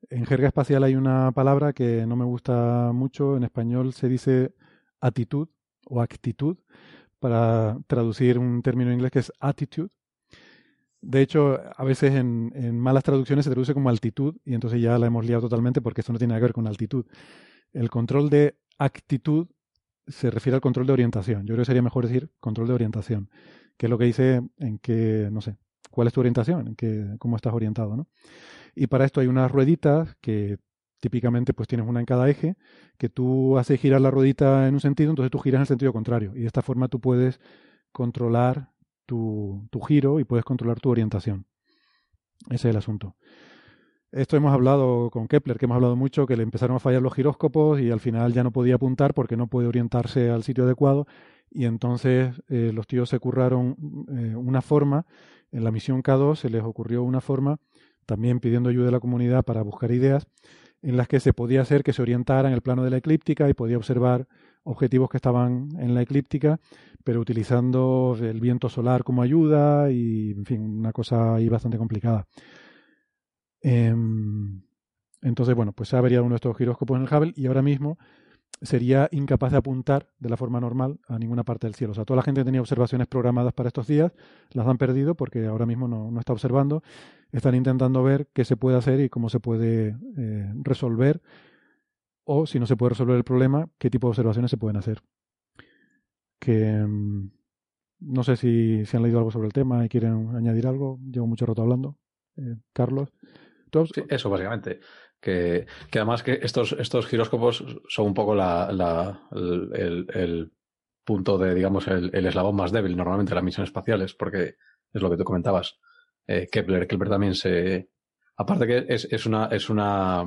En jerga espacial hay una palabra que no me gusta mucho, en español se dice actitud o actitud, para traducir un término inglés que es attitude. De hecho, a veces en, malas traducciones se traduce como altitud y entonces ya la hemos liado totalmente porque esto no tiene nada que ver con altitud. El control de actitud se refiere al control de orientación. Yo creo que sería mejor decir control de orientación, que es lo que dice en que, no sé, cuál es tu orientación, en que, cómo estás orientado, ¿no? Y para esto hay unas rueditas que típicamente pues tienes una en cada eje, que tú haces girar la ruedita en un sentido, entonces tú giras en el sentido contrario. Y de esta forma tú puedes controlar tu, giro y puedes controlar tu orientación. Ese es el asunto. Esto hemos hablado con Kepler, que hemos hablado mucho, que le empezaron a fallar los giróscopos y al final ya no podía apuntar porque no puede orientarse al sitio adecuado. Y entonces eh, los tíos se curraron eh, una forma, en la misión K2 se les ocurrió una forma también pidiendo ayuda de la comunidad para buscar ideas en las que se podía hacer que se orientara en el plano de la eclíptica y podía observar objetivos que estaban en la eclíptica, pero utilizando el viento solar como ayuda y, en fin, una cosa ahí bastante complicada. Em, entonces, bueno, pues se ha uno de estos giróscopos en el Hubble y ahora mismo sería incapaz de apuntar de la forma normal a ninguna parte del cielo. O sea, toda la gente que tenía observaciones programadas para estos días las han perdido porque ahora mismo no, está observando. Están intentando ver qué se puede hacer y cómo se puede eh, resolver o, si no se puede resolver el problema, qué tipo de observaciones se pueden hacer. Que mm, no sé si, si, han leído algo sobre el tema y quieren añadir algo. Llevo mucho rato hablando. Eh, Carlos. Sí, eso básicamente. Que, además que estos, estos giróscopos son un poco la, la el, el, punto de, digamos, el, el, eslabón más débil normalmente de las misiones espaciales, porque es lo que tú comentabas. Eh, Kepler, Kepler también se. Aparte que es, es una, es una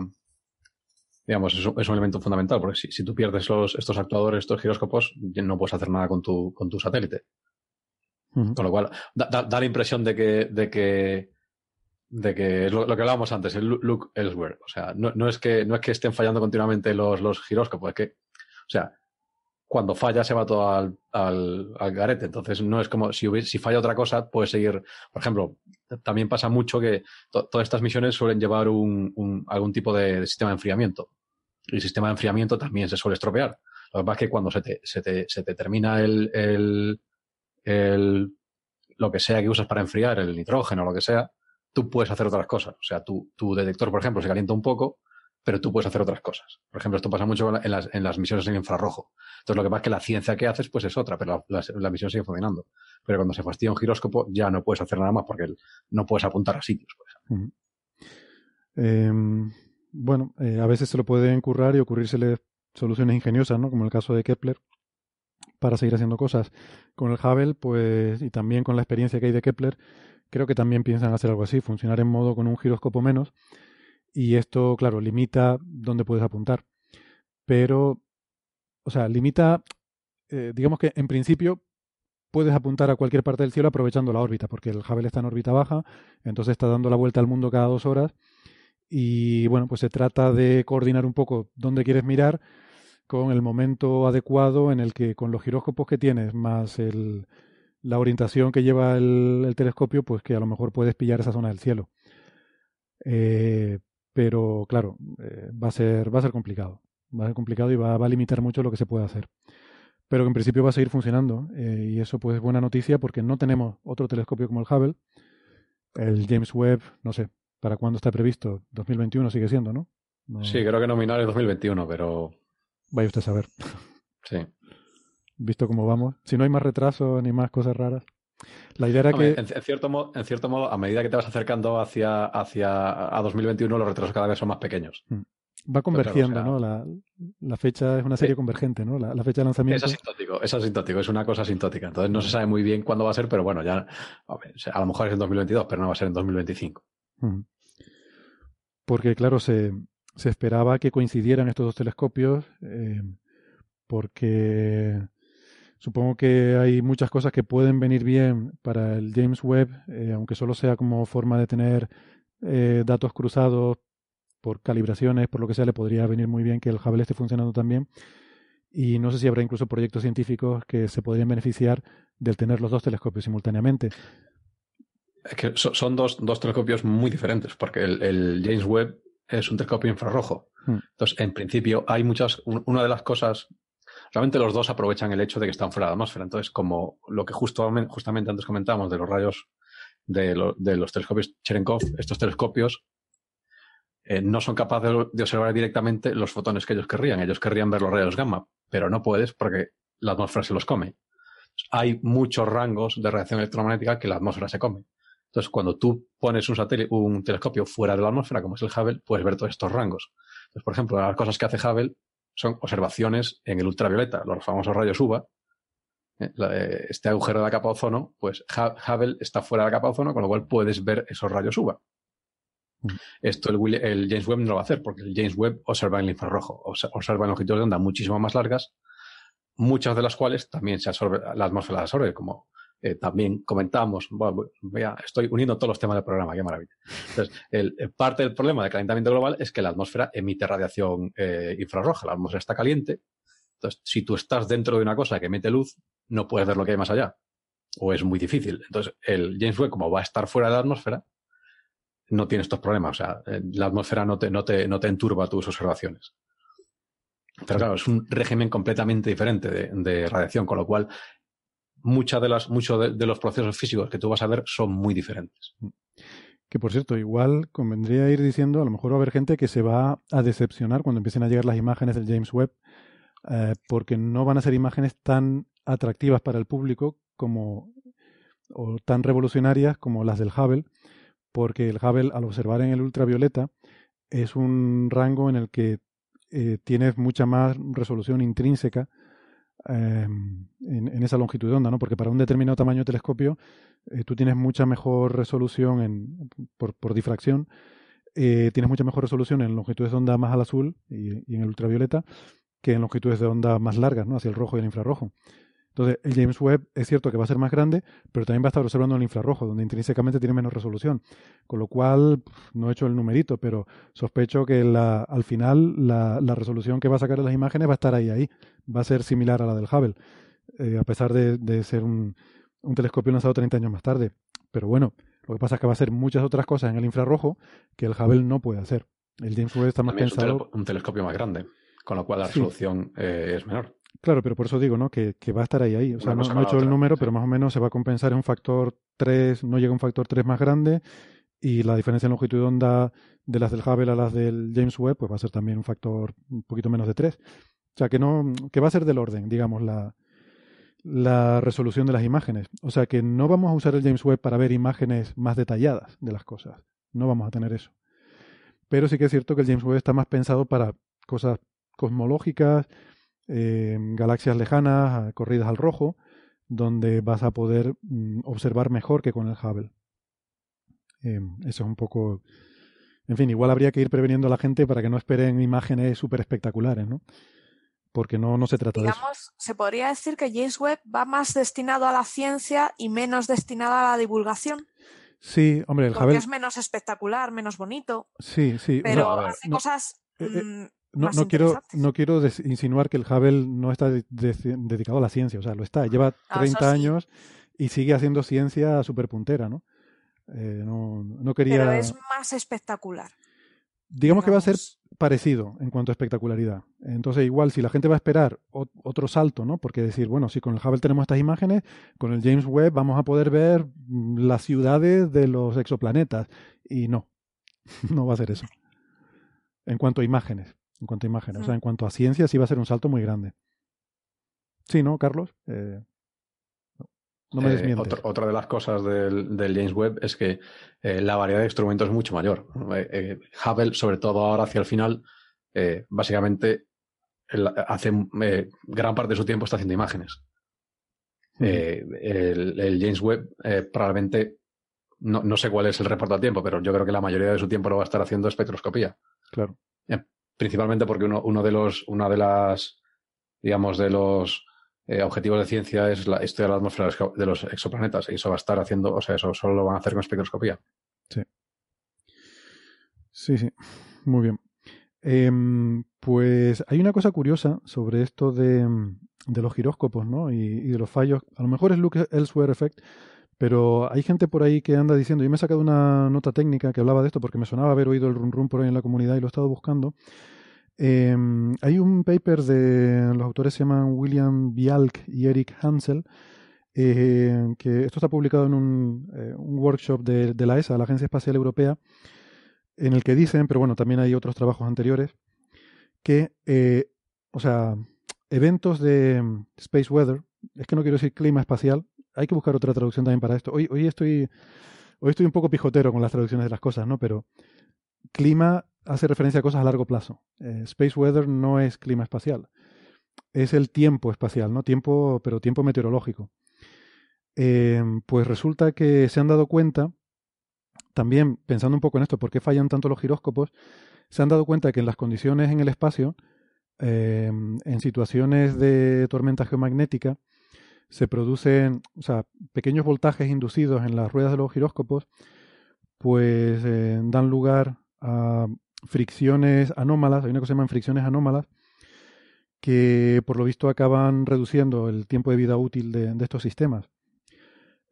digamos, es un, es un, elemento fundamental, porque si, si tú pierdes los, estos actuadores, estos giróscopos, no puedes hacer nada con tu, con tu satélite. Con lo cual, da, da, da, la impresión de que, de que de que es lo, que hablábamos antes, el look elsewhere. O sea, no, no, es que, no es que estén fallando continuamente los, los giróscopos, es que, o sea, cuando falla se va todo al, al, al garete. Entonces, no es como si, hubiese, si falla otra cosa, puede seguir. Por ejemplo, también pasa mucho que to, todas estas misiones suelen llevar un, algún tipo de, de, sistema de enfriamiento. Y el sistema de enfriamiento también se suele estropear. Lo que pasa es que cuando se te, se te, se te termina el, el, el, lo que sea que usas para enfriar, el nitrógeno o lo que sea, tú puedes hacer otras cosas. O sea, tu, tu detector, por ejemplo, se calienta un poco, pero tú puedes hacer otras cosas. Por ejemplo, esto pasa mucho en las, en las misiones en infrarrojo. Entonces, lo que pasa es que la ciencia que haces, pues es otra, pero la, la, la, misión sigue funcionando. Pero cuando se fastidia un giróscopo, ya no puedes hacer nada más porque no puedes apuntar a sitios. Pues. Bueno, eh, a veces se lo puede encurrar y ocurrírsele soluciones ingeniosas, ¿no? Como el caso de Kepler, para seguir haciendo cosas. Con el Hubble, pues, y también con la experiencia que hay de Kepler, creo que también piensan hacer algo así, funcionar en modo con un giroscopo menos. Y esto, claro, limita dónde puedes apuntar. Pero, o sea, limita, eh, digamos que en principio puedes apuntar a cualquier parte del cielo aprovechando la órbita, porque el Hubble está en órbita baja, entonces está dando la vuelta al mundo cada dos horas. Y bueno, pues se trata de coordinar un poco dónde quieres mirar con el momento adecuado en el que con los giróscopos que tienes, más el, la orientación que lleva el, el, telescopio, pues que a lo mejor puedes pillar esa zona del cielo. Eh, pero claro, eh, va, a ser, va a ser complicado. Va a ser complicado y va, va, a limitar mucho lo que se puede hacer. Pero que en principio va a seguir funcionando. Eh, y eso pues es buena noticia porque no tenemos otro telescopio como el Hubble. El James Webb, no sé, ¿para cuándo está previsto? 2021 sigue siendo, ¿no? no... Sí, creo que nominal es 2021, pero... Vaya usted a saber. Sí visto cómo vamos. Si no hay más retraso ni más cosas raras. La idea era Hombre, que. En, en, cierto modo, en cierto modo, a medida que te vas acercando hacia, hacia a 2021, los retrasos cada vez son más pequeños. Mm. Va convergiendo, claro, o sea, ¿no? La, la, fecha es una serie sí. convergente, ¿no? La, la, fecha de lanzamiento. Es asintótico, es asintótico, es una cosa asintótica. Entonces no se sabe muy bien cuándo va a ser, pero bueno, ya. A lo mejor es en 2022, pero no va a ser en 2025. Mm. Porque, claro, se, se esperaba que coincidieran estos dos telescopios, eh, porque Supongo que hay muchas cosas que pueden venir bien para el James Webb, eh, aunque solo sea como forma de tener eh, datos cruzados por calibraciones, por lo que sea, le podría venir muy bien que el Hubble esté funcionando también. Y no sé si habrá incluso proyectos científicos que se podrían beneficiar del tener los dos telescopios simultáneamente. Es que son dos, dos telescopios muy diferentes, porque el, el, James Webb es un telescopio infrarrojo. Hmm. Entonces, en principio, hay muchas. Una de las cosas realmente los dos aprovechan el hecho de que están fuera de la atmósfera. Entonces, como lo que justo, justamente antes comentábamos de los rayos de, lo, de los telescopios Cherenkov, estos telescopios eh, no son capaces de observar directamente los fotones que ellos querrían. Ellos querrían ver los rayos gamma, pero no puedes porque la atmósfera se los come. Hay muchos rangos de radiación electromagnética que la atmósfera se come. Entonces, cuando tú pones un, satélite, un telescopio fuera de la atmósfera, como es el Hubble, puedes ver todos estos rangos. Entonces, por ejemplo, las cosas que hace Hubble son observaciones en el ultravioleta, los famosos rayos UVA. Este agujero de la capa de ozono, pues Hubble está fuera de la capa de ozono, con lo cual puedes ver esos rayos UVA. Mm. Esto el, el, James Webb no lo va a hacer, porque el James Webb observa en el infrarrojo, observa en longitudes de onda muchísimo más largas, muchas de las cuales también se absorbe, la atmósfera las absorbe, como eh, también comentamos, bueno, estoy uniendo todos los temas del programa, qué maravilla. Entonces, el, parte del problema del calentamiento global es que la atmósfera emite radiación eh, infrarroja, la atmósfera está caliente, entonces si tú estás dentro de una cosa que emite luz, no puedes ver lo que hay más allá, o es muy difícil. Entonces, el James Webb, como va a estar fuera de la atmósfera, no tiene estos problemas, o sea, la atmósfera no te, no te, no te enturba tus observaciones. Pero claro, es un régimen completamente diferente de radiación, con lo cual muchas de las, muchos de, los procesos físicos que tú vas a ver son muy diferentes. Que por cierto, igual convendría ir diciendo, a lo mejor va a haber gente que se va a decepcionar cuando empiecen a llegar las imágenes del James Webb, eh, porque no van a ser imágenes tan atractivas para el público como o tan revolucionarias como las del Hubble, porque el Hubble al observar en el ultravioleta es un rango en el que eh, tienes mucha más resolución intrínseca Em, en, esa longitud de onda, ¿no? Porque para un determinado tamaño de telescopio eh, tú tienes mucha mejor resolución en, por, difracción, eh, tienes mucha mejor resolución en longitudes de onda más al azul y, y, en el ultravioleta que en longitudes de onda más largas, ¿no? Hacia el rojo y el infrarrojo. Entonces, el James Webb es cierto que va a ser más grande, pero también va a estar observando el infrarrojo, donde intrínsecamente tiene menos resolución. Con lo cual, no he hecho el numerito, pero sospecho que la, al final la, resolución que va a sacar de las imágenes va a estar ahí, ahí. Va a ser similar a la del Hubble, eh, a pesar de, ser un, telescopio lanzado 30 años más tarde. Pero bueno, lo que pasa es que va a hacer muchas otras cosas en el infrarrojo que el Hubble no puede hacer. El James Webb está más pensado. un, telescopio más grande, con lo cual la resolución eh, es menor. Claro, pero por eso digo, ¿no? Que, va a estar ahí, ahí. O sea, no, he hecho el número, pero más o menos se va a compensar en un factor 3, no llega un factor 3 más grande, y la diferencia en longitud de onda de las del Hubble a las del James Webb, pues va a ser también un factor un poquito menos de 3. O sea, que no, que va a ser del orden, digamos, la, la resolución de las imágenes. O sea, que no vamos a usar el James Webb para ver imágenes más detalladas de las cosas. No vamos a tener eso. Pero sí que es cierto que el James Webb está más pensado para cosas cosmológicas, eh, galaxias lejanas, corridas al rojo, donde vas a poder mm, observar mejor que con el Hubble. Eh, eso es un poco... En fin, igual habría que ir preveniendo a la gente para que no esperen imágenes súper espectaculares, ¿no? Porque no, no se trata de eso. Se podría decir que James Webb va más destinado a la ciencia y menos destinado a la divulgación. Sí, hombre, el Porque es menos espectacular, menos bonito. Sí, sí. Pero hace cosas eh, mm, no, no quiero, no quiero insinuar que el Hubble no está dedicado a la ciencia, o sea, lo está. Lleva 30 ah, años y sigue haciendo ciencia súper puntera, ¿no? Eh, no, no quería... Pero es más espectacular. Digamos, que va a ser parecido en cuanto a espectacularidad. Entonces, igual, si la gente va a esperar otro salto, ¿no? Porque decir, bueno, si con el Hubble tenemos estas imágenes, con el James Webb vamos a poder ver mm, las ciudades de los exoplanetas. Y no, no va a ser eso. En cuanto a imágenes en cuanto a imágenes. O sea, en cuanto a ciencia, sí va a ser un salto muy grande. Sí, ¿no, Carlos? Eh, no, me eh, otra de las cosas del, James Webb es que eh, la variedad de instrumentos es mucho mayor. Hubble, sobre todo ahora hacia el final, básicamente hace gran parte de su tiempo está haciendo imágenes. el, James Webb probablemente, no, no, sé cuál es el reparto a tiempo, pero yo creo que la mayoría de su tiempo lo va a estar haciendo espectroscopía. Claro principalmente porque uno, uno de los, una de las, digamos, de los eh, objetivos de ciencia es la, estudiar la atmósfera de los exoplanetas y eso va a estar haciendo, o sea, eso solo lo van a hacer con espectroscopía. Sí. Sí, sí. Muy bien. Em, pues hay una cosa curiosa sobre esto de, de los giróscopos, ¿no? Y, y, de los fallos. A lo mejor es Look Elsewhere Effect, pero hay gente por ahí que anda diciendo, yo me he sacado una nota técnica que hablaba de esto porque me sonaba haber oído el run run por ahí en la comunidad y lo he estado buscando. Em, hay un paper de los autores se llaman William Bialk y Eric Hansel, eh, que esto está publicado en un, eh, workshop de, de, la ESA, la Agencia Espacial Europea, en el que dicen, pero bueno, también hay otros trabajos anteriores, que, eh, o sea, eventos de space weather, es que no quiero decir clima espacial, hay que buscar otra traducción también para esto. Hoy, hoy, estoy, un poco pijotero con las traducciones de las cosas, ¿no? Pero clima hace referencia a cosas a largo plazo. Eh, space weather no es clima espacial. Es el tiempo espacial, ¿no? Tiempo, pero tiempo meteorológico. Em, pues resulta que se han dado cuenta, también pensando un poco en esto, ¿por qué fallan tanto los giróscopos? Se han dado cuenta que en las condiciones en el espacio, em, en situaciones de tormenta geomagnética, se producen, o sea, pequeños voltajes inducidos en las ruedas de los giróscopos, pues eh, dan lugar a fricciones anómalas, hay una cosa que se llaman fricciones anómalas, que por lo visto acaban reduciendo el tiempo de vida útil de, estos sistemas.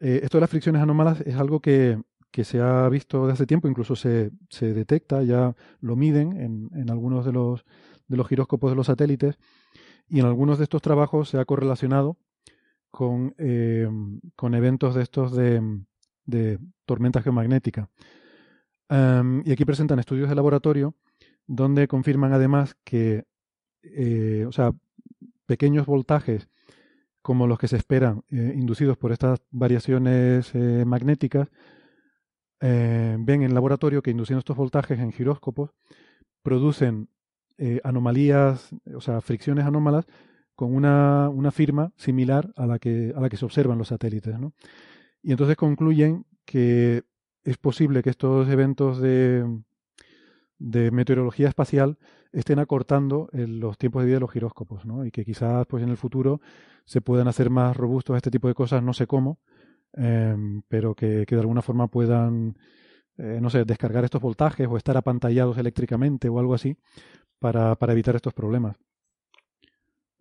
Eh, esto de las fricciones anómalas es algo que, se ha visto desde hace tiempo, incluso se, se detecta, ya lo miden en, en, algunos de los, de los giróscopos de los satélites, y en algunos de estos trabajos se ha correlacionado con, eh, con eventos de estos de, de tormenta geomagnética. y aquí presentan estudios de laboratorio donde confirman además que eh, o sea, pequeños voltajes como los que se esperan, eh, inducidos por estas variaciones eh, magnéticas, ven en laboratorio que induciendo estos voltajes en giróscopos producen anomalías, o sea, fricciones anómalas con una, una, firma similar a la, que, a la que se observan los satélites. ¿no? Y entonces concluyen que es posible que estos eventos de, de meteorología espacial estén acortando los tiempos de vida de los giróscopos, ¿no? Y que quizás pues en el futuro se puedan hacer más robustos este tipo de cosas, no sé cómo, em, pero que, de alguna forma puedan, eh, no sé, descargar estos voltajes o estar apantallados eléctricamente o algo así para, para evitar estos problemas.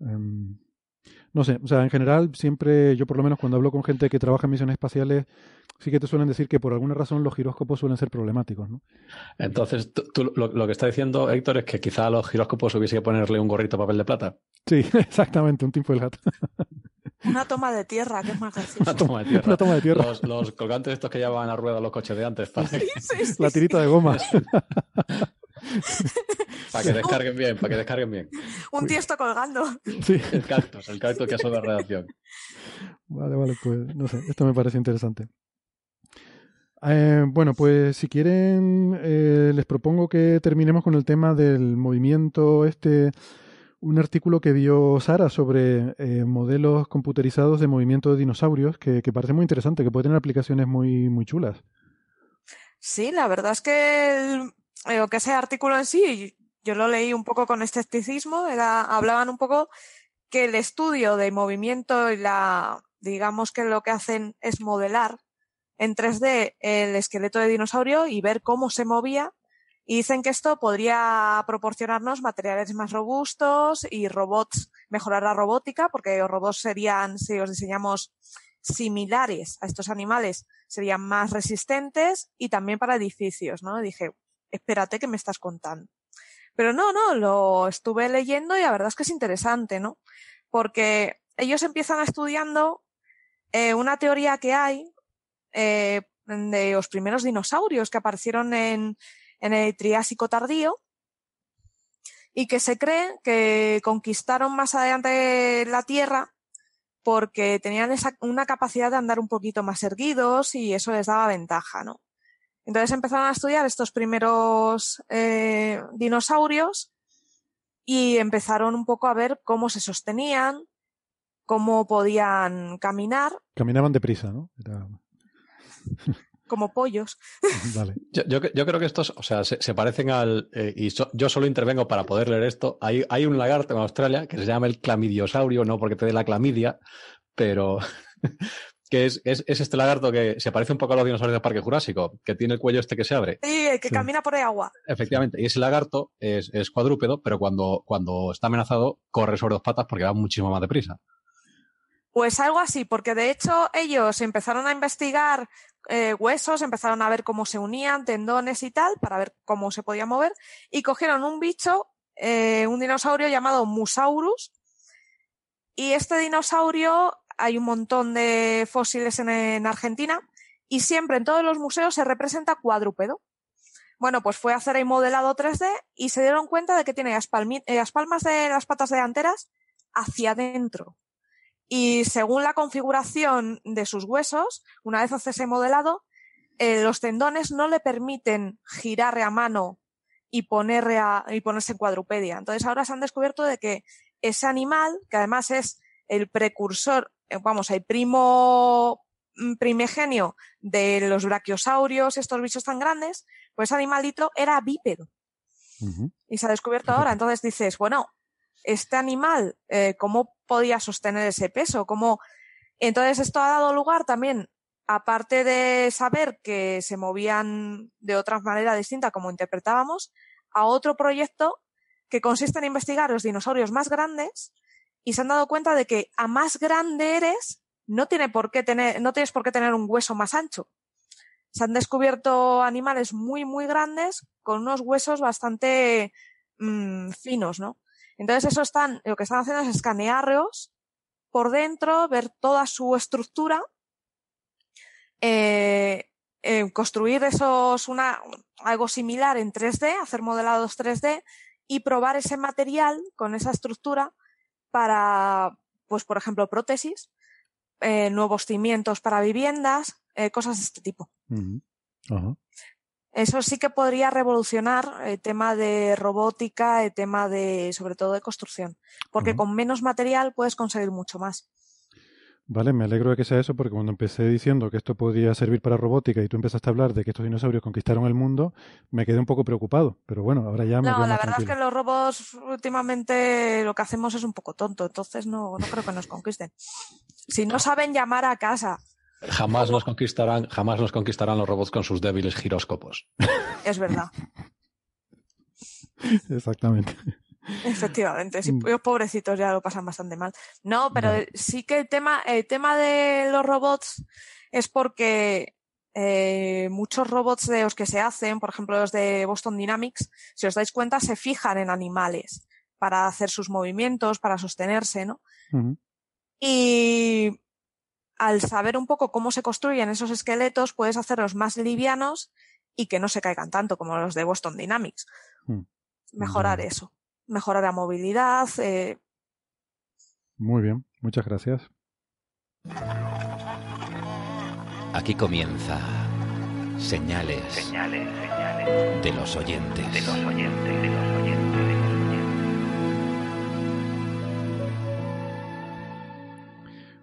Em, no sé, o sea, en general siempre, yo por lo menos cuando hablo con gente que trabaja en misiones espaciales, sí que te suelen decir que por alguna razón los giróscopos suelen ser problemáticos, ¿no? Entonces, tú, lo, que está diciendo Héctor es que quizá a los giróscopos hubiese que ponerle un gorrito de papel de plata. Sí, exactamente, un del gato. Una toma de tierra, que es más gracioso. Una toma de tierra. Una toma de tierra. Los, colgantes estos que llevaban a rueda los coches de antes. La tirita de goma. para que descarguen bien, para que descarguen bien. Un tiesto colgando. Sí. El cactus, el cactus que hace la redacción. Vale, vale, pues no sé, esto me parece interesante. Eh, bueno, pues si quieren, eh, les propongo que terminemos con el tema del movimiento este, un artículo que dio Sara sobre eh, modelos computerizados de movimiento de dinosaurios, que, que, parece muy interesante, que puede tener aplicaciones muy, muy chulas. Sí, la verdad es que el, que ese artículo en sí, yo lo leí un poco con escepticismo, era, hablaban un poco que el estudio de movimiento y la, digamos que lo que hacen es modelar en 3D el esqueleto de dinosaurio y ver cómo se movía. Y dicen que esto podría proporcionarnos materiales más robustos y robots, mejorar la robótica, porque los robots serían, si los diseñamos similares a estos animales, serían más resistentes y también para edificios, ¿no? dije, espérate que me estás contando. Pero no, no, lo estuve leyendo y la verdad es que es interesante, ¿no? Porque ellos empiezan estudiando eh, una teoría que hay eh, de los primeros dinosaurios que aparecieron en, en el Triásico tardío y que se cree que conquistaron más adelante la Tierra porque tenían esa, una capacidad de andar un poquito más erguidos y eso les daba ventaja, ¿no? Entonces empezaron a estudiar estos primeros eh, dinosaurios y empezaron un poco a ver cómo se sostenían, cómo podían caminar. Caminaban deprisa, ¿no? Como pollos. Vale. Yo, creo que estos, o sea, se, parecen al. Eh, y yo solo intervengo para poder leer esto. Hay, hay un lagarto en Australia que se llama el clamidiosaurio, no porque te dé la clamidia, pero. que es, este lagarto que se parece un poco a los dinosaurios del Parque Jurásico, que tiene el cuello este que se abre. Sí, que camina por el agua. Efectivamente, y ese lagarto es, es, cuadrúpedo, pero cuando, cuando está amenazado corre sobre dos patas porque va muchísimo más deprisa. Pues algo así, porque de hecho ellos empezaron a investigar eh, huesos, empezaron a ver cómo se unían, tendones y tal, para ver cómo se podía mover, y cogieron un bicho, eh, un dinosaurio llamado Musaurus, y este dinosaurio hay un montón de fósiles en, Argentina, y siempre en todos los museos se representa cuadrúpedo. Bueno, pues fue a hacer el modelado 3D y se dieron cuenta de que tiene las, eh, palmas de las patas delanteras hacia adentro y según la configuración de sus huesos, una vez hace ese modelado, eh, los tendones no le permiten girar a mano y, poner y ponerse en cuadrupedia. Entonces ahora se han descubierto de que ese animal, que además es el precursor, vamos, el primo mm, primigenio de los brachiosaurios, estos bichos tan grandes, pues ese animalito era bípedo. Y se ha descubierto ahora. Entonces dices, bueno, este animal, eh, ¿cómo podía sostener ese peso? ¿Cómo Entonces, esto ha dado lugar también, aparte de saber que se movían de otra manera distinta como interpretábamos, a otro proyecto que consiste en investigar los dinosaurios más grandes y se han dado cuenta de que a más grande eres, no, tiene por qué tener, no tienes por qué tener un hueso más ancho. Se han descubierto animales muy, muy grandes con unos huesos bastante mmm, finos, ¿no? Entonces, eso están, lo que están haciendo es escanearlos por dentro, ver toda su estructura, eh, eh, construir esos, una, algo similar en 3D, hacer modelados 3D y probar ese material con esa estructura para, pues, por ejemplo, prótesis, eh, nuevos cimientos para viviendas, eh, cosas de este tipo. Uh -huh. Eso sí que podría revolucionar el tema de robótica, el tema de, sobre todo, de construcción, porque uh -huh. con menos material puedes conseguir mucho más. Vale, me alegro de que sea eso, porque cuando empecé diciendo que esto podía servir para robótica y tú empezaste a hablar de que estos dinosaurios conquistaron el mundo, me quedé un poco preocupado. Pero bueno, ahora ya me No, la verdad tranquilo. es que los robots últimamente lo que hacemos es un poco tonto, entonces no, no creo que nos conquisten. Si no saben llamar a casa, Jamás nos conquistarán, jamás nos conquistarán los robots con sus débiles giróscopos. es verdad. Exactamente. Efectivamente, sí, Mm. los pobrecitos ya lo pasan bastante mal. No, pero sí que el tema, el tema de los robots es porque eh, muchos robots de los que se hacen, por ejemplo los de Boston Dynamics, si os dais cuenta, se fijan en animales para hacer sus movimientos, para sostenerse, ¿no? Y al saber un poco cómo se construyen esos esqueletos, puedes hacerlos más livianos y que no se caigan tanto como los de Boston Dynamics. Mm. Mejorar eso, mejorar la movilidad, eh, Muy bien, muchas gracias. Aquí comienza Señales, Señales, señales de los oyentes. de los oyentes, de los oyentes, de los oyentes.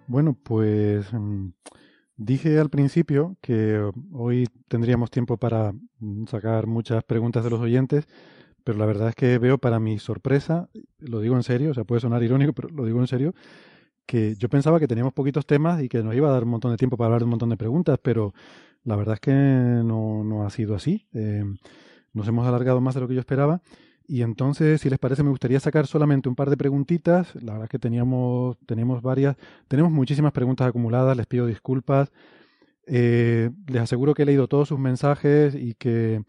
Bueno, pues mm, dije al principio que hoy tendríamos tiempo para mm, sacar muchas preguntas de los oyentes, pero la verdad es que veo para mi sorpresa, lo digo en serio, o sea, puede sonar irónico, pero lo digo en serio, que yo pensaba que teníamos poquitos temas y que nos iba a dar un montón de tiempo para hablar de un montón de preguntas, pero la verdad es que no, no ha sido así. Eh, nos hemos alargado más de lo que yo esperaba. Y entonces, si les parece, me gustaría sacar solamente un par de preguntitas. La verdad es que teníamos, teníamos varias, tenemos muchísimas preguntas acumuladas, les pido disculpas. Eh, les aseguro que he leído todos sus mensajes y que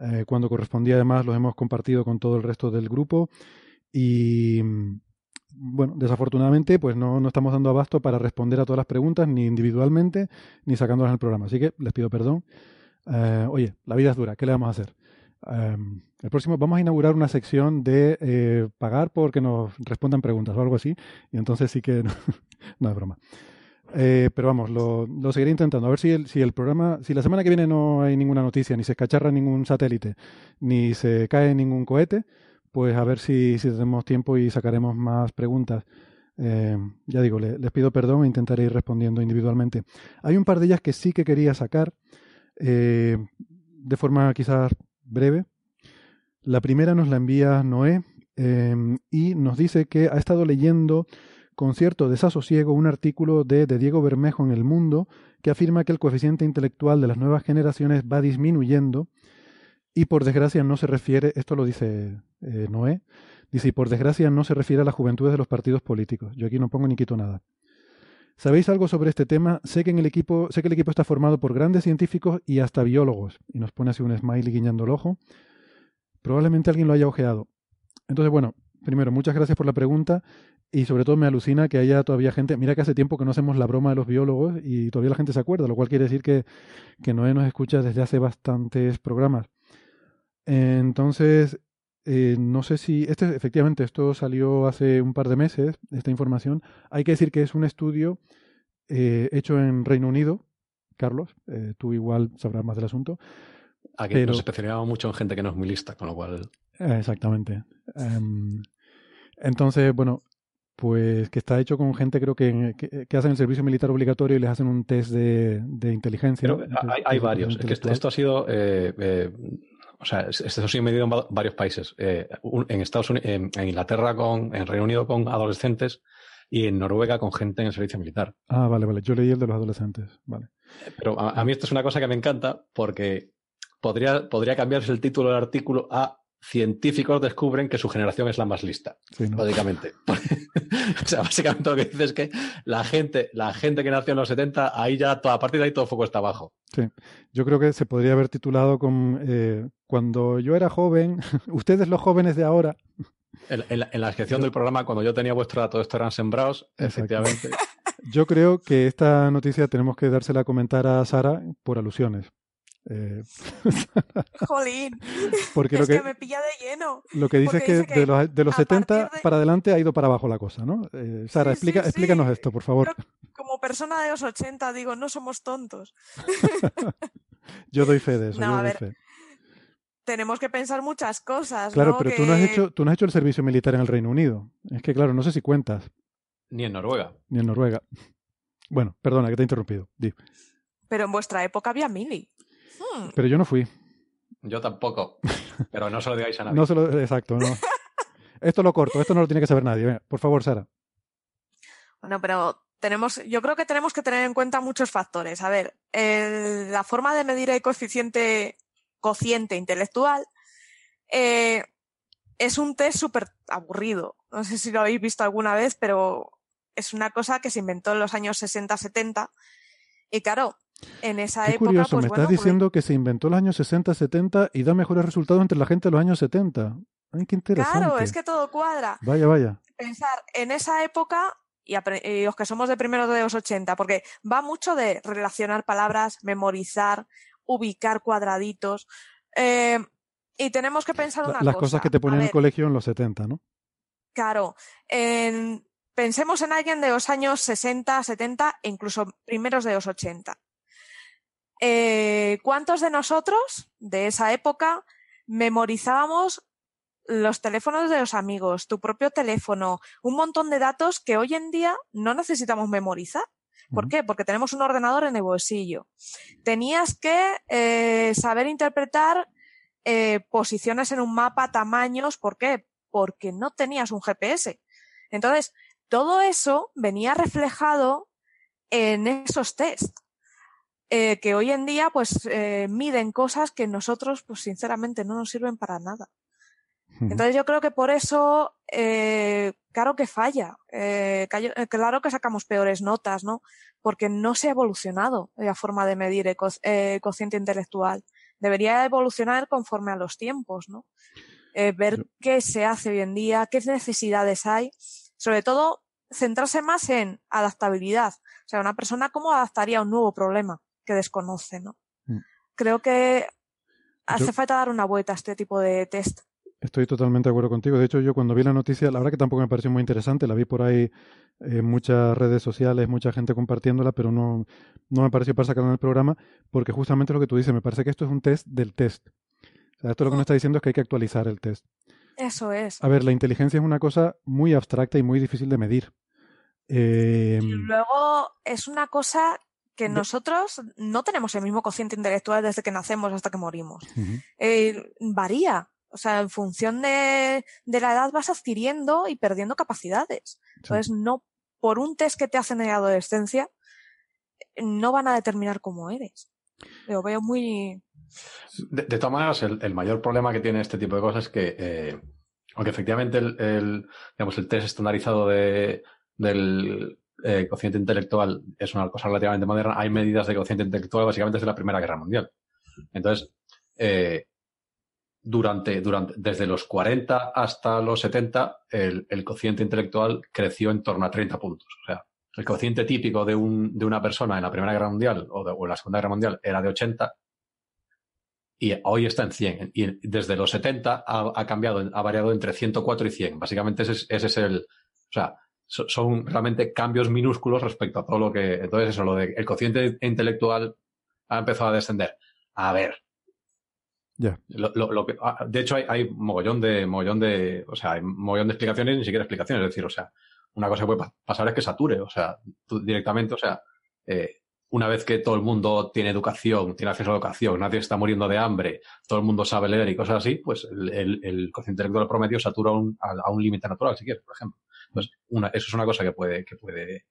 eh, cuando correspondía además los hemos compartido con todo el resto del grupo. Y bueno, desafortunadamente, pues no, no estamos dando abasto para responder a todas las preguntas, ni individualmente, ni sacándolas en el programa. Así que les pido perdón. Eh, oye, la vida es dura, ¿qué le vamos a hacer? Um, el próximo vamos a inaugurar una sección de eh, pagar porque nos respondan preguntas o algo así. Y entonces sí que no, no es broma. Eh, pero vamos, lo, seguiré intentando. A ver si el, si el programa, si la semana que viene no hay ninguna noticia, ni se escacharra ningún satélite, ni se cae ningún cohete, pues a ver si, si tenemos tiempo y sacaremos más preguntas. Eh, ya digo, le, les pido perdón e intentaré ir respondiendo individualmente. Hay un par de ellas que sí que quería sacar eh, de forma quizás breve. La primera nos la envía Noé y nos dice que ha estado leyendo con cierto desasosiego un artículo de, Diego Bermejo en El Mundo que afirma que el coeficiente intelectual de las nuevas generaciones va disminuyendo y por desgracia no se refiere, esto lo dice eh, Noé, dice, y por desgracia no se refiere a la juventud de los partidos políticos. Yo aquí no pongo ni quito nada. ¿Sabéis algo sobre este tema? Sé que, en el equipo, sé que el equipo está formado por grandes científicos y hasta biólogos. Y nos pone así un smiley guiñando el ojo. Probablemente alguien lo haya ojeado. Entonces, bueno, primero, muchas gracias por la pregunta. Y sobre todo me alucina que haya todavía gente. Mira que hace tiempo que no hacemos la broma de los biólogos y todavía la gente se acuerda, lo cual quiere decir que, que Noé nos escucha desde hace bastantes programas. Entonces, eh, no sé si. Este, efectivamente, esto salió hace un par de meses, esta información. Hay que decir que es un estudio eh, hecho en Reino Unido. Carlos, eh, tú igual sabrás más del asunto. Aquí pero... nos especializamos mucho en gente que no es muy lista, con lo cual. Exactamente. Um, entonces, bueno, pues que está hecho con gente, creo que, que, que, hacen el servicio militar obligatorio y les hacen un test de, de inteligencia. Pero hay, hay varios. Es que esto, esto, ha sido. Eh, eh, o sea, esto ha sido medido en varios países. Eh, en Estados Unidos, en, en Inglaterra, con, en Reino Unido, con adolescentes y en Noruega con gente en el servicio militar. Ah, vale, vale. Yo leí el de los adolescentes. Vale. Pero a, a mí esto es una cosa que me encanta porque podría, podría cambiarse el título del artículo a científicos descubren que su generación es la más lista. Sí, ¿no? Básicamente. o sea, básicamente lo que dice es que la gente, la gente que nació en los 70, ahí ya, toda, a partir de ahí todo foco está abajo. Sí. Yo creo que se podría haber titulado con eh, Cuando yo era joven, ustedes los jóvenes de ahora. En, en la, en la descripción del programa, cuando yo tenía vuestro dato, esto eran sembrados, efectivamente. Yo creo que esta noticia tenemos que dársela a comentar a Sara por alusiones. Eh, Jolín. porque es lo que... que, me pilla de lleno. lo que dice es que, dice que de los, de los a 70 partir de- para adelante ha ido para abajo la cosa, ¿no? Eh, Sara, Sí, explica, sí. explícanos esto, por favor. Yo, como persona de los 80, digo, no somos tontos. Yo doy fe de eso. No, yo a doy ver, fe. Tenemos que pensar muchas cosas. Claro, ¿no? pero tú no, has hecho, tú no has hecho el servicio militar en el Reino Unido. Es que, claro, no sé si cuentas, Ni en Noruega. ni en Noruega. Bueno, perdona, que te he interrumpido. Di. Pero en vuestra época había mili. Hmm, Pero yo no fui. Yo tampoco. Pero no se lo digáis a nadie. No se lo- exacto, no. Esto lo corto, esto no lo tiene que saber nadie. Venga, por favor, Sara. Bueno, pero tenemos, yo creo que tenemos que tener en cuenta muchos factores. A ver, el- la forma de medir el coeficiente, cociente intelectual eh, es un test súper aburrido. No sé si lo habéis visto alguna vez, pero es una cosa que se inventó en los años 60-70. Y claro, en esa Qué época. curioso, pues, me bueno, estás pues, diciendo que se inventó en los años 60, 70 y da mejores resultados entre la gente de los años 70. Ay, qué interesante. Claro, es que todo cuadra. Vaya, vaya. pensar en esa época y, los que somos de primeros de los 80, porque va mucho de relacionar palabras, memorizar, ubicar cuadraditos. eh, y tenemos que pensar La- una las cosa. cosas que te ponían en el colegio en los 70, ¿no? Claro, en- pensemos en alguien de los años 60, 70 e incluso primeros de los 80. Eh, ¿Cuántos de nosotros de esa época memorizábamos los teléfonos de los amigos, tu propio teléfono, un montón de datos que hoy en día no necesitamos memorizar? ¿Por qué? Porque tenemos un ordenador en el bolsillo. Tenías que eh, saber interpretar eh, posiciones en un mapa, tamaños. ¿Por qué? Porque no tenías un GPS. Entonces, todo eso venía reflejado en esos test. Eh, que hoy en día, pues, eh, miden cosas que nosotros, pues, sinceramente, no nos sirven para nada. Entonces, yo creo que por eso, eh, claro que falla. Eh, eh, claro que sacamos peores notas, ¿no? Porque no se ha evolucionado la forma de medir el co- eh, cociente intelectual. Debería evolucionar conforme a los tiempos, ¿no? Eh, ver qué se hace hoy en día, qué necesidades hay. Sobre todo, centrarse más en adaptabilidad. O sea, una persona cómo adaptaría a un nuevo problema que desconoce, ¿no? Mm. Creo que hace Yo- falta dar una vuelta a este tipo de test. Estoy totalmente de acuerdo contigo. De hecho, yo cuando vi la noticia, la verdad que tampoco me pareció muy interesante. La vi por ahí en muchas redes sociales, mucha gente compartiéndola, pero no, no me pareció para sacarla en el programa, porque justamente lo que tú dices, me parece que esto es un test del test. O sea, esto lo que nos está diciendo es que hay que actualizar el test. Eso es. A ver, la inteligencia es una cosa muy abstracta y muy difícil de medir. Eh, Y luego es una cosa que nosotros no tenemos el mismo cociente intelectual desde que nacemos hasta que morimos. Eh, varía. O sea, en función de, de la edad vas adquiriendo y perdiendo capacidades. Entonces, no, por un test que te hacen en la adolescencia, no van a determinar cómo eres. Lo veo muy. De, de todas maneras, el, el mayor problema que tiene este tipo de cosas es que, eh, aunque efectivamente el, el, digamos, el test estandarizado de, del eh, cociente intelectual es una cosa relativamente moderna, hay medidas de cociente intelectual básicamente desde la Primera Guerra Mundial. Entonces, eh, durante, durante, desde los 40 hasta los 70, el, el cociente intelectual creció en torno a 30 puntos. O sea, el cociente típico de, un, de una persona en la Primera Guerra Mundial o, en la Segunda Guerra Mundial era de 80 y hoy está en 100. Y desde los 70 ha, ha cambiado, ha variado entre 104 y 100. Básicamente ese es, ese es el... O sea, so, son realmente cambios minúsculos respecto a todo lo que... Entonces eso, lo de el cociente intelectual ha empezado a descender. A ver. Ya. Lo, lo, lo que, ah, de hecho, hay, hay mogollón de, mogollón de, o sea, hay mogollón de explicaciones y ni siquiera explicaciones. Es decir, o sea, una cosa que puede pasar es que sature, o sea, tú directamente, o sea, eh, una vez que todo el mundo tiene educación, tiene acceso a la educación, nadie está muriendo de hambre, todo el mundo sabe leer y cosas así, pues el, el, el cociente intelectual promedio satura un, a, a, un límite natural, si quieres, por ejemplo. Pues una, eso es una cosa que puede, que puede,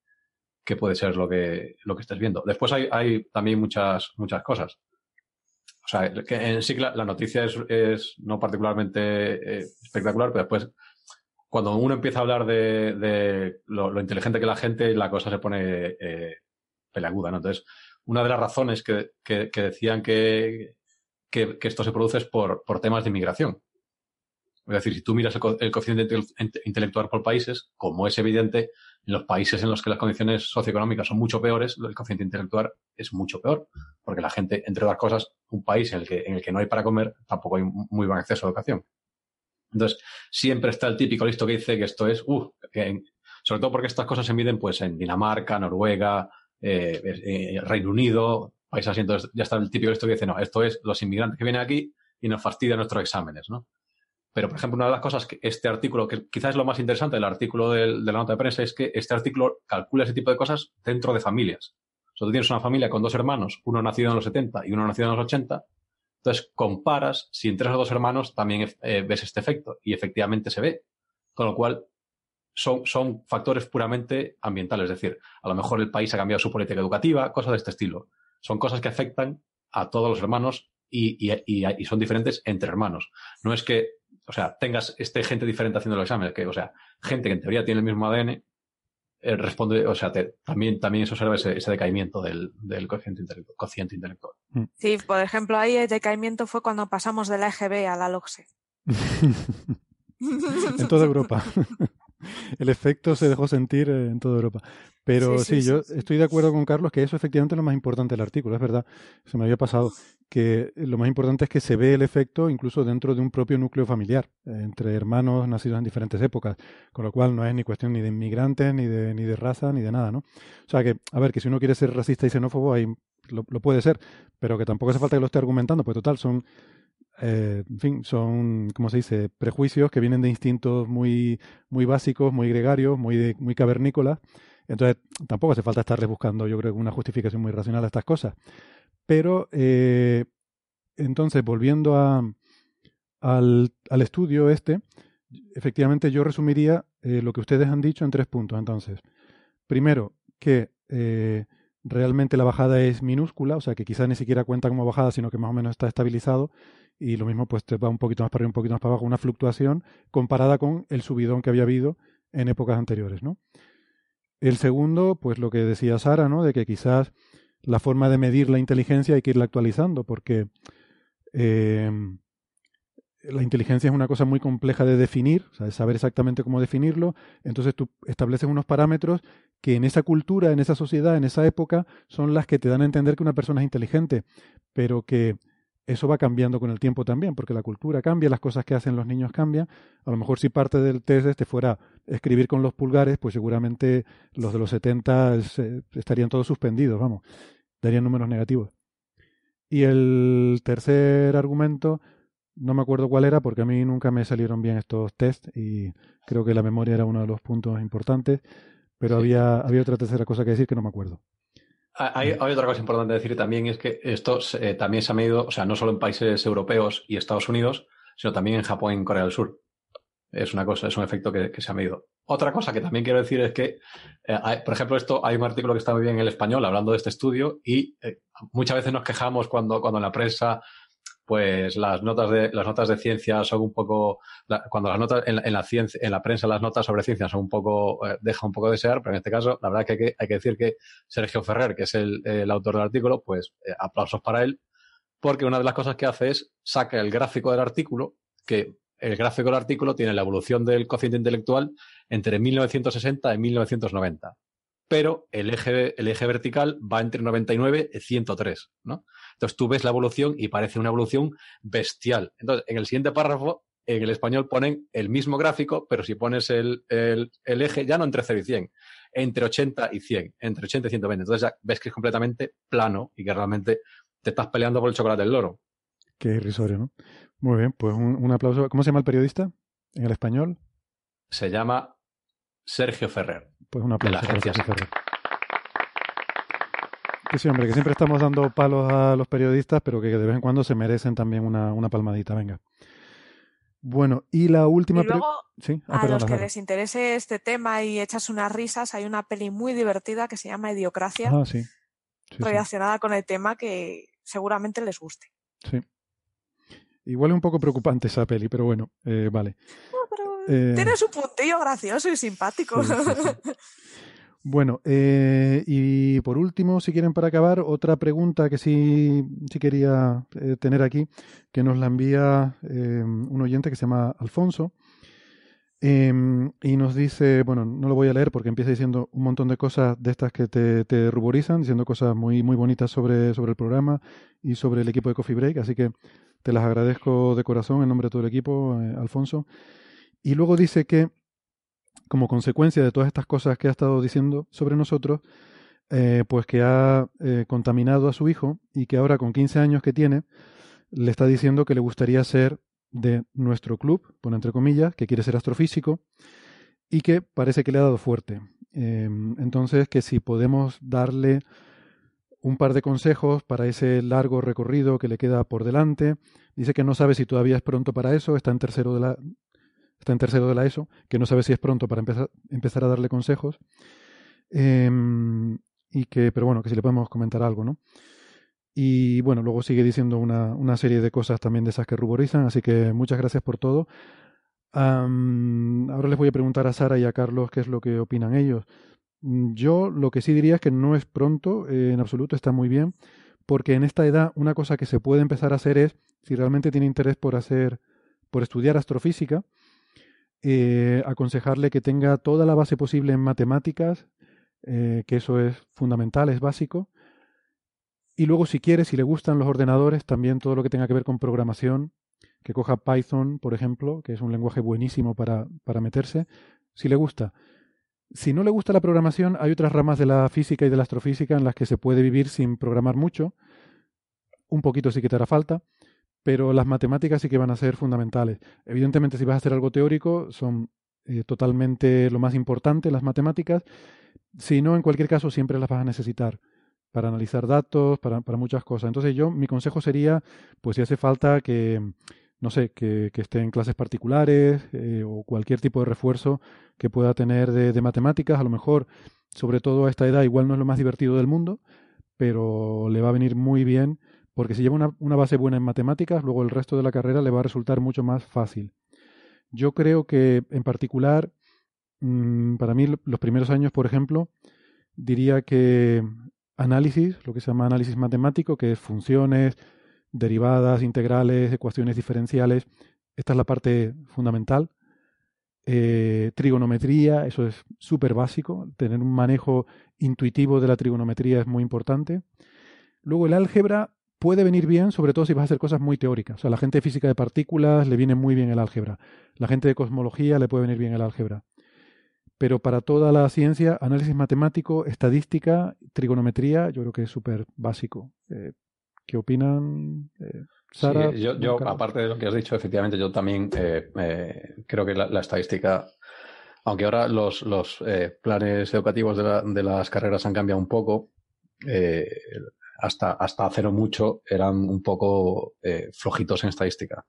que puede ser lo que, lo que estés viendo. Después hay, hay también muchas, muchas cosas. O sea, que en sí la, la noticia es, no particularmente eh, espectacular, pero después, cuando uno empieza a hablar de, lo, inteligente que la gente, la cosa se pone eh, peleaguda, ¿no? Entonces, una de las razones que, que, que decían que, que, esto se produce es por, por temas de inmigración. Es decir, si tú miras el, co el, coeficiente intelectual por países, como es evidente, en los países en los que las condiciones socioeconómicas son mucho peores, el coeficiente intelectual es mucho peor, porque la gente, entre otras cosas, un país en el que, en el que no hay para comer, tampoco hay muy buen acceso a educación. Entonces, siempre está el típico listo que dice que esto es, uh, que, sobre todo porque estas cosas se miden pues en Dinamarca, Noruega, eh, eh, Reino Unido, países así. Entonces ya está el típico listo que dice, no, esto es los inmigrantes que vienen aquí y nos fastidian nuestros exámenes, ¿no? Pero, por ejemplo, una de las cosas que este artículo, que quizás es lo más interesante del artículo de la nota de prensa, es que este artículo calcula ese tipo de cosas dentro de familias. O sea, tú tienes una familia con dos hermanos, uno nacido en los 70 y uno nacido en los 80, entonces comparas si entre esos dos hermanos también eh, ves este efecto y efectivamente se ve. Con lo cual, son, son factores puramente ambientales. Es decir, a lo mejor el país ha cambiado su política educativa, cosas de este estilo. Son cosas que afectan a todos los hermanos y, y, y son diferentes entre hermanos. No es que o sea, tengas este gente diferente haciendo los exámenes, que, o sea, gente que en teoría tiene el mismo ADN, eh, responde, o sea, te, también, también eso observa ese, ese decaimiento del, del cociente, intelectual, cociente intelectual. Sí, por ejemplo, ahí el decaimiento fue cuando pasamos de la EGB a la LOCSE. en toda Europa. el efecto se dejó sentir en toda Europa. Pero sí, sí, sí yo sí, estoy de acuerdo con Carlos que eso efectivamente es lo más importante del artículo, es verdad, se me había pasado, que lo más importante es que se ve el efecto incluso dentro de un propio núcleo familiar, entre hermanos nacidos en diferentes épocas, con lo cual no es ni cuestión ni de inmigrantes, ni de, ni de raza, ni de nada, ¿no? O sea que, a ver, que si uno quiere ser racista y xenófobo, ahí lo, lo puede ser, pero que tampoco hace falta que lo esté argumentando, pues total, son eh, en fin, son, ¿cómo se dice?, prejuicios que vienen de instintos muy, muy básicos, muy gregarios, muy, de, muy cavernícolas. Entonces, tampoco hace falta estarles buscando, yo creo, una justificación muy racional a estas cosas. Pero, eh, entonces, volviendo a, al, al, estudio este, efectivamente yo resumiría eh, lo que ustedes han dicho en tres puntos. Entonces, primero, que realmente la bajada es minúscula, o sea que quizás ni siquiera cuenta como bajada, sino que más o menos está estabilizado y lo mismo pues te va un poquito más para arriba, un poquito más para abajo, una fluctuación comparada con el subidón que había habido en épocas anteriores, ¿no? El segundo, pues lo que decía Sara, ¿no? De que quizás la forma de medir la inteligencia hay que irla actualizando, porque eh, la inteligencia es una cosa muy compleja de definir, o sea, de saber exactamente cómo definirlo. Entonces tú estableces unos parámetros que en esa cultura, en esa sociedad, en esa época, son las que te dan a entender que una persona es inteligente, pero que eso va cambiando con el tiempo también, porque la cultura cambia, las cosas que hacen los niños cambian. A lo mejor si parte del test este fuera escribir con los pulgares, pues seguramente los de los 70 se, estarían todos suspendidos, vamos, darían números negativos. Y el tercer argumento, no me acuerdo cuál era, porque a mí nunca me salieron bien estos tests y creo que la memoria era uno de los puntos importantes, pero sí. había, había otra tercera cosa que decir que no me acuerdo. Hay, hay, otra cosa importante decir también, es que esto eh, también se ha medido, o sea, no solo en países europeos y Estados Unidos, sino también en Japón y en Corea del Sur. Es una cosa, es un efecto que, que se ha medido. Otra cosa que también quiero decir es que, eh, hay, por ejemplo, esto hay un artículo que está muy bien en el español hablando de este estudio y eh, muchas veces nos quejamos cuando, cuando en la prensa pues las notas de las notas de ciencia son un poco la, cuando las notas en, en, la ciencia en la prensa las notas sobre ciencia son un poco eh, deja un poco de desear pero en este caso la verdad que hay que, hay que decir que Sergio Ferrer que es el, el autor del artículo pues eh, aplausos para él porque una de las cosas que hace es saca el gráfico del artículo que el gráfico del artículo tiene la evolución del cociente intelectual entre 1960 y 1990 pero el eje, el eje vertical va entre 99 y 103, ¿no? Entonces tú ves la evolución y parece una evolución bestial. Entonces, en el siguiente párrafo, en el español ponen el mismo gráfico, pero si pones el, el, el eje ya no entre 0 y 100, entre 80 y 100, entre 80 y 120. Entonces ya ves que es completamente plano y que realmente te estás peleando por el chocolate del loro. Qué irrisorio, ¿no? Muy bien, pues un, un aplauso. ¿Cómo se llama el periodista en el español? Se llama Sergio Ferrer. Pues un aplauso para Sergio Ferrer. Que sí, hombre, que siempre estamos dando palos a los periodistas, pero que de vez en cuando se merecen también una, una palmadita. Venga. Bueno, y la última... Y luego, ¿Sí? ah, a los que les interese este tema y echas unas risas, hay una peli muy divertida que se llama Idiocracia, Ah, sí. Sí, sí. relacionada con el tema que seguramente les guste. sí. Igual es un poco preocupante esa peli, pero bueno, eh, vale. No, pero Eh, tiene su puntillo gracioso y simpático. Bueno, eh, y por último, si quieren para acabar, otra pregunta que sí, sí quería eh, tener aquí, que nos la envía eh, un oyente que se llama Alfonso, em, y nos dice, bueno, no lo voy a leer porque empieza diciendo un montón de cosas de estas que te, te ruborizan, diciendo cosas muy, muy bonitas sobre, sobre el programa y sobre el equipo de Coffee Break, así que te las agradezco de corazón en nombre de todo el equipo, eh, Alfonso. Y luego dice que como consecuencia de todas estas cosas que ha estado diciendo sobre nosotros, eh, pues que ha eh, contaminado a su hijo y que ahora con 15 años que tiene, le está diciendo que le gustaría ser de nuestro club, pone entre comillas, que quiere ser astrofísico y que parece que le ha dado fuerte. Eh, entonces, que si podemos darle un par de consejos para ese largo recorrido que le queda por delante. Dice que no sabe si todavía es pronto para eso, está en tercero de la, está en tercero de la ESO, que no sabe si es pronto para empezar, empezar a darle consejos. Eh, y que, pero bueno, que si le podemos comentar algo, ¿no? Y bueno, luego sigue diciendo una, una serie de cosas también de esas que ruborizan, así que muchas gracias por todo. Ahora les voy a preguntar a Sara y a Carlos qué es lo que opinan ellos. Yo lo que sí diría es que no es pronto, eh, en absoluto, está muy bien, porque en esta edad una cosa que se puede empezar a hacer es, si realmente tiene interés por hacer, por estudiar astrofísica, eh, aconsejarle que tenga toda la base posible en matemáticas, eh, que eso es fundamental, es básico. Y luego, si quiere, si le gustan los ordenadores, también todo lo que tenga que ver con programación, que coja Python, por ejemplo, que es un lenguaje buenísimo para, para meterse, si le gusta. Si no le gusta la programación, hay otras ramas de la física y de la astrofísica en las que se puede vivir sin programar mucho. Un poquito sí que te hará falta, pero las matemáticas sí que van a ser fundamentales. Evidentemente, si vas a hacer algo teórico, son eh, totalmente lo más importante las matemáticas. Si no, en cualquier caso, siempre las vas a necesitar para analizar datos, para, muchas cosas. Entonces, yo, mi consejo sería, pues si hace falta que, no sé, que, esté en clases particulares eh, o cualquier tipo de refuerzo que pueda tener de matemáticas, a lo mejor, sobre todo a esta edad, igual no es lo más divertido del mundo, pero le va a venir muy bien porque si lleva una, base buena en matemáticas, luego el resto de la carrera le va a resultar mucho más fácil. Yo creo que en particular, mmm, para mí los primeros años, por ejemplo, diría que análisis, lo que se llama análisis matemático, que es funciones, derivadas, integrales, ecuaciones diferenciales, esta es la parte fundamental. Eh, trigonometría, eso es súper básico, tener un manejo intuitivo de la trigonometría es muy importante. Luego el álgebra puede venir bien, sobre todo si vas a hacer cosas muy teóricas. O sea, la gente de física de partículas le viene muy bien el álgebra. La gente de cosmología le puede venir bien el álgebra. Pero para toda la ciencia, análisis matemático, estadística, trigonometría, yo creo que es súper básico. Eh, ¿Qué opinan? Eh, Sara, sí, yo, yo aparte de lo que has dicho, efectivamente, yo también eh, eh, creo que la, la, estadística, aunque ahora los, los eh, planes educativos de, la, de, las carreras han cambiado un poco, eh, hasta, hasta hace no mucho eran un poco eh, flojitos en estadística.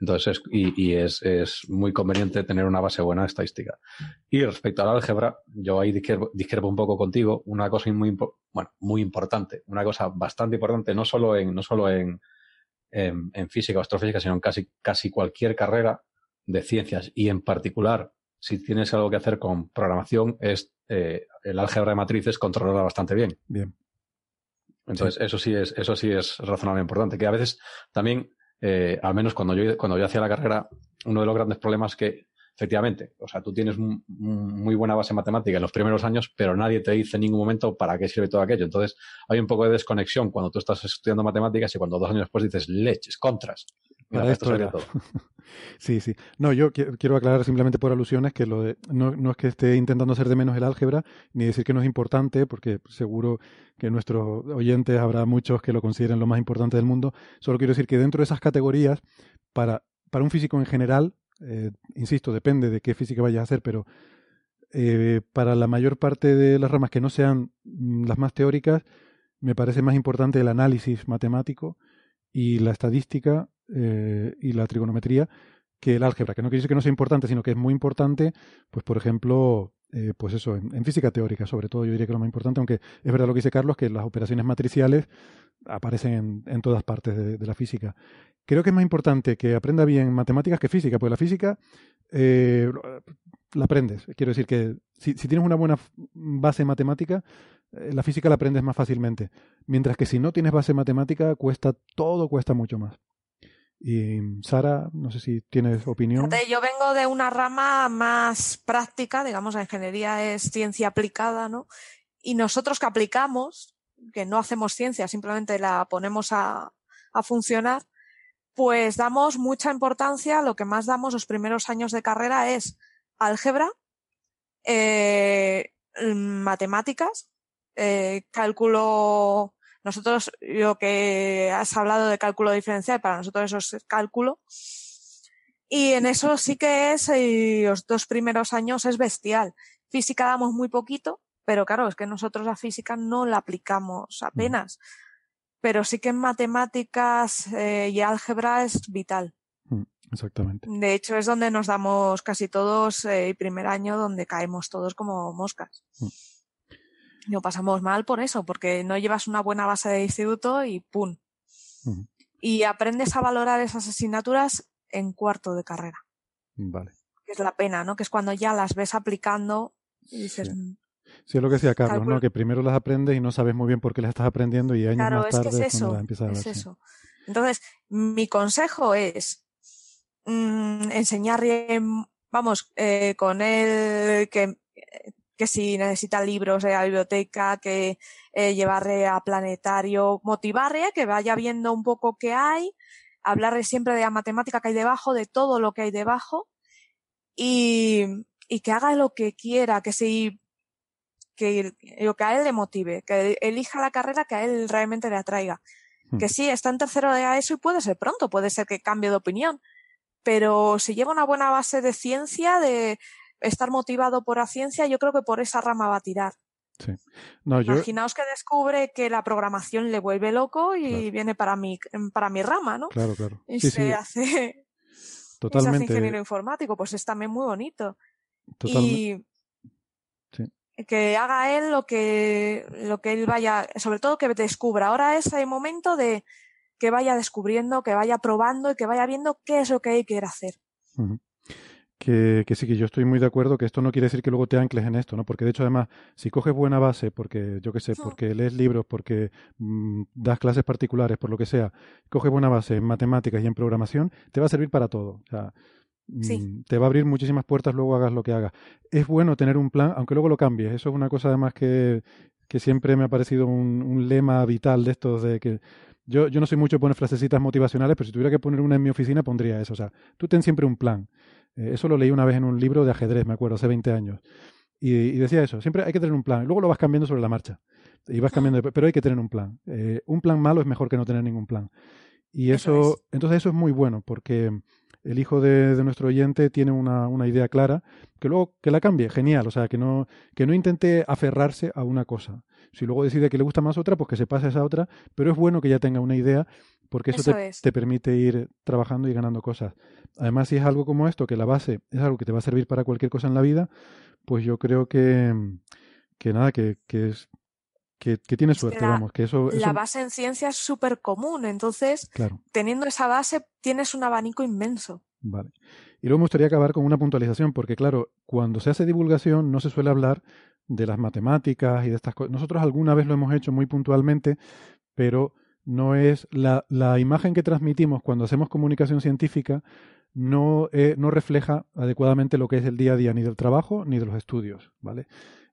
Entonces, es, y, es, es, muy conveniente tener una base buena de estadística. Y respecto al álgebra, yo ahí discrepo, un poco contigo. Una cosa muy, bueno, muy importante, una cosa bastante importante, no solo en, no solo en, en, en física o astrofísica, sino en casi, casi cualquier carrera de ciencias y en particular, si tienes algo que hacer con programación, es eh, el álgebra de matrices controlarla bastante bien. Bien. Entonces, sí. eso sí es, eso sí es razonablemente importante. Que a veces también eh, al menos cuando yo, cuando yo hacía la carrera, uno de los grandes problemas que, efectivamente, o sea, tú tienes un, un muy buena base matemática en los primeros años, pero nadie te dice en ningún momento para qué sirve todo aquello. Entonces, hay un poco de desconexión cuando tú estás estudiando matemáticas y cuando dos años después dices leches, contras. Para esto, todo. sí, sí. No, yo quiero aclarar simplemente por alusiones que lo de, no, no, es que esté intentando hacer de menos el álgebra, ni decir que no es importante, porque seguro que nuestros oyentes habrá muchos que lo consideren lo más importante del mundo. Solo quiero decir que dentro de esas categorías, para, para un físico en general, eh, insisto, depende de qué física vayas a hacer, pero eh, para la mayor parte de las ramas que no sean mm, las más teóricas, me parece más importante el análisis matemático y la estadística eh, y la trigonometría que el álgebra, que no quiere decir que no sea importante, sino que es muy importante, pues por ejemplo, eh, pues eso, en, física teórica sobre todo yo diría que lo más importante, aunque es verdad lo que dice Carlos, que las operaciones matriciales aparecen en, todas partes de, la física. Creo que es más importante que aprenda bien matemáticas que física, porque la física eh, la aprendes. Quiero decir que si, tienes una buena base matemática, la física la aprendes más fácilmente. Mientras que si no tienes base matemática, cuesta todo, cuesta mucho más. Y Sara, no sé si tienes opinión. yo vengo de una rama más práctica, digamos, la ingeniería es ciencia aplicada, ¿no? Y nosotros que aplicamos, que no hacemos ciencia, simplemente la ponemos a, a funcionar, pues damos mucha importancia, lo que más damos los primeros años de carrera es álgebra, eh, matemáticas, eh, cálculo nosotros, lo que has hablado de cálculo diferencial, para nosotros eso es cálculo. Y en eso sí que es, y los dos primeros años es bestial. Física damos muy poquito, pero claro, es que nosotros la física no la aplicamos apenas. Pero sí que en matemáticas eh, y álgebra es vital. Mm, exactamente. De hecho, es donde nos damos casi todos eh, el primer año, donde caemos todos como moscas. Mm lo pasamos mal por eso, porque no llevas una buena base de instituto y ¡pum! Y aprendes a valorar esas asignaturas en cuarto de carrera. Vale. es la pena, ¿no? Que es cuando ya las ves aplicando y dices... Sí. es lo que decía Carlos, ¿no? Que primero las aprendes y no sabes muy bien por qué las estás aprendiendo y años más tarde es, eso, las empiezas a ver. Es eso. Entonces, mi consejo es mm, enseñar, vamos, eh, con él que que si necesita libros de la biblioteca, que eh, llevarle a planetario, motivarle que vaya viendo un poco qué hay, hablarle siempre de la matemática que hay debajo, de todo lo que hay debajo y, y que haga lo que quiera, que si que lo que a él le motive, que elija la carrera que a él realmente le atraiga. Hmm. Que sí, está en tercero de eso y puede ser pronto, puede ser que cambie de opinión, pero si lleva una buena base de ciencia, de, estar motivado por la ciencia, yo creo que por esa rama va a tirar. Sí. Imaginaos que descubre que la programación le vuelve loco y viene para mi, para mi rama, ¿no? Claro, claro. Y se hace. Totalmente. ingeniero informático, pues es también muy bonito. Totalmente. Y que haga él lo que, lo que él vaya, sobre todo que descubra. Ahora es el momento de que vaya descubriendo, que vaya probando y que vaya viendo qué es lo que él quiere hacer que, sí, que yo estoy muy de acuerdo, que esto no quiere decir que luego te ancles en esto, ¿no? Porque de hecho, además, si coges buena base, porque yo qué sé, porque lees libros, porque mm, das clases particulares, por lo que sea, coges buena base en matemáticas y en programación, te va a servir para todo. O sea, mm, te va a abrir muchísimas puertas luego hagas lo que hagas. Es bueno tener un plan, aunque luego lo cambies. Eso es una cosa además que, que siempre me ha parecido un, un lema vital de estos de que yo, yo no soy mucho de poner frasecitas motivacionales, pero si tuviera que poner una en mi oficina pondría eso. O sea, tú ten siempre un plan. Eh, eso lo leí una vez en un libro de ajedrez, me acuerdo, hace 20 años. Y, decía eso, siempre hay que tener un plan. Luego lo vas cambiando sobre la marcha. Y vas cambiando, pero hay que tener un plan. Eh, un plan malo es mejor que no tener ningún plan. Y eso, entonces eso es muy bueno, porque el hijo de, nuestro oyente tiene una, una, idea clara, que luego que la cambie, genial, o sea, que no, que no intente aferrarse a una cosa. Si luego decide que le gusta más otra, pues que se pase a esa otra, pero es bueno que ya tenga una idea porque eso, te, permite ir trabajando y ganando cosas. Además, si es algo como esto, que la base es algo que te va a servir para cualquier cosa en la vida, pues yo creo que, que nada, que, que es que, tiene suerte, vamos, que eso, La base en ciencia es súper común, entonces, teniendo esa base, tienes un abanico inmenso. Vale. Y luego me gustaría acabar con una puntualización, porque claro, cuando se hace divulgación no se suele hablar de las matemáticas y de estas cosas. Nosotros alguna vez lo hemos hecho muy puntualmente, pero no es la, la imagen que transmitimos cuando hacemos comunicación científica no, eh, no refleja adecuadamente lo que es el día a día ni del trabajo ni de los estudios, ¿vale?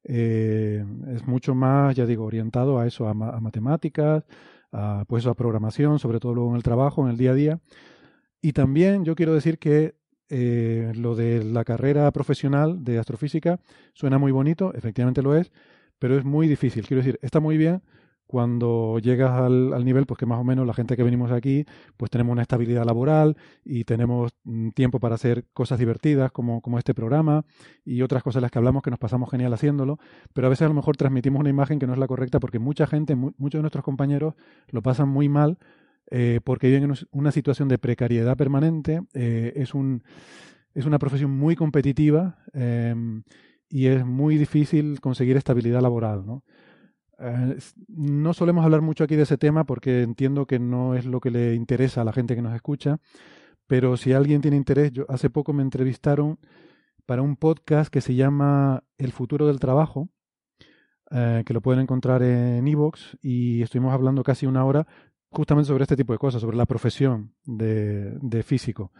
Eh, es mucho más, ya digo, orientado a eso, a, matemáticas, a, pues a programación, sobre todo luego en el trabajo, en el día a día. Y también yo quiero decir que eh, lo de la carrera profesional de astrofísica suena muy bonito, efectivamente lo es, pero es muy difícil. Quiero decir, está muy bien cuando llegas al, nivel, pues que más o menos la gente que venimos aquí, pues tenemos una estabilidad laboral y tenemos mm, tiempo para hacer cosas divertidas como, como este programa y otras cosas las que hablamos que nos pasamos genial haciéndolo, pero a veces a lo mejor transmitimos una imagen que no es la correcta porque mucha gente, muchos de nuestros compañeros lo pasan muy mal eh, porque viven en una situación de precariedad permanente. Eh, es, un, es una profesión muy competitiva em, y es muy difícil conseguir estabilidad laboral. ¿no? Eh, no solemos hablar mucho aquí de ese tema porque entiendo que no es lo que le interesa a la gente que nos escucha, pero si alguien tiene interés, hace poco me entrevistaron para un podcast que se llama El futuro del trabajo, eh, que lo pueden encontrar en Evox, y estuvimos hablando casi una hora justamente sobre este tipo de cosas, sobre la profesión de, de físico.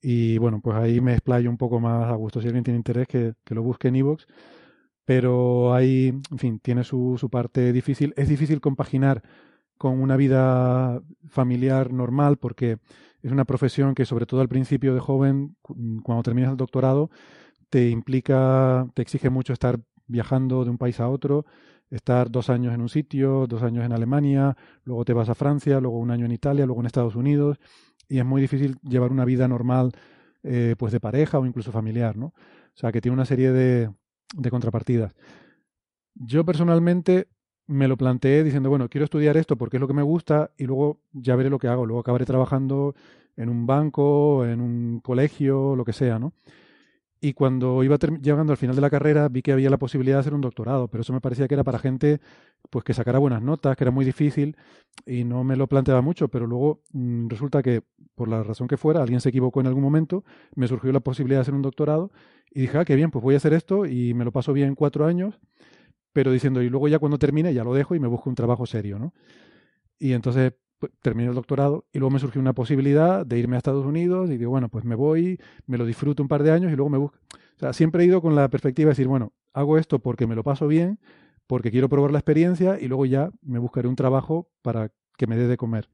Y bueno, pues ahí me explayo un poco más a gusto. Si alguien tiene interés, que, que lo busque en Evox. Pero ahí, en fin, tiene su, su parte difícil. Es difícil compaginar con una vida familiar normal porque es una profesión que sobre todo al principio de joven, cuando terminas el doctorado, te implica, te exige mucho estar viajando de un país a otro, estar dos años en un sitio, dos años en Alemania, luego te vas a Francia, luego un año en Italia, luego en Estados Unidos, y es muy difícil llevar una vida normal, eh, pues de pareja o incluso familiar, ¿no? O sea, que tiene una serie de, de contrapartidas. Yo personalmente me lo planteé diciendo, bueno, quiero estudiar esto porque es lo que me gusta y luego ya veré lo que hago. Luego acabaré trabajando en un banco, en un colegio, lo que sea, ¿no? Y cuando iba llegando al final de la carrera vi que había la posibilidad de hacer un doctorado, pero eso me parecía que era para gente pues que sacara buenas notas, que era muy difícil y no me lo planteaba mucho, pero luego mmm, resulta que por la razón que fuera, alguien se equivocó en algún momento, me surgió la posibilidad de hacer un doctorado y dije, ah, qué bien, pues voy a hacer esto y me lo paso bien cuatro años, pero diciendo, y luego ya cuando termine ya lo dejo y me busco un trabajo serio, ¿no? Y entonces pues, terminé el doctorado y luego me surgió una posibilidad de irme a Estados Unidos y digo, bueno, pues me voy, me lo disfruto un par de años y luego me busco. O sea, siempre he ido con la perspectiva de decir, bueno, hago esto porque me lo paso bien, porque quiero probar la experiencia y luego ya me buscaré un trabajo para que me dé de comer.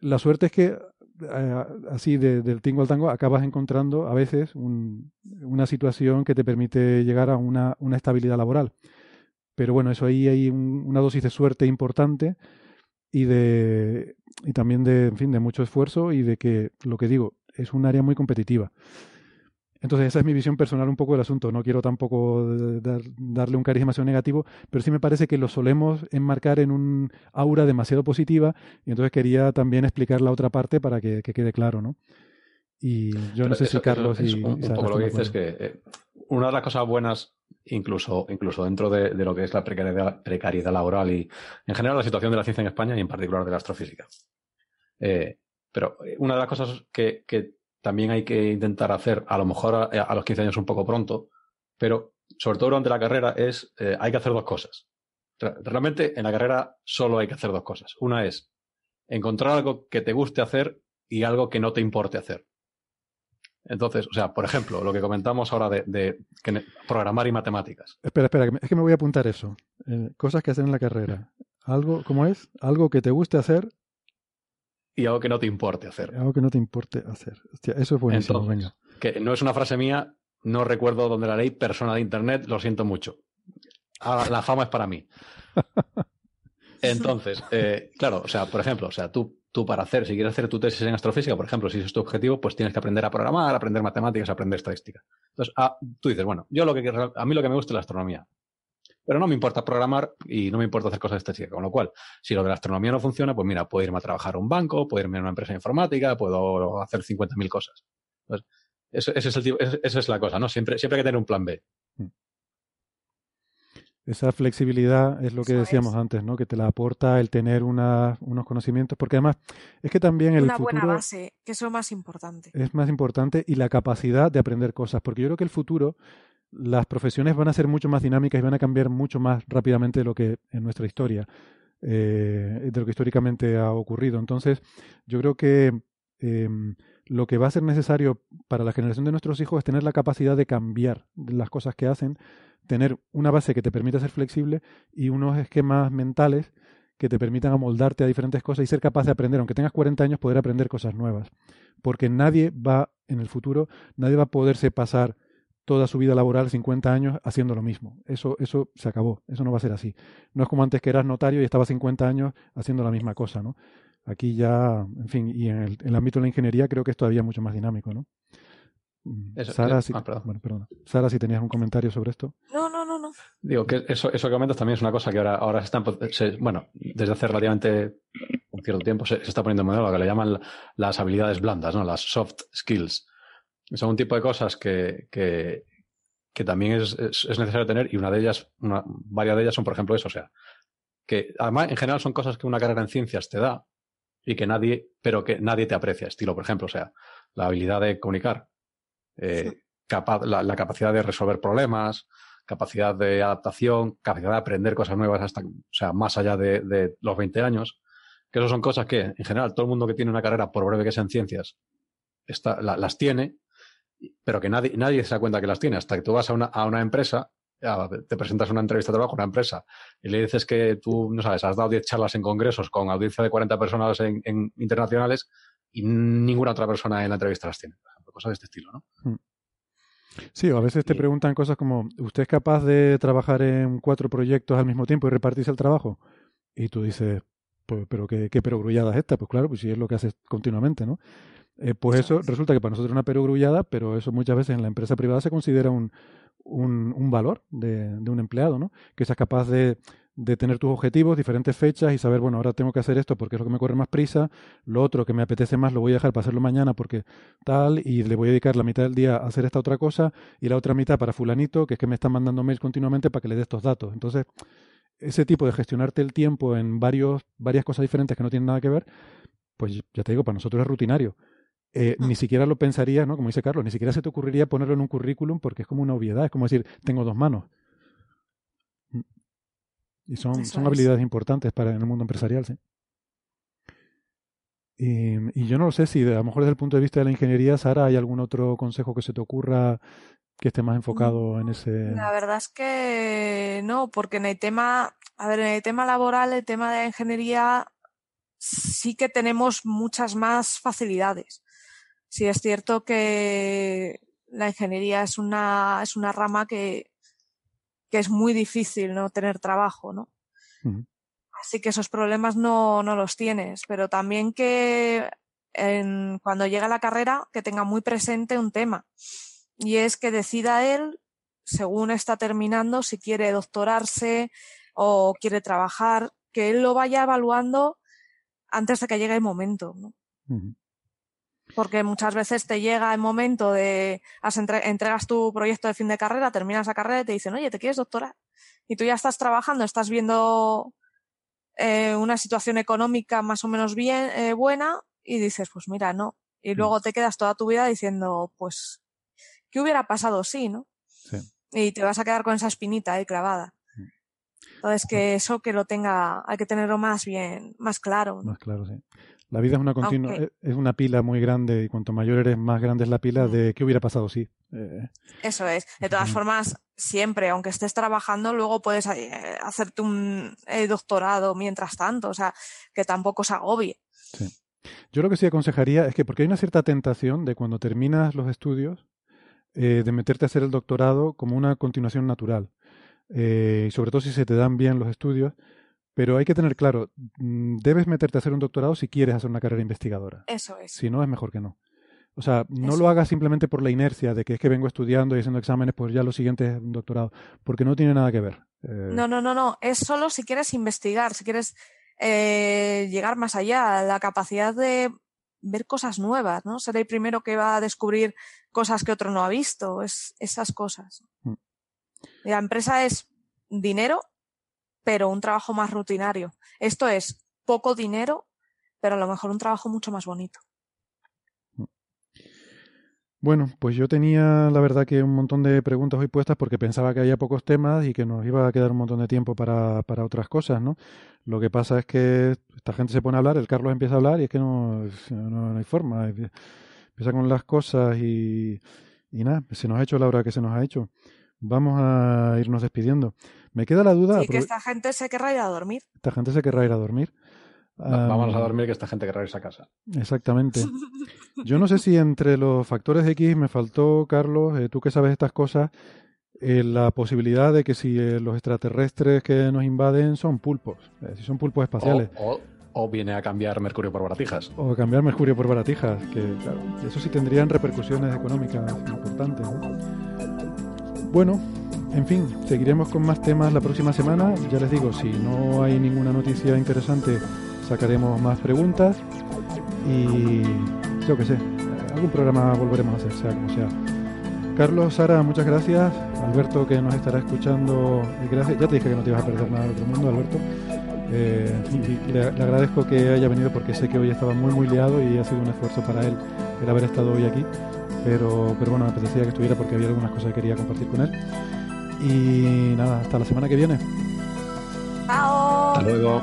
La suerte es que eh, así de, del tingo al tango acabas encontrando a veces un, una situación que te permite llegar a una, una, estabilidad laboral. Pero bueno, eso ahí hay un, una dosis de suerte importante y de y también de, en fin, de mucho esfuerzo y de que lo que digo es un área muy competitiva. Entonces esa es mi visión personal un poco del asunto. No quiero tampoco dar, darle un cariz demasiado negativo, pero sí me parece que lo solemos enmarcar en un aura demasiado positiva y entonces quería también explicar la otra parte para que, que quede claro, ¿no? Y yo pero no sé eso, si Carlos eso, y, un, y un poco lo que dices es que eh, una de las cosas buenas incluso, incluso dentro de, de, lo que es la precariedad, precariedad, laboral y en general la situación de la ciencia en España y en particular de la astrofísica. Eh, pero una de las cosas que, que, también hay que intentar hacer, a lo mejor a, los 15 años un poco pronto, pero sobre todo durante la carrera es, eh, hay que hacer dos cosas. Realmente en la carrera solo hay que hacer dos cosas. Una es encontrar algo que te guste hacer y algo que no te importe hacer. Entonces, o sea, por ejemplo, lo que comentamos ahora de programar y matemáticas. Espera, espera, es que me voy a apuntar eso. Eh, cosas que hacer en la carrera. Algo, ¿cómo es? Algo que te guste hacer. Y algo que no te importe hacer. Algo que no te importe hacer. Hostia, eso es buenísimo, Entonces, venga. Que no es una frase mía, no recuerdo dónde la leí, persona de internet, lo siento mucho. Ahora, la fama es para mí. Entonces, eh, claro, o sea, por ejemplo, o sea, tú tú para hacer, si quieres hacer tu tesis en astrofísica, por ejemplo, si ese es tu objetivo, pues tienes que aprender a programar, aprender matemáticas, aprender estadística. Entonces, ah, tú dices, bueno, yo lo que a mí lo que me gusta es la astronomía. Pero no me importa programar y no me importa hacer cosas estadísticas. Con lo cual, si lo de la astronomía no funciona, pues mira, puedo irme a trabajar a un banco, puedo irme a una empresa informática, puedo hacer 50.000 cosas. Entonces, ese, ese es el tipo, ese, esa es la cosa, ¿no? Siempre, siempre hay que tener un plan B. Esa flexibilidad es lo que Eso decíamos es. antes, ¿no? Que te la aporta el tener una, unos conocimientos, porque además es que también el una futuro buena base, que es lo más importante. Es más importante y la capacidad de aprender cosas, porque yo creo que el futuro las profesiones van a ser mucho más dinámicas y van a cambiar mucho más rápidamente de lo que en nuestra historia, eh, de lo que históricamente ha ocurrido. Entonces, yo creo que eh, lo que va a ser necesario para la generación de nuestros hijos es tener la capacidad de cambiar las cosas que hacen tener una base que te permita ser flexible y unos esquemas mentales que te permitan amoldarte a diferentes cosas y ser capaz de aprender, aunque tengas 40 años, poder aprender cosas nuevas. Porque nadie va, en el futuro, nadie va a poderse pasar toda su vida laboral, 50 años, haciendo lo mismo. Eso, eso se acabó, eso no va a ser así. No es como antes que eras notario y estabas 50 años haciendo la misma cosa, ¿no? Aquí ya, en fin, y en el, en el ámbito de la ingeniería creo que es todavía mucho más dinámico, ¿no? Eso, Sara, eh, si, ah, perdón. bueno, perdona. Sara, si tenías un comentario sobre esto. No, no, no, no. Digo que eso, eso que comentas también es una cosa que ahora, ahora se está, se, bueno, desde hace relativamente un cierto tiempo se, está poniendo en modelo lo que le llaman las habilidades blandas, ¿no? Las soft skills. Son un tipo de cosas que, que, que también es, es, necesario tener y una de ellas, una, varias de ellas son, por ejemplo, eso, o sea, que además en general son cosas que una carrera en ciencias te da y que nadie, pero que nadie te aprecia. Estilo, por ejemplo, o sea, la habilidad de comunicar, eh, la, la, capacidad de resolver problemas, capacidad de adaptación, capacidad de aprender cosas nuevas hasta, o sea, más allá de, de los 20 años, que eso son cosas que, en general, todo el mundo que tiene una carrera, por breve que sea en ciencias, está, las tiene, pero que nadie, nadie se da cuenta que las tiene. Hasta que tú vas a una, a una empresa, te presentas a una entrevista de trabajo a una empresa y le dices que tú, no sabes, has dado 10 charlas en congresos con audiencia de 40 personas en, en internacionales y ninguna otra persona en la entrevista las tiene, cosas de este estilo, ¿no? Hmm. Sí, o a veces te preguntan cosas como, ¿usted es capaz de trabajar en cuatro proyectos al mismo tiempo y repartirse el trabajo? Y tú dices, pues, pero qué, qué perogrullada es esta. Pues claro, pues si es lo que haces continuamente, ¿no? Eh, pues eso resulta que para nosotros es una perogrullada, pero eso muchas veces en la empresa privada se considera un, un, un valor de, de, un empleado, ¿no? Que seas capaz de, de tener tus objetivos, diferentes fechas y saber, bueno, ahora tengo que hacer esto porque es lo que me corre más prisa, lo otro que me apetece más lo voy a dejar para hacerlo mañana porque tal, y le voy a dedicar la mitad del día a hacer esta otra cosa y la otra mitad para fulanito, que es que me están mandando mails continuamente para que le dé estos datos. Entonces, ese tipo de gestionarte el tiempo en varios, varias cosas diferentes que no tienen nada que ver, pues ya te digo, para nosotros es rutinario. Eh, ni siquiera lo pensaría, ¿no? Como dice Carlos, ni siquiera se te ocurriría ponerlo en un currículum porque es como una obviedad, es como decir, tengo dos manos. Y son, son habilidades importantes para en el mundo empresarial, sí. Y, y, yo no lo sé si a lo mejor desde el punto de vista de la ingeniería, Sara, ¿hay algún otro consejo que se te ocurra que esté más enfocado en ese...? La verdad es que no, porque en el tema, a ver, en el tema laboral, el tema de la ingeniería, sí que tenemos muchas más facilidades. Sí es cierto que la ingeniería es una, es una rama que, que es muy difícil no tener trabajo, ¿no? Así que esos problemas no, no los tienes, pero también que en, cuando llega la carrera que tenga muy presente un tema y es que decida él, según está terminando, si quiere doctorarse o quiere trabajar, que él lo vaya evaluando antes de que llegue el momento, ¿no? Porque muchas veces te llega el momento de entregas tu proyecto de fin de carrera, terminas la carrera y te dicen, oye, ¿te quieres doctorar? Y tú ya estás trabajando, estás viendo eh, una situación económica más o menos bien eh, buena y dices, pues mira, no. Y mm. luego te quedas toda tu vida diciendo, pues, ¿qué hubiera pasado si, no? Sí. Y te vas a quedar con esa espinita ahí clavada. Mm. Entonces, que eso que lo tenga, hay que tenerlo más bien, más claro. Más claro, sí. La vida es una continua, eh, es una pila muy grande y cuanto mayor eres, más grande es la pila de qué hubiera pasado si. Eh, Eso es. De todas formas, siempre, aunque estés trabajando, luego puedes eh, hacerte un doctorado mientras tanto, o sea, que tampoco se agobie. Sí. Yo lo que sí aconsejaría es que, porque hay una cierta tentación de cuando terminas los estudios, de meterte a hacer el doctorado como una continuación natural. y sobre todo si se te dan bien los estudios, pero hay que tener claro, mm, debes meterte a hacer un doctorado si quieres hacer una carrera investigadora. Eso es. Si no, es mejor que no. O sea, no lo hagas simplemente por la inercia de que es que vengo estudiando y haciendo exámenes, pues ya lo siguiente es un doctorado, porque no tiene nada que ver. Eh, no, no, no, no. Es solo si quieres investigar, si quieres eh, llegar más allá, la capacidad de ver cosas nuevas, ¿no? Ser el primero que va a descubrir cosas que otro no ha visto, es esas cosas. Mm. La empresa es dinero pero un trabajo más rutinario. Esto es poco dinero, pero a lo mejor un trabajo mucho más bonito. Bueno, pues yo tenía la verdad que un montón de preguntas hoy puestas porque pensaba que había pocos temas y que nos iba a quedar un montón de tiempo para, para otras cosas, ¿no? Lo que pasa es que esta gente se pone a hablar, el Carlos empieza a hablar y es que no, no, hay forma. Empieza con las cosas y, y nada, se nos ha hecho la hora que se nos ha hecho. Vamos a irnos despidiendo. Me queda la duda. Sí, que esta gente se querrá ir a dormir. Esta gente se querrá ir a dormir. Vamos a dormir que esta gente querrá irse a casa. Exactamente. Yo no sé si entre los factores X me faltó, Carlos, eh, tú que sabes estas cosas, eh, la posibilidad de que si eh, los extraterrestres que nos invaden son pulpos, si son pulpos espaciales. O, viene a cambiar Mercurio por baratijas. O cambiar Mercurio por baratijas, que claro, eso sí tendrían repercusiones económicas importantes. Bueno, en fin, seguiremos con más temas la próxima semana. Ya les digo, si no hay ninguna noticia interesante, sacaremos más preguntas y yo qué sé, algún programa volveremos a hacer, sea como sea. Carlos, Sara, muchas gracias. Alberto, que nos estará escuchando, gracias. Ya te dije que no te ibas a perder nada del otro mundo, Alberto. Eh, y le, le, agradezco que haya venido porque sé que hoy estaba muy muy liado y ha sido un esfuerzo para él el haber estado hoy aquí. Pero, pero bueno, me apetecía que estuviera porque había algunas cosas que quería compartir con él. Y nada, hasta la semana que viene. Chao. Hasta luego.